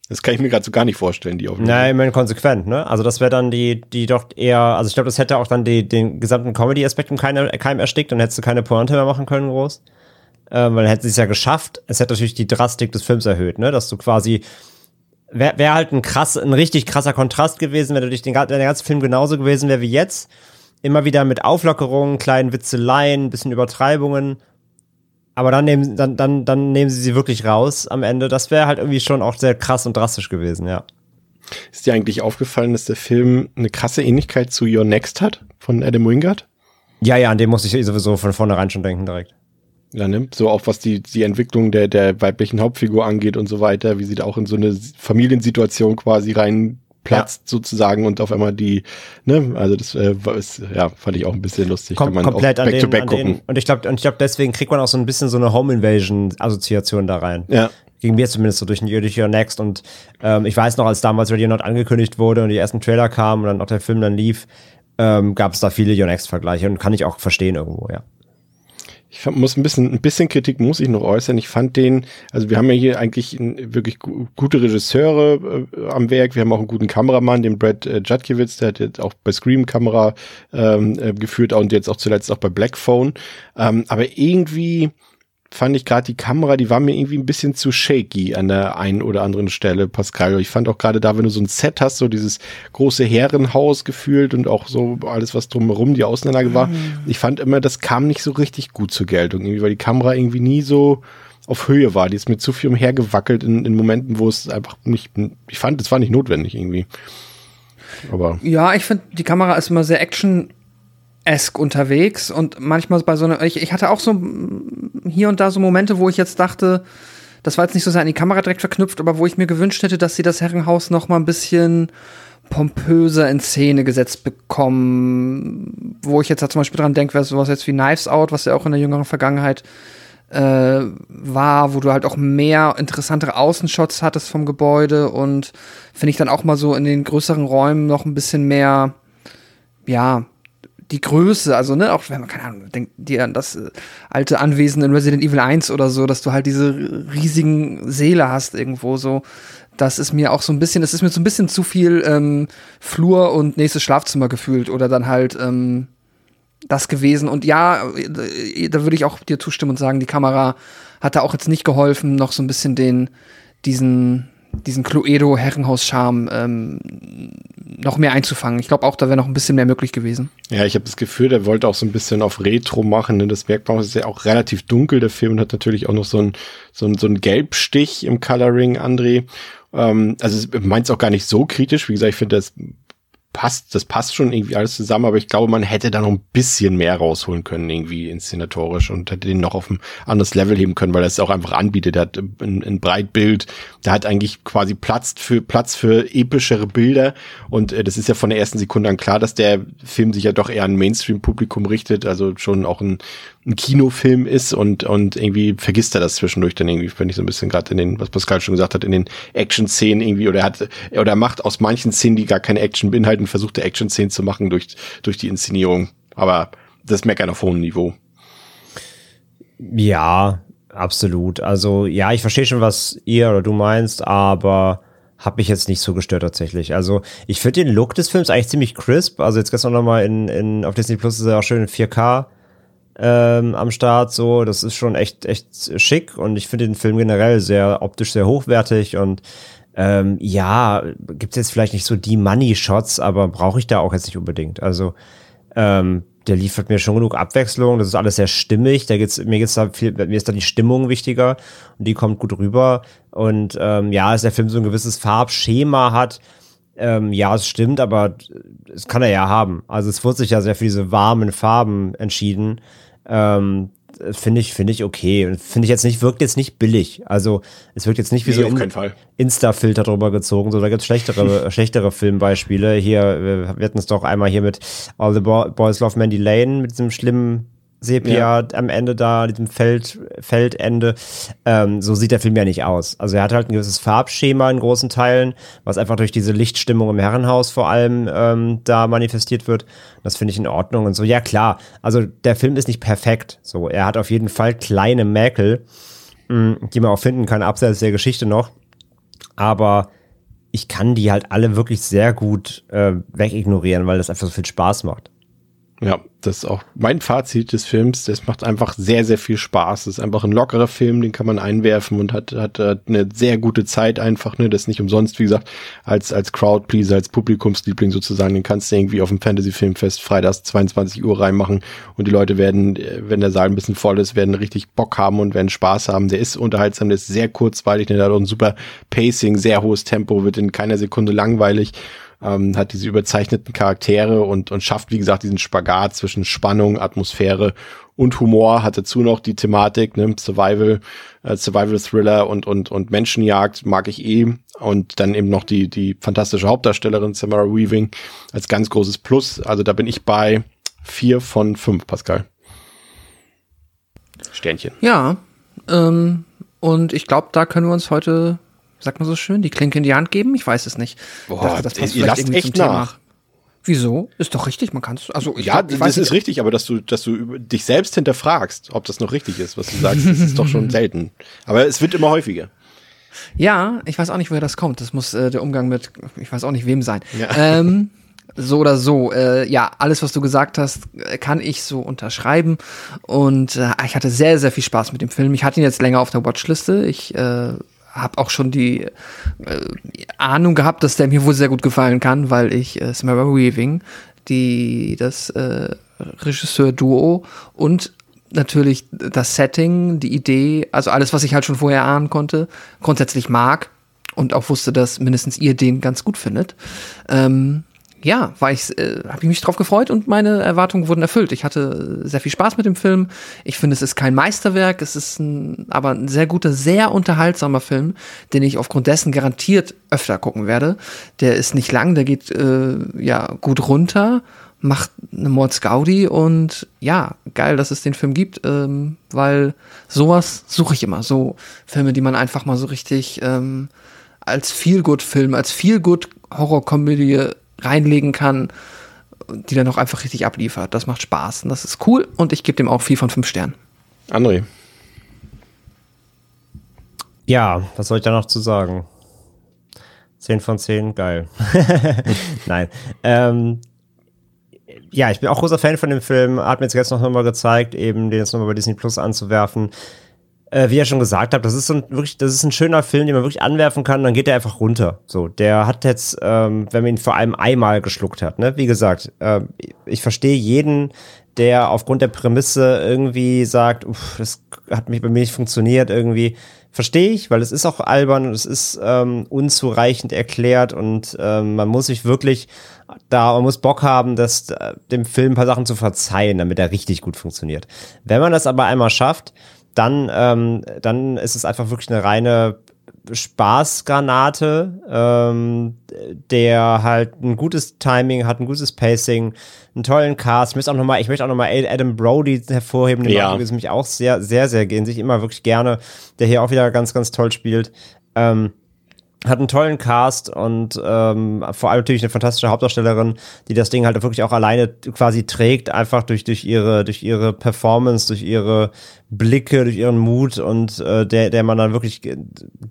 Das kann ich mir gerade so gar nicht vorstellen, die Aufnahme. Nein, ich meine konsequent, ne? Also das wäre dann die, die doch eher, also ich glaube, das hätte auch dann die, den gesamten Comedy-Aspekt im Keim, Keim erstickt und hättest du keine Pointe mehr machen können, groß. Ähm, weil dann hätte sie es ja geschafft. Es hätte natürlich die Drastik des Films erhöht, ne? Dass du quasi wäre wär halt ein krass, ein richtig krasser Kontrast gewesen, wenn du dich den, wenn der Film genauso gewesen wäre wie jetzt. Immer wieder mit Auflockerungen, kleinen Witzeleien, bisschen Übertreibungen. Aber dann nehmen, dann, dann, dann nehmen sie sie wirklich raus am Ende. Das wäre halt irgendwie schon auch sehr krass und drastisch gewesen, ja. Ist dir eigentlich aufgefallen, dass der Film eine krasse Ähnlichkeit zu Your Next hat von Adam Wingard? Ja, ja, an dem muss ich sowieso von vornherein schon denken direkt. Ja, ne? So auch was die, die Entwicklung der, der weiblichen Hauptfigur angeht und so weiter, wie sie da auch in so eine Familiensituation quasi reinplatzt ja. sozusagen und auf einmal die, ne, also das äh, ist, ja, fand ich auch ein bisschen lustig. Kom Kann man komplett back den, to back gucken. Den, und ich glaube, und ich glaube, deswegen kriegt man auch so ein bisschen so eine Home Invasion Assoziation da rein. Ja. Ging mir zumindest so durch, durch Your Next und ähm, ich weiß noch, als damals Radio Not angekündigt wurde und die ersten Trailer kamen und dann auch der Film dann lief, ähm, gab es da viele Your Next-Vergleiche und kann ich auch verstehen irgendwo, ja. Ich muss ein bisschen, ein bisschen Kritik muss ich noch äußern. Ich fand den, also wir haben ja hier eigentlich wirklich gute Regisseure äh, am Werk. Wir haben auch einen guten Kameramann, den Brad äh, Judkiewicz, der hat jetzt auch bei Scream Kamera ähm, äh, geführt und jetzt auch zuletzt auch bei Black Phone. Ähm, aber irgendwie fand ich gerade die Kamera, die war mir irgendwie ein bisschen zu shaky an der einen oder anderen Stelle, Pascal. Ich fand auch gerade da, wenn du so ein Set hast, so dieses große Herrenhaus gefühlt und auch so alles, was drumherum die Außenanlage war. Mhm. Ich fand immer, das kam nicht so richtig gut zur Geltung, irgendwie, weil die Kamera irgendwie nie so auf Höhe war. Die ist mir zu viel umhergewackelt in, in Momenten, wo es einfach nicht, ich fand, es war nicht notwendig irgendwie. Aber. Ja, ich finde, die Kamera ist immer sehr action esk unterwegs und manchmal bei so einer, ich, ich hatte auch so hier und da so Momente, wo ich jetzt dachte, das war jetzt nicht so sehr an die Kamera direkt verknüpft, aber wo ich mir gewünscht hätte, dass sie das Herrenhaus noch mal ein bisschen pompöser in Szene gesetzt bekommen. Wo ich jetzt da zum Beispiel dran denke, wäre sowas jetzt wie Knives Out, was ja auch in der jüngeren Vergangenheit äh, war, wo du halt auch mehr interessantere Außenshots hattest vom Gebäude und finde ich dann auch mal so in den größeren Räumen noch ein bisschen mehr, ja, die Größe, also ne, auch wenn man, keine Ahnung, denkt dir an das äh, alte Anwesen in Resident Evil 1 oder so, dass du halt diese riesigen Seele hast irgendwo so. Das ist mir auch so ein bisschen, das ist mir so ein bisschen zu viel ähm, Flur und nächstes Schlafzimmer gefühlt oder dann halt ähm, das gewesen. Und ja, äh, da würde ich auch dir zustimmen und sagen, die Kamera hat da auch jetzt nicht geholfen, noch so ein bisschen den, diesen, diesen Cluedo-Herrenhaus-Charme ähm, noch mehr einzufangen. Ich glaube auch, da wäre noch ein bisschen mehr möglich gewesen. Ja, ich habe das Gefühl, der wollte auch so ein bisschen auf Retro machen. Ne? Das Bergbau ist ja auch relativ dunkel, der Film, und hat natürlich auch noch so ein so ein, so ein Gelbstich im Coloring, André. Ähm, also meint es auch gar nicht so kritisch. Wie gesagt, ich finde das passt, das passt schon irgendwie alles zusammen, aber ich glaube, man hätte da noch ein bisschen mehr rausholen können, irgendwie inszenatorisch und hätte den noch auf ein anderes Level heben können, weil er es auch einfach anbietet. Er hat ein, ein Breitbild, der hat eigentlich quasi Platz für, Platz für epischere Bilder und äh, das ist ja von der ersten Sekunde an klar, dass der Film sich ja doch eher an Mainstream-Publikum richtet, also schon auch ein, ein Kinofilm ist und, und irgendwie vergisst er das zwischendurch dann irgendwie, wenn ich so ein bisschen gerade in den, was Pascal schon gesagt hat, in den Action-Szenen irgendwie oder er hat, oder er macht aus manchen Szenen, die gar keine Action beinhalten, versucht er Action-Szenen zu machen durch, durch die Inszenierung. Aber das meckern auf hohem Niveau. Ja, absolut. Also, ja, ich verstehe schon, was ihr oder du meinst, aber hat mich jetzt nicht so gestört tatsächlich. Also ich finde den Look des Films eigentlich ziemlich crisp. Also jetzt gestern nochmal in, in, auf Disney Plus ist er auch schön in 4K ähm, am Start. So, das ist schon echt, echt schick und ich finde den Film generell sehr optisch sehr hochwertig und ähm, ja, gibt es jetzt vielleicht nicht so die Money-Shots, aber brauche ich da auch jetzt nicht unbedingt. Also ähm, der liefert mir schon genug Abwechslung, das ist alles sehr stimmig. Da geht's, mir geht's da viel, mir ist da die Stimmung wichtiger und die kommt gut rüber. Und ähm, ja, dass der Film so ein gewisses Farbschema hat, ähm, ja, es stimmt, aber es kann er ja haben. Also es wird sich ja sehr für diese warmen Farben entschieden. Ähm, finde ich, finde ich okay. Und finde ich jetzt nicht, wirkt jetzt nicht billig. Also es wirkt jetzt nicht wie nee, so in, Insta-Filter drüber gezogen. So, da gibt's schlechtere, schlechtere Filmbeispiele. Hier, wir hatten es doch einmal hier mit All the Boys Love Mandy Lane mit diesem schlimmen Sepia ja. am Ende da, diesem Feld, Feldende. Ähm, so sieht der Film ja nicht aus. Also er hat halt ein gewisses Farbschema in großen Teilen, was einfach durch diese Lichtstimmung im Herrenhaus vor allem ähm, da manifestiert wird. Das finde ich in Ordnung und so. Ja, klar. Also der Film ist nicht perfekt. So, er hat auf jeden Fall kleine Mäkel, mh, die man auch finden kann, abseits der Geschichte noch. Aber ich kann die halt alle wirklich sehr gut äh, wegignorieren, weil das einfach so viel Spaß macht. Ja, das ist auch mein Fazit des Films. Das macht einfach sehr, sehr viel Spaß. Das ist einfach ein lockerer Film, den kann man einwerfen und hat, hat, hat eine sehr gute Zeit einfach, ne, das nicht umsonst, wie gesagt, als, als Crowdpleaser, als Publikumsliebling sozusagen, den kannst du irgendwie auf dem Fantasy-Filmfest freitags 22 Uhr reinmachen und die Leute werden, wenn der Saal ein bisschen voll ist, werden richtig Bock haben und werden Spaß haben. Der ist unterhaltsam, der ist sehr kurzweilig, der hat auch ein super Pacing, sehr hohes Tempo, wird in keiner Sekunde langweilig ähm, hat diese überzeichneten Charaktere und, und schafft, wie gesagt, diesen Spagat zwischen Spannung, Atmosphäre und Humor, hat dazu noch die Thematik, ne, Survival, äh, Survival Thriller und, und, und Menschenjagd mag ich eh. Und dann eben noch die, die fantastische Hauptdarstellerin Samara Weaving als ganz großes Plus. Also da bin ich bei vier von fünf, Pascal. Sternchen. Ja, ähm, und ich glaube, da können wir uns heute sagt man so schön, die Klinke in die Hand geben? Ich weiß es nicht. Boah, dachte, das passt ihr lasst echt nach. Thema. Wieso? Ist doch richtig, man kann es. Also ja, glaub, das ist richtig, aber dass du, dass du dich selbst hinterfragst, ob das noch richtig ist, was du sagst, das ist doch schon selten. Aber es wird immer häufiger. Ja, ich weiß auch nicht, woher das kommt. Das muss äh, der Umgang mit, ich weiß auch nicht wem sein. Ja. Ähm, so oder so, äh, ja, alles, was du gesagt hast, äh, kann ich so unterschreiben. Und äh, ich hatte sehr, sehr viel Spaß mit dem Film. Ich hatte ihn jetzt länger auf der Watchliste. Ich äh, habe auch schon die äh, Ahnung gehabt, dass der mir wohl sehr gut gefallen kann, weil ich äh, Samara Weaving, die das äh, Regisseur-Duo und natürlich das Setting, die Idee, also alles, was ich halt schon vorher ahnen konnte, grundsätzlich mag und auch wusste, dass mindestens ihr den ganz gut findet. Ähm, ja, war ich, äh, habe ich mich drauf gefreut und meine Erwartungen wurden erfüllt. Ich hatte sehr viel Spaß mit dem Film. Ich finde, es ist kein Meisterwerk, es ist ein, aber ein sehr guter, sehr unterhaltsamer Film, den ich aufgrund dessen garantiert öfter gucken werde. Der ist nicht lang, der geht äh, ja gut runter, macht eine Mords Gaudi und ja, geil, dass es den Film gibt, ähm, weil sowas suche ich immer. So Filme, die man einfach mal so richtig ähm, als Feel-Good-Film, als Feel-Good-Horror-Komödie reinlegen kann, die dann auch einfach richtig abliefert. Das macht Spaß und das ist cool und ich gebe dem auch vier von fünf Sternen. André. Ja, was soll ich da noch zu sagen? Zehn von zehn, geil. Nein. Ähm, ja, ich bin auch großer Fan von dem Film. Hat mir jetzt noch mal gezeigt, eben den jetzt nochmal bei Disney Plus anzuwerfen äh, wie ihr schon gesagt habt, das ist so ein, wirklich, das ist ein schöner Film, den man wirklich anwerfen kann, dann geht er einfach runter. So, der hat jetzt, ähm, wenn man ihn vor allem einmal geschluckt hat, ne, wie gesagt, äh, ich verstehe jeden, der aufgrund der Prämisse irgendwie sagt, uff, das hat mich bei mir nicht funktioniert, irgendwie. Verstehe ich, weil es ist auch albern und es ist ähm, unzureichend erklärt und ähm, man muss sich wirklich da, man muss Bock haben, das, äh, dem Film ein paar Sachen zu verzeihen, damit er richtig gut funktioniert. Wenn man das aber einmal schafft, dann, ähm, dann ist es einfach wirklich eine reine Spaßgranate, ähm, der halt ein gutes Timing hat, ein gutes Pacing, einen tollen Cast. Ich möchte auch nochmal, ich möchte auch nochmal Adam Brody hervorheben, den ja. mag mich auch sehr, sehr, sehr gehen, sich immer wirklich gerne, der hier auch wieder ganz, ganz toll spielt. Ähm, hat einen tollen Cast und ähm, vor allem natürlich eine fantastische Hauptdarstellerin, die das Ding halt wirklich auch alleine quasi trägt, einfach durch, durch ihre, durch ihre Performance, durch ihre Blicke, durch ihren Mut und äh, der, der man dann wirklich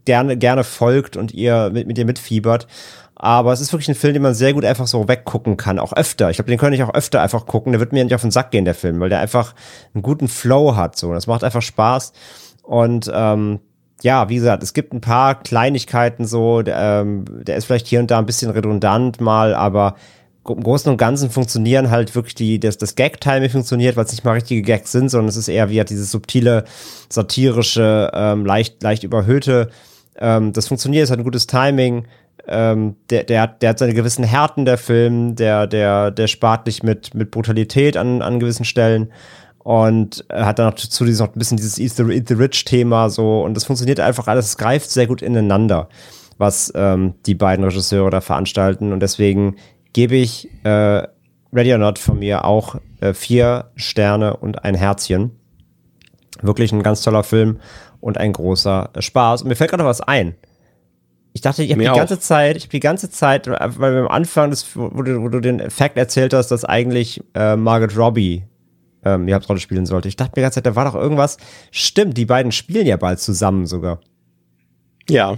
gerne, gerne folgt und ihr mit, mit ihr mitfiebert. Aber es ist wirklich ein Film, den man sehr gut einfach so weggucken kann, auch öfter. Ich glaube, den könnte ich auch öfter einfach gucken. Der wird mir nicht auf den Sack gehen, der Film, weil der einfach einen guten Flow hat. So, das macht einfach Spaß. Und ähm, ja, wie gesagt, es gibt ein paar Kleinigkeiten so, der, ähm, der ist vielleicht hier und da ein bisschen redundant mal, aber im Großen und Ganzen funktionieren halt wirklich die, das, das Gag-Timing funktioniert, weil es nicht mal richtige Gags sind, sondern es ist eher wie halt dieses subtile, satirische, ähm, leicht, leicht überhöhte. Ähm, das funktioniert, es hat ein gutes Timing. Ähm, der, der, hat, der hat seine gewissen Härten, der Film, der, der, der spart nicht mit, mit Brutalität an, an gewissen Stellen und hat dann noch zu diesem noch ein bisschen dieses Eat the, Eat the Rich-Thema so und das funktioniert einfach alles, es greift sehr gut ineinander, was ähm, die beiden Regisseure da veranstalten und deswegen gebe ich äh, Ready or Not von mir auch äh, vier Sterne und ein Herzchen. Wirklich ein ganz toller Film und ein großer Spaß. Und mir fällt gerade was ein. Ich dachte, ich habe die ganze Zeit, ich habe die ganze Zeit, weil wir am Anfang, des, wo, du, wo du den Fact erzählt hast, dass eigentlich äh, Margaret Robbie ähm, die Hauptrolle spielen sollte. Ich dachte mir die ganze Zeit, da war doch irgendwas. Stimmt, die beiden spielen ja bald zusammen sogar. Ja.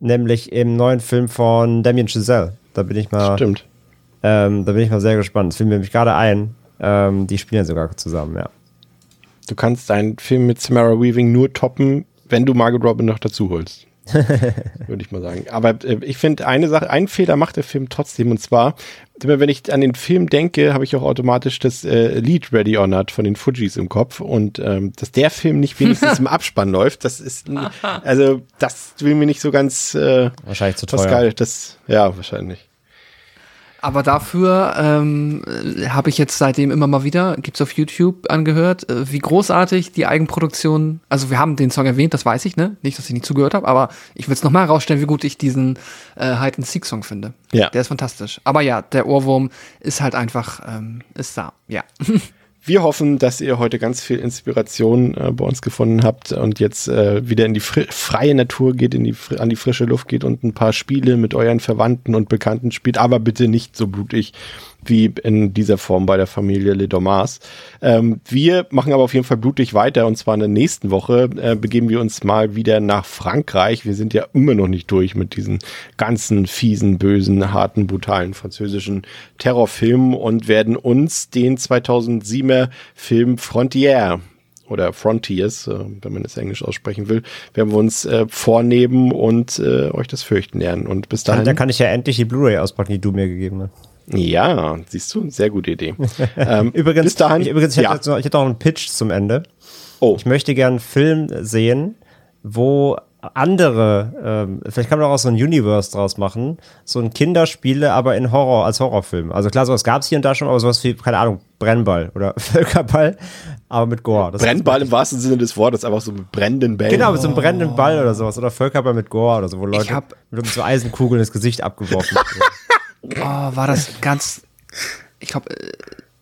Nämlich im neuen Film von Damien Chazelle. Da bin ich mal. Stimmt. Ähm, da bin ich mal sehr gespannt. Das fiel mir nämlich gerade ein. Ähm, die spielen sogar zusammen, ja. Du kannst deinen Film mit Samara Weaving nur toppen, wenn du Margot Robin noch dazu holst. Würde ich mal sagen. Aber äh, ich finde, eine Sache, einen Fehler macht der Film trotzdem. Und zwar, immer wenn ich an den Film denke, habe ich auch automatisch das äh, Lied Ready or Not von den Fujis im Kopf. Und ähm, dass der Film nicht wenigstens im Abspann läuft, das ist, also das will mir nicht so ganz äh, Wahrscheinlich zu teuer. Pascal, das, ja, wahrscheinlich. Aber dafür ähm, habe ich jetzt seitdem immer mal wieder, gibt's auf YouTube angehört, äh, wie großartig die Eigenproduktion, also wir haben den Song erwähnt, das weiß ich, ne? Nicht, dass ich nicht zugehört habe, aber ich will es nochmal herausstellen, wie gut ich diesen äh, Hide-and-Seek-Song finde. Ja. Der ist fantastisch. Aber ja, der Ohrwurm ist halt einfach, ähm, ist da, ja. Wir hoffen, dass ihr heute ganz viel Inspiration äh, bei uns gefunden habt und jetzt äh, wieder in die freie Natur geht, in die, an die frische Luft geht und ein paar Spiele mit euren Verwandten und Bekannten spielt, aber bitte nicht so blutig wie in dieser Form bei der Familie Le Dommars. Ähm, wir machen aber auf jeden Fall blutig weiter und zwar in der nächsten Woche äh, begeben wir uns mal wieder nach Frankreich. Wir sind ja immer noch nicht durch mit diesen ganzen fiesen, bösen, harten, brutalen französischen Terrorfilmen und werden uns den 2007er Film Frontier oder Frontiers, äh, wenn man es Englisch aussprechen will, werden wir uns äh, vornehmen und äh, euch das Fürchten lernen. Und bis dahin. Da kann ich ja endlich die Blu-ray auspacken, die du mir gegeben hast. Ja, siehst du, sehr gute Idee. ähm, Übrigens, bis dahin, ich, übrigens, ich ja. hätte, noch, ich hätte noch einen Pitch zum Ende. oh, Ich möchte gerne einen Film sehen, wo andere, ähm, vielleicht kann man auch so ein Universe draus machen, so ein Kinderspiele, aber in Horror, als Horrorfilm. Also klar, sowas gab es hier und da schon, aber sowas wie, keine Ahnung, Brennball oder Völkerball, aber mit Gore. Das Brennball im wahrsten Sinne des Wortes, einfach so mit brennenden Bällen. Genau, mit so einem brennenden Ball oder sowas. Oder Völkerball mit Gore oder so, wo Leute mit so Eisenkugeln ins Gesicht abgeworfen werden. Oh, war das ganz. Ich glaube, äh,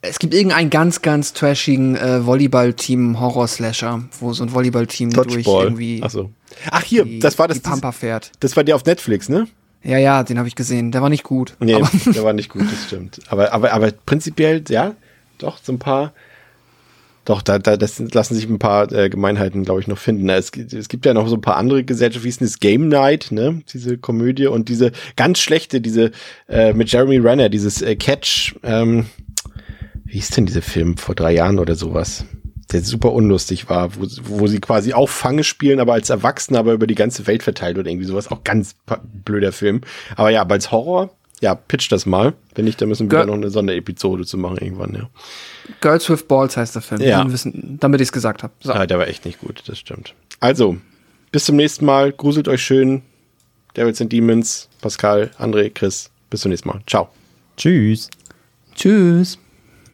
es gibt irgendeinen ganz, ganz trashigen äh, Volleyball-Team Horror-Slasher, wo so ein Volleyball-Team durch irgendwie Ach so. Ach hier, die, das war das. die Pampa fährt. Das war der auf Netflix, ne? Ja, ja, den habe ich gesehen. Der war nicht gut. Nee, Aber der war nicht gut, das stimmt. Aber, aber, aber prinzipiell, ja, doch, so ein paar. Doch, da, da das lassen sich ein paar äh, Gemeinheiten, glaube ich, noch finden. Es, gibt- es gibt ja noch so ein paar andere Gesellschaften, wie ist denn das Game Night, ne? Diese Komödie und diese ganz schlechte, diese äh, mit Jeremy Renner, dieses äh, Catch, ähm, wie hieß denn dieser Film vor drei Jahren oder sowas? Der super unlustig war, wo, wo sie quasi auch Fange spielen, aber als Erwachsene, aber über die ganze Welt verteilt oder irgendwie sowas. Auch ganz blöder Film. Aber ja, aber als Horror, ja, pitch das mal. Wenn nicht, dann müssen wir wieder noch eine Sonderepisode zu machen irgendwann, ja. Girls with Balls heißt der Film. Ja. Damit wissen- Damit ich es gesagt habe. So. Ah, der war echt nicht gut, das stimmt. Also, bis zum nächsten Mal. Gruselt euch schön. Devils and Demons, Pascal, André, Chris. Bis zum nächsten Mal. Ciao. Tschüss. Tschüss.